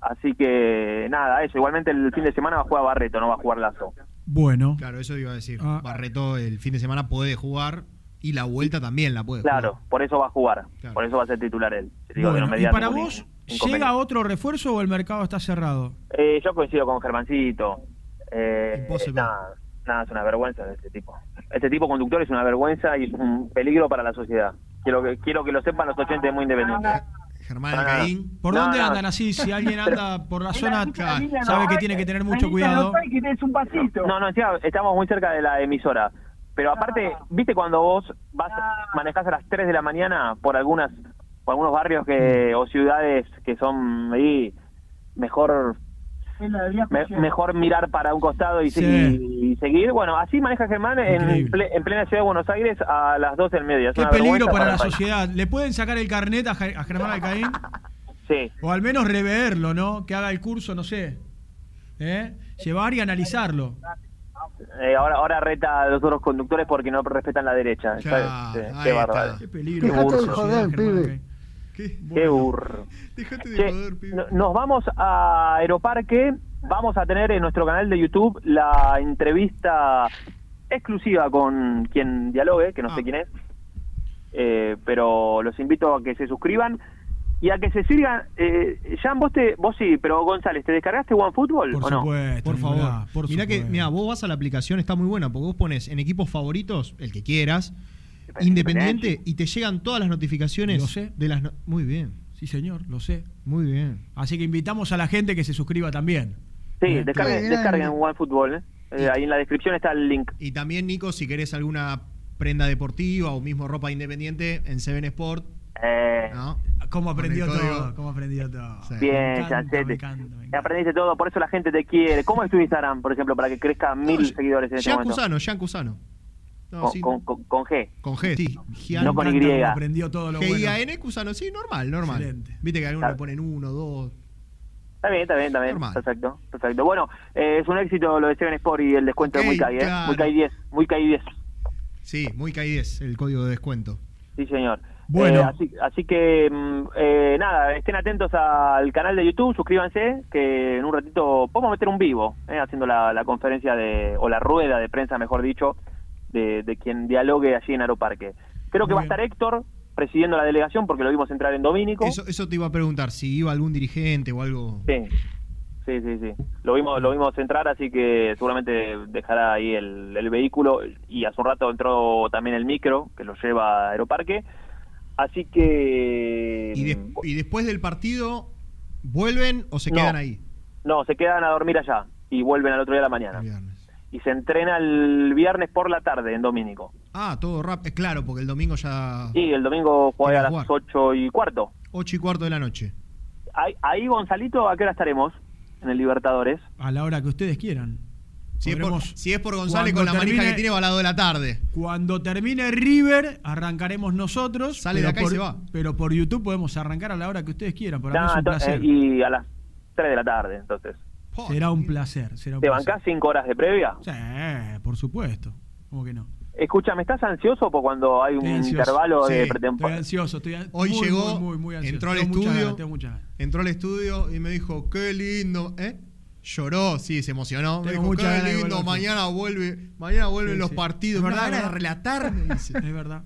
S18: así que nada, eso. Igualmente el fin de semana va a jugar Barreto, no va a jugar Lazo.
S1: Bueno.
S2: Claro, eso iba a decir.
S1: Ah.
S2: Barreto el fin de semana puede jugar y la vuelta también la puede
S18: Claro, por eso va a jugar.
S2: Claro.
S18: Por eso va a ser titular él. Digo, que
S1: Bueno,
S18: no me
S1: ¿Y para vos llega otro refuerzo o el mercado está cerrado?
S18: Eh, yo coincido con Germancito. Eh,
S2: Imposible.
S18: nada, nada, es una vergüenza de este tipo. Este tipo conductor es una vergüenza y es un peligro para la sociedad. Quiero que quiero que lo sepan los oyentes muy independientes.
S2: Germán. Alcaín.
S1: ¿Por
S18: No,
S1: dónde
S18: no.
S1: andan así? Si alguien anda por la zona,
S2: Claro.
S1: sabe que tiene que tener mucho cuidado.
S18: No, no, estamos muy cerca de la emisora. Pero aparte, ¿viste cuando vos vas manejás a las 3 de la mañana por algunas por algunos barrios que o ciudades que son ahí mejor me- mejor mirar para un costado y,
S1: Sí.
S18: seguir, y seguir. Bueno, así maneja Germán en,
S1: Increíble.
S18: ple- en plena ciudad de Buenos Aires a las 12 del media. Es
S1: Qué
S18: una
S1: peligro para la sociedad. ¿Le pueden sacar el carnet a, a Germán Alcaín?
S18: Sí.
S1: O al menos reverlo, ¿no? Que haga el curso, no sé. ¿Eh? Llevar y analizarlo.
S18: Eh, ahora, ahora reta a los otros conductores porque no respetan la derecha.
S1: Claro,
S18: Sí,
S1: ahí
S18: qué bárbaro.
S1: Qué peligro.
S18: Qué Burro. Qué burro. Che, no- Nos vamos a Aeroparque. Vamos a tener en nuestro canal de YouTube la entrevista exclusiva con quien dialogue, que no
S1: Ah.
S18: sé quién es. Eh, pero los invito a que se suscriban y a que se sigan. Eh, Jan, vos, te, vos sí, pero González, ¿te descargaste OneFootball
S1: Por
S18: o no?
S1: supuesto.
S2: Por favor.
S1: Por
S2: Mirá que, mira, vos vas a la aplicación, está muy buena, porque vos pones en equipos favoritos, el que quieras, Independiente, y te llegan todas las notificaciones
S1: Lo sé.
S2: de las. no- muy bien.
S1: Sí, señor, lo sé.
S2: Muy bien.
S1: Así que invitamos a la gente que se suscriba también.
S18: Sí,
S1: Eh,
S18: descarguen,
S1: bien.
S18: descarguen OneFootball. ¿eh? Eh, ahí en la descripción está el link.
S2: Y también, Nico, si querés alguna prenda deportiva o mismo ropa independiente en Seven Sport.
S18: Eh,
S2: ¿no?
S1: ¿Cómo aprendió todo? ¿Cómo aprendió todo?
S18: Bien,
S1: Me encanta,
S18: Chancete.
S1: me encanta.
S18: Aprendiste todo, por eso la gente te quiere. ¿Cómo es tu Instagram, por ejemplo, para que crezca mil seguidores en este
S2: Jean
S18: momento?
S2: Cusano, Jean Cusano. No,
S18: con,
S2: sí,
S18: con- con- con G.
S2: con G, sí.
S18: No con Y.
S1: Aprendió todo lo bueno.
S2: G-I-A-N Cusano, sí, normal, normal.
S1: Excelente.
S2: Viste que algunos
S18: Claro.
S2: le ponen uno, dos.
S18: Está bien, está bien, está bien.
S2: Normal.
S18: Perfecto, perfecto. Bueno, eh, es un éxito lo de Seven Sport y el descuento de Muy ¿eh?
S2: claro.
S18: Muy Kai 10, Muy Kai 10.
S2: Sí, muy K10, el código de descuento.
S18: Sí, señor.
S2: Bueno.
S18: Eh, así, así que, mm, eh, nada, estén atentos al canal de YouTube, suscríbanse, que en un ratito vamos a meter un vivo, eh, haciendo la, la conferencia de, o la rueda de prensa, mejor dicho, de, de quien dialogue allí en Aeroparque. Creo que va a estar Héctor presidiendo la delegación porque lo vimos entrar en Domínico.
S2: Eso, eso te iba a preguntar, si iba algún dirigente o algo.
S18: Sí, sí, sí, sí. Lo vimos, lo vimos entrar, así que seguramente dejará ahí el, el vehículo y hace un rato entró también el micro que lo lleva a Aeroparque. Así que...
S2: Y, y después del partido, ¿vuelven o se
S18: No.
S2: quedan ahí?
S18: No, se quedan a dormir allá y vuelven al otro día de la mañana. Y se entrena el viernes por la tarde en Domínico.
S2: Ah, todo rápido. claro, porque el domingo ya.
S18: Y el domingo juega a las
S2: jugar.
S18: 8 y cuarto.
S2: 8 y cuarto de la noche.
S18: Ahí, ahí, Gonzalito, ¿a qué hora estaremos en el Libertadores?
S1: A la hora que ustedes quieran.
S2: Si es, por,
S1: Podremos-
S2: si es por González con la manija
S1: termine-
S2: que tiene, va a las 2 de la tarde.
S1: Cuando termine River, arrancaremos nosotros.
S2: Sale de acá y se va.
S1: Pero por YouTube podemos arrancar a la hora que ustedes quieran. Para mí
S18: Nah,
S1: es un
S18: ento-
S1: placer.
S18: eh, y a las 3 de la tarde, entonces.
S1: Será un placer. Será un
S18: ¿Te
S1: placer.
S18: bancás 5 horas de previa?
S1: Sí, por supuesto. ¿Cómo que no?
S18: Escúchame, ¿estás ansioso por cuando hay un
S1: ansioso.
S18: intervalo de pretemporada?
S1: Estoy ansioso. Estoy an-
S2: Hoy
S1: muy,
S2: llegó,
S1: muy, muy, muy ansioso.
S2: entró al
S1: Tengo muchas
S2: estudio.
S1: ganas, tengo muchas ganas.
S2: Entró al estudio y me dijo, qué lindo, ¿eh? Lloró, sí, se emocionó. me dijo, qué lindo,
S1: volver.
S2: mañana vuelve, mañana vuelven
S1: Sí,
S2: los
S1: sí.
S2: partidos.
S1: Es
S2: Me
S1: verdad,
S2: ganas de me.
S1: Es verdad.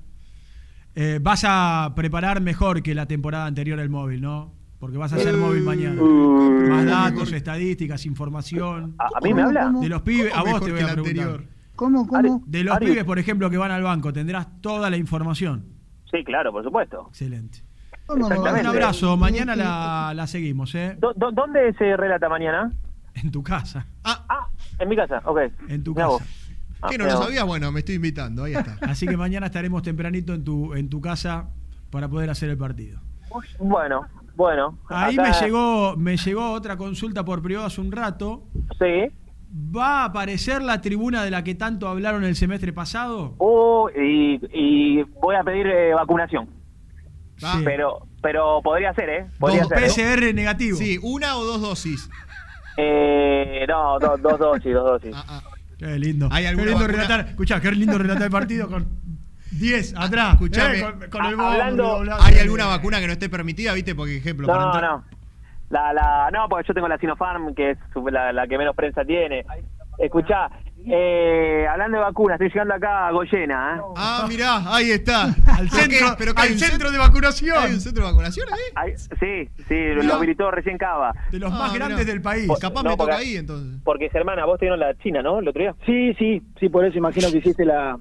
S1: Eh, vas a preparar mejor que la temporada anterior el móvil, ¿no? Porque vas a hacer móvil mañana. Más datos, estadísticas, información.
S18: ¿A, a mí me habla?
S1: De los pibes, a vos te voy a preguntar.
S29: ¿Cómo, cómo?
S1: De los
S18: Ari-
S1: pibes, por ejemplo, que van al banco, tendrás toda la información.
S18: Sí, claro, por supuesto.
S1: Excelente.
S29: ¿Cómo no?
S1: Un abrazo, mañana la, la seguimos, ¿eh?
S18: ¿Dó- dó- ¿Dónde se relata mañana?
S1: En tu casa.
S18: Ah, en mi casa, ok.
S1: En tu casa.
S18: Ah,
S2: ¿Qué no
S18: mirá
S2: lo sabías? Bueno, me estoy invitando, ahí está.
S1: Así que mañana estaremos tempranito en tu, en tu casa para poder hacer el partido.
S18: Bueno, bueno.
S1: Ahí
S18: acá-
S1: me llegó, me llegó otra consulta por privado hace un rato.
S18: Sí.
S1: ¿Va a aparecer la tribuna de la que tanto hablaron el semestre pasado?
S18: Oh, y, y voy a pedir eh, vacunación.
S1: Sí.
S18: Pero pero podría ser, ¿eh? Podría
S1: Dos
S18: ser. ¿eh?
S1: PCR negativo.
S2: Sí, una o dos dosis.
S18: Eh, no, do- dos dosis, dos dosis.
S2: Ah,
S1: Qué lindo.
S2: ¿Hay
S1: qué lindo
S2: vacuna?
S1: relatar. Escuchá, qué lindo relatar el partido con 10 atrás.
S2: Escuchame.
S1: Eh, con, con el
S18: Ah,
S1: bombo,
S18: hablando-.
S2: ¿Hay alguna vacuna que no esté permitida, viste? Por ejemplo,
S18: No,
S2: entrar-
S18: no. La, la, no, porque yo tengo la Sinopharm, que es la, la que menos prensa tiene. Escuchá, eh, hablando de vacunas, estoy llegando acá a Goyena, ¿eh?
S2: Ah, mirá, ahí está.
S1: Al
S2: ¿Pero
S1: centro?
S2: ¿Pero
S1: al
S2: hay un
S1: centro
S2: cent-
S1: de vacunación.
S2: ¿Hay un centro de vacunación ahí?
S18: Sí, sí,
S2: Mirá.
S18: lo habilitó recién Cava.
S1: De los
S2: Ah,
S1: más
S2: mirá.
S1: grandes del país.
S18: Por-
S2: Capaz
S18: No,
S2: me toca
S18: porque-
S2: ahí entonces.
S18: Porque, hermana, vos te dieron la China, ¿no? El otro día.
S17: Sí, sí, sí, por eso imagino que hiciste la,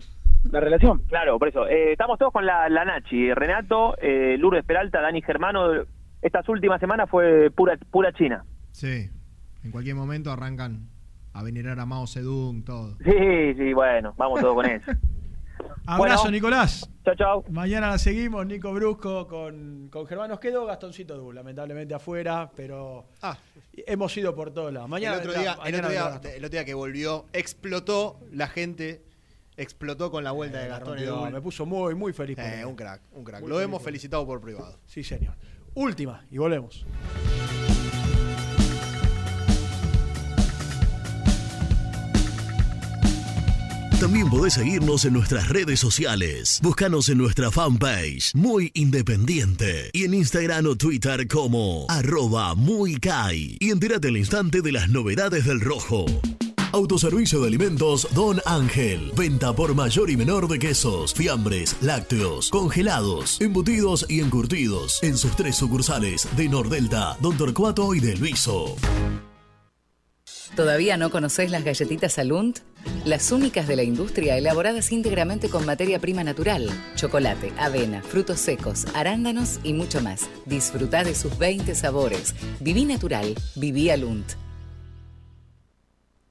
S17: la relación.
S18: Claro, por eso. Eh, estamos todos con la, la Nachi. Renato, eh, Lourdes Peralta, Dani Germano. Estas últimas semanas fue pura pura China.
S2: Sí. En cualquier momento arrancan a venerar a Mao Zedong, todo.
S18: Sí, sí, bueno, vamos todos con eso.
S1: Abrazo,
S18: Bueno.
S1: Nicolás.
S18: Chao, chao.
S1: Mañana la seguimos, Nico Brusco con, con Germán. Nos quedó Gastoncito Du, lamentablemente afuera, pero hemos ido por todos lados. Mañana
S30: el, otro
S1: vendrá-
S30: día, el,
S1: mañana
S30: otro día, el otro día que volvió, explotó la gente, explotó con la vuelta de
S1: Me
S30: Gastón
S1: rompió,
S30: Edul.
S1: Me puso muy, muy feliz. por
S30: Eh, un crack, un crack.
S1: Muy
S30: Lo hemos felicitado por privado.
S1: Sí, señor. última y volvemos.
S5: También podés seguirnos en nuestras redes sociales. Búscanos en nuestra fanpage, Muy Independiente. Y en Instagram o Twitter como arroba muy Kai. Y entérate al instante de las novedades del rojo. Autoservicio de alimentos Don Ángel. Venta por mayor y menor de quesos, fiambres, lácteos, congelados, embutidos y encurtidos. En sus tres sucursales de Nordelta, Don Torcuato y de Luiso.
S31: ¿Todavía no conocés las galletitas Alunt? Las únicas de la industria elaboradas íntegramente con materia prima natural, chocolate, avena, frutos secos, arándanos y mucho más. Disfruta de sus 20 sabores. Viví natural, viví Alunt.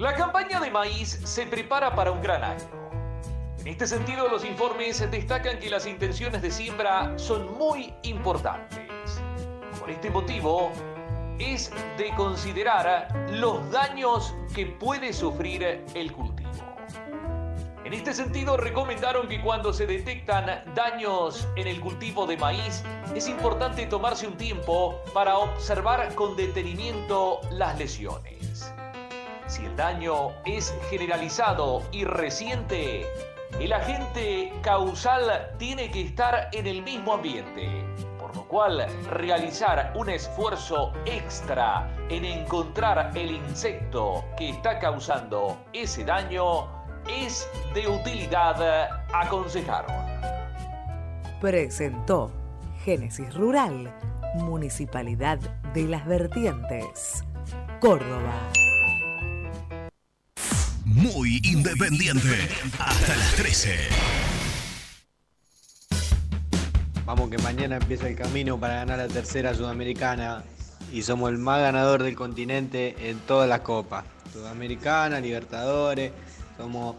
S32: La campaña de maíz se prepara para un gran año. En este sentido, los informes destacan que las intenciones de siembra son muy importantes.
S8: Por este motivo, es de considerar los daños que puede sufrir el cultivo. En este sentido, recomendaron que cuando se detectan daños en el cultivo de maíz, es importante tomarse un tiempo para observar con detenimiento las lesiones. Si el daño es generalizado y reciente, el agente causal tiene que estar en el mismo ambiente, por lo cual realizar un esfuerzo extra en encontrar el insecto que está causando ese daño es de utilidad, aconsejaron.
S31: Presentó Génesis Rural, Municipalidad de las Vertientes, Córdoba.
S5: Muy independiente. Hasta las 13.
S33: Vamos que mañana empieza el camino para ganar la tercera sudamericana y somos el más ganador del continente en todas las copas. Sudamericana, Libertadores, somos,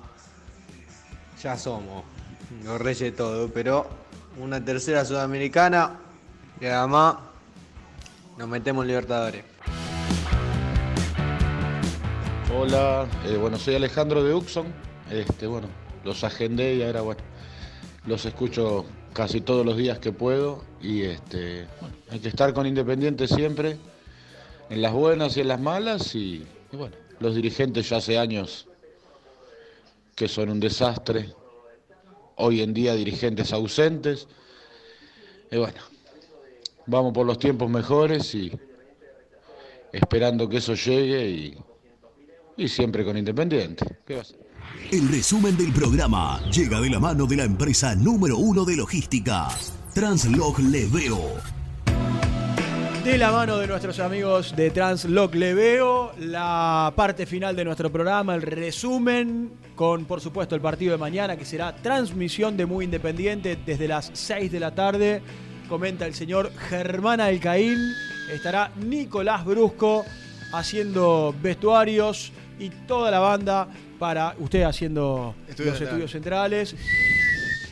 S33: ya somos los reyes de todo, pero una tercera sudamericana y además nos metemos en Libertadores.
S34: Hola, eh, bueno, soy Alejandro de Uxon. Este, bueno, los agendé y ahora, bueno, los escucho casi todos los días que puedo. Y este, bueno, hay que estar con Independiente siempre, en las buenas y en las malas. Y, y bueno, los dirigentes ya hace años que son un desastre. Hoy en día dirigentes ausentes. Y bueno, vamos por los tiempos mejores y esperando que eso llegue y, y siempre con Independiente. ¿Qué va a ser?
S5: El resumen del programa llega de la mano de la empresa número uno de logística, Translog Leveo.
S1: De la mano de nuestros amigos de Translog Leveo, la parte final de nuestro programa, el resumen con, por supuesto, el partido de mañana, que será transmisión de Muy Independiente desde las 6 de la tarde. Comenta el señor Germán Alcaín. Estará Nicolás Brusco haciendo vestuarios y toda la banda para usted haciendo los estudios centrales.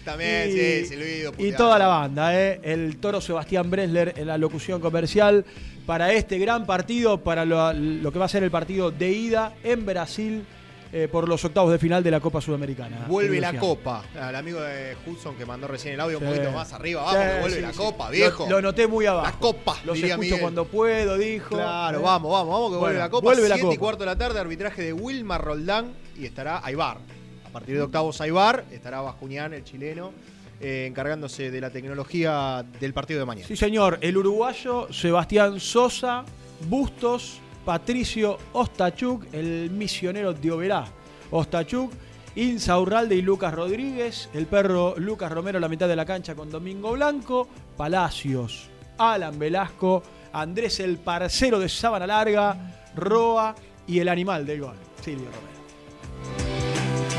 S2: También,
S1: Y-
S2: sí, Silvido.
S1: Y toda la banda, ¿eh? el toro Sebastián Bresler en la locución comercial para este gran partido, para lo, lo que va a ser el partido de ida en Brasil eh, por los octavos de final de la Copa Sudamericana.
S2: Vuelve la copa. Al amigo de Hudson que mandó recién el audio un poquito más arriba. Vamos,
S1: Sí,
S2: que vuelve
S1: sí,
S2: la copa, viejo.
S1: Lo, noté muy abajo.
S2: La copa,
S1: Los
S2: diría
S1: escucho
S2: Miguel.
S1: cuando puedo, dijo.
S2: Claro,
S1: ¿eh?
S2: vamos, vamos, vamos, que vuelve la copa.
S1: vuelve la
S2: 7 y cuarto de la tarde, arbitraje de Wilmar Roldán y estará Aibar. A partir de octavos Aibar, estará Bascuñán, el chileno, eh, encargándose de la tecnología del partido de mañana.
S1: Sí, señor. El uruguayo Sebastián Sosa, Bustos, Patricio Ostachuk, el misionero de Oberá. Ostachuk, Insaurralde y Lucas Rodríguez, el perro Lucas Romero la mitad de la cancha con Domingo Blanco, Palacios, Alan Velasco, Andrés el parcero de Sábana Larga, Roa y el animal del gol, Silvio Romero.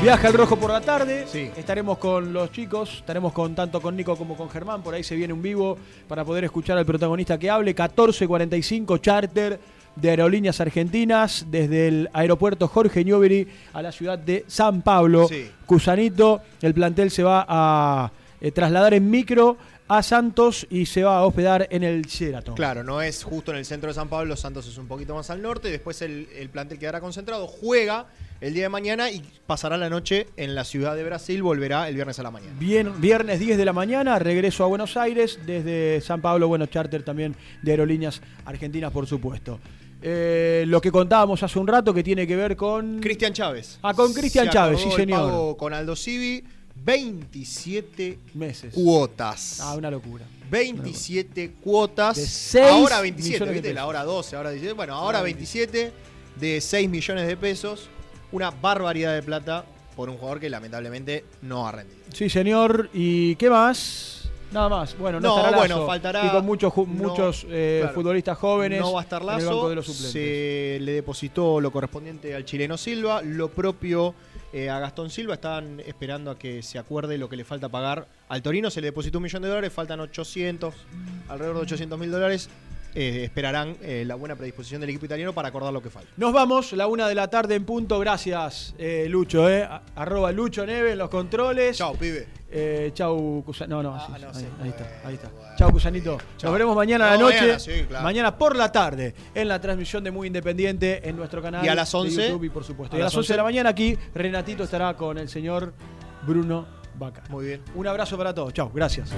S1: Viaja el rojo por la tarde. Estaremos con los chicos, estaremos con tanto con Nico como con Germán. Por ahí se viene un vivo para poder escuchar al protagonista que hable. 14.45 charter de aerolíneas argentinas desde el aeropuerto Jorge Newbery a la ciudad de San Pablo.
S2: Sí.
S1: Cusanito, el plantel se va a eh, trasladar en micro a Santos y se va a hospedar en el Sheraton.
S2: Claro, no es justo en el centro de San Pablo, Santos es un poquito más al norte, después el, el plantel quedará concentrado, juega el día de mañana y pasará la noche en la ciudad de Brasil, volverá el viernes a la mañana.
S1: Bien, viernes 10 de la mañana, regreso a Buenos Aires, desde San Pablo, bueno, charter también de aerolíneas argentinas, por supuesto. Eh, lo que contábamos hace un rato que tiene que ver con...
S2: Cristian Chávez.
S1: Ah, con Cristian Chávez, sí señor.
S2: pago con Aldo Civi, 27
S1: meses.
S2: cuotas.
S1: Ah, una locura.
S2: 27 cuotas.
S1: De seis
S2: ahora 27,
S1: millones de
S2: ¿viste? La hora 12, ahora 17. Bueno, ahora 27 de 6 millones de pesos. Una barbaridad de plata por un jugador que lamentablemente no ha rendido.
S1: Sí, señor. ¿Y qué más? Nada más. Bueno, no,
S2: No,
S1: estará
S2: bueno, faltará-
S1: Y con muchos,
S2: no,
S1: muchos eh,
S2: claro.
S1: futbolistas jóvenes.
S2: No va a estar
S1: en el banco
S2: Lazo.
S1: de los suplentes.
S2: Se le depositó lo correspondiente al chileno Silva. Lo propio eh, a Gastón Silva. Están esperando a que se acuerde lo que le falta pagar. Al Torino se le depositó un millón de dólares. Faltan 800, alrededor de 800 mil dólares. Eh, esperarán eh, la buena predisposición del equipo italiano para acordar lo que falta.
S1: Nos vamos, la una de la tarde en punto. Gracias, eh, Lucho. Arroba Lucho Neve en los controles.
S2: Chao, pibe.
S1: Chau, Cusa- No, no,
S2: Ah,
S1: sí,
S2: no,
S1: ahí,
S2: sí,
S1: ahí está, ahí está. Chau, Cusanito.
S2: Chau.
S1: Nos veremos mañana a la
S2: No,
S1: noche.
S2: mañana, sí, claro.
S1: Mañana por la tarde en la transmisión de Muy Independiente en nuestro canal
S2: Y a las
S1: de
S2: 11,
S1: YouTube y por supuesto.
S2: a
S1: Y a
S2: las
S1: las 11 de
S2: 11.
S1: la mañana aquí Renatito estará con el señor Bruno Vaca.
S2: Muy bien.
S1: Un abrazo para todos. Chau, gracias.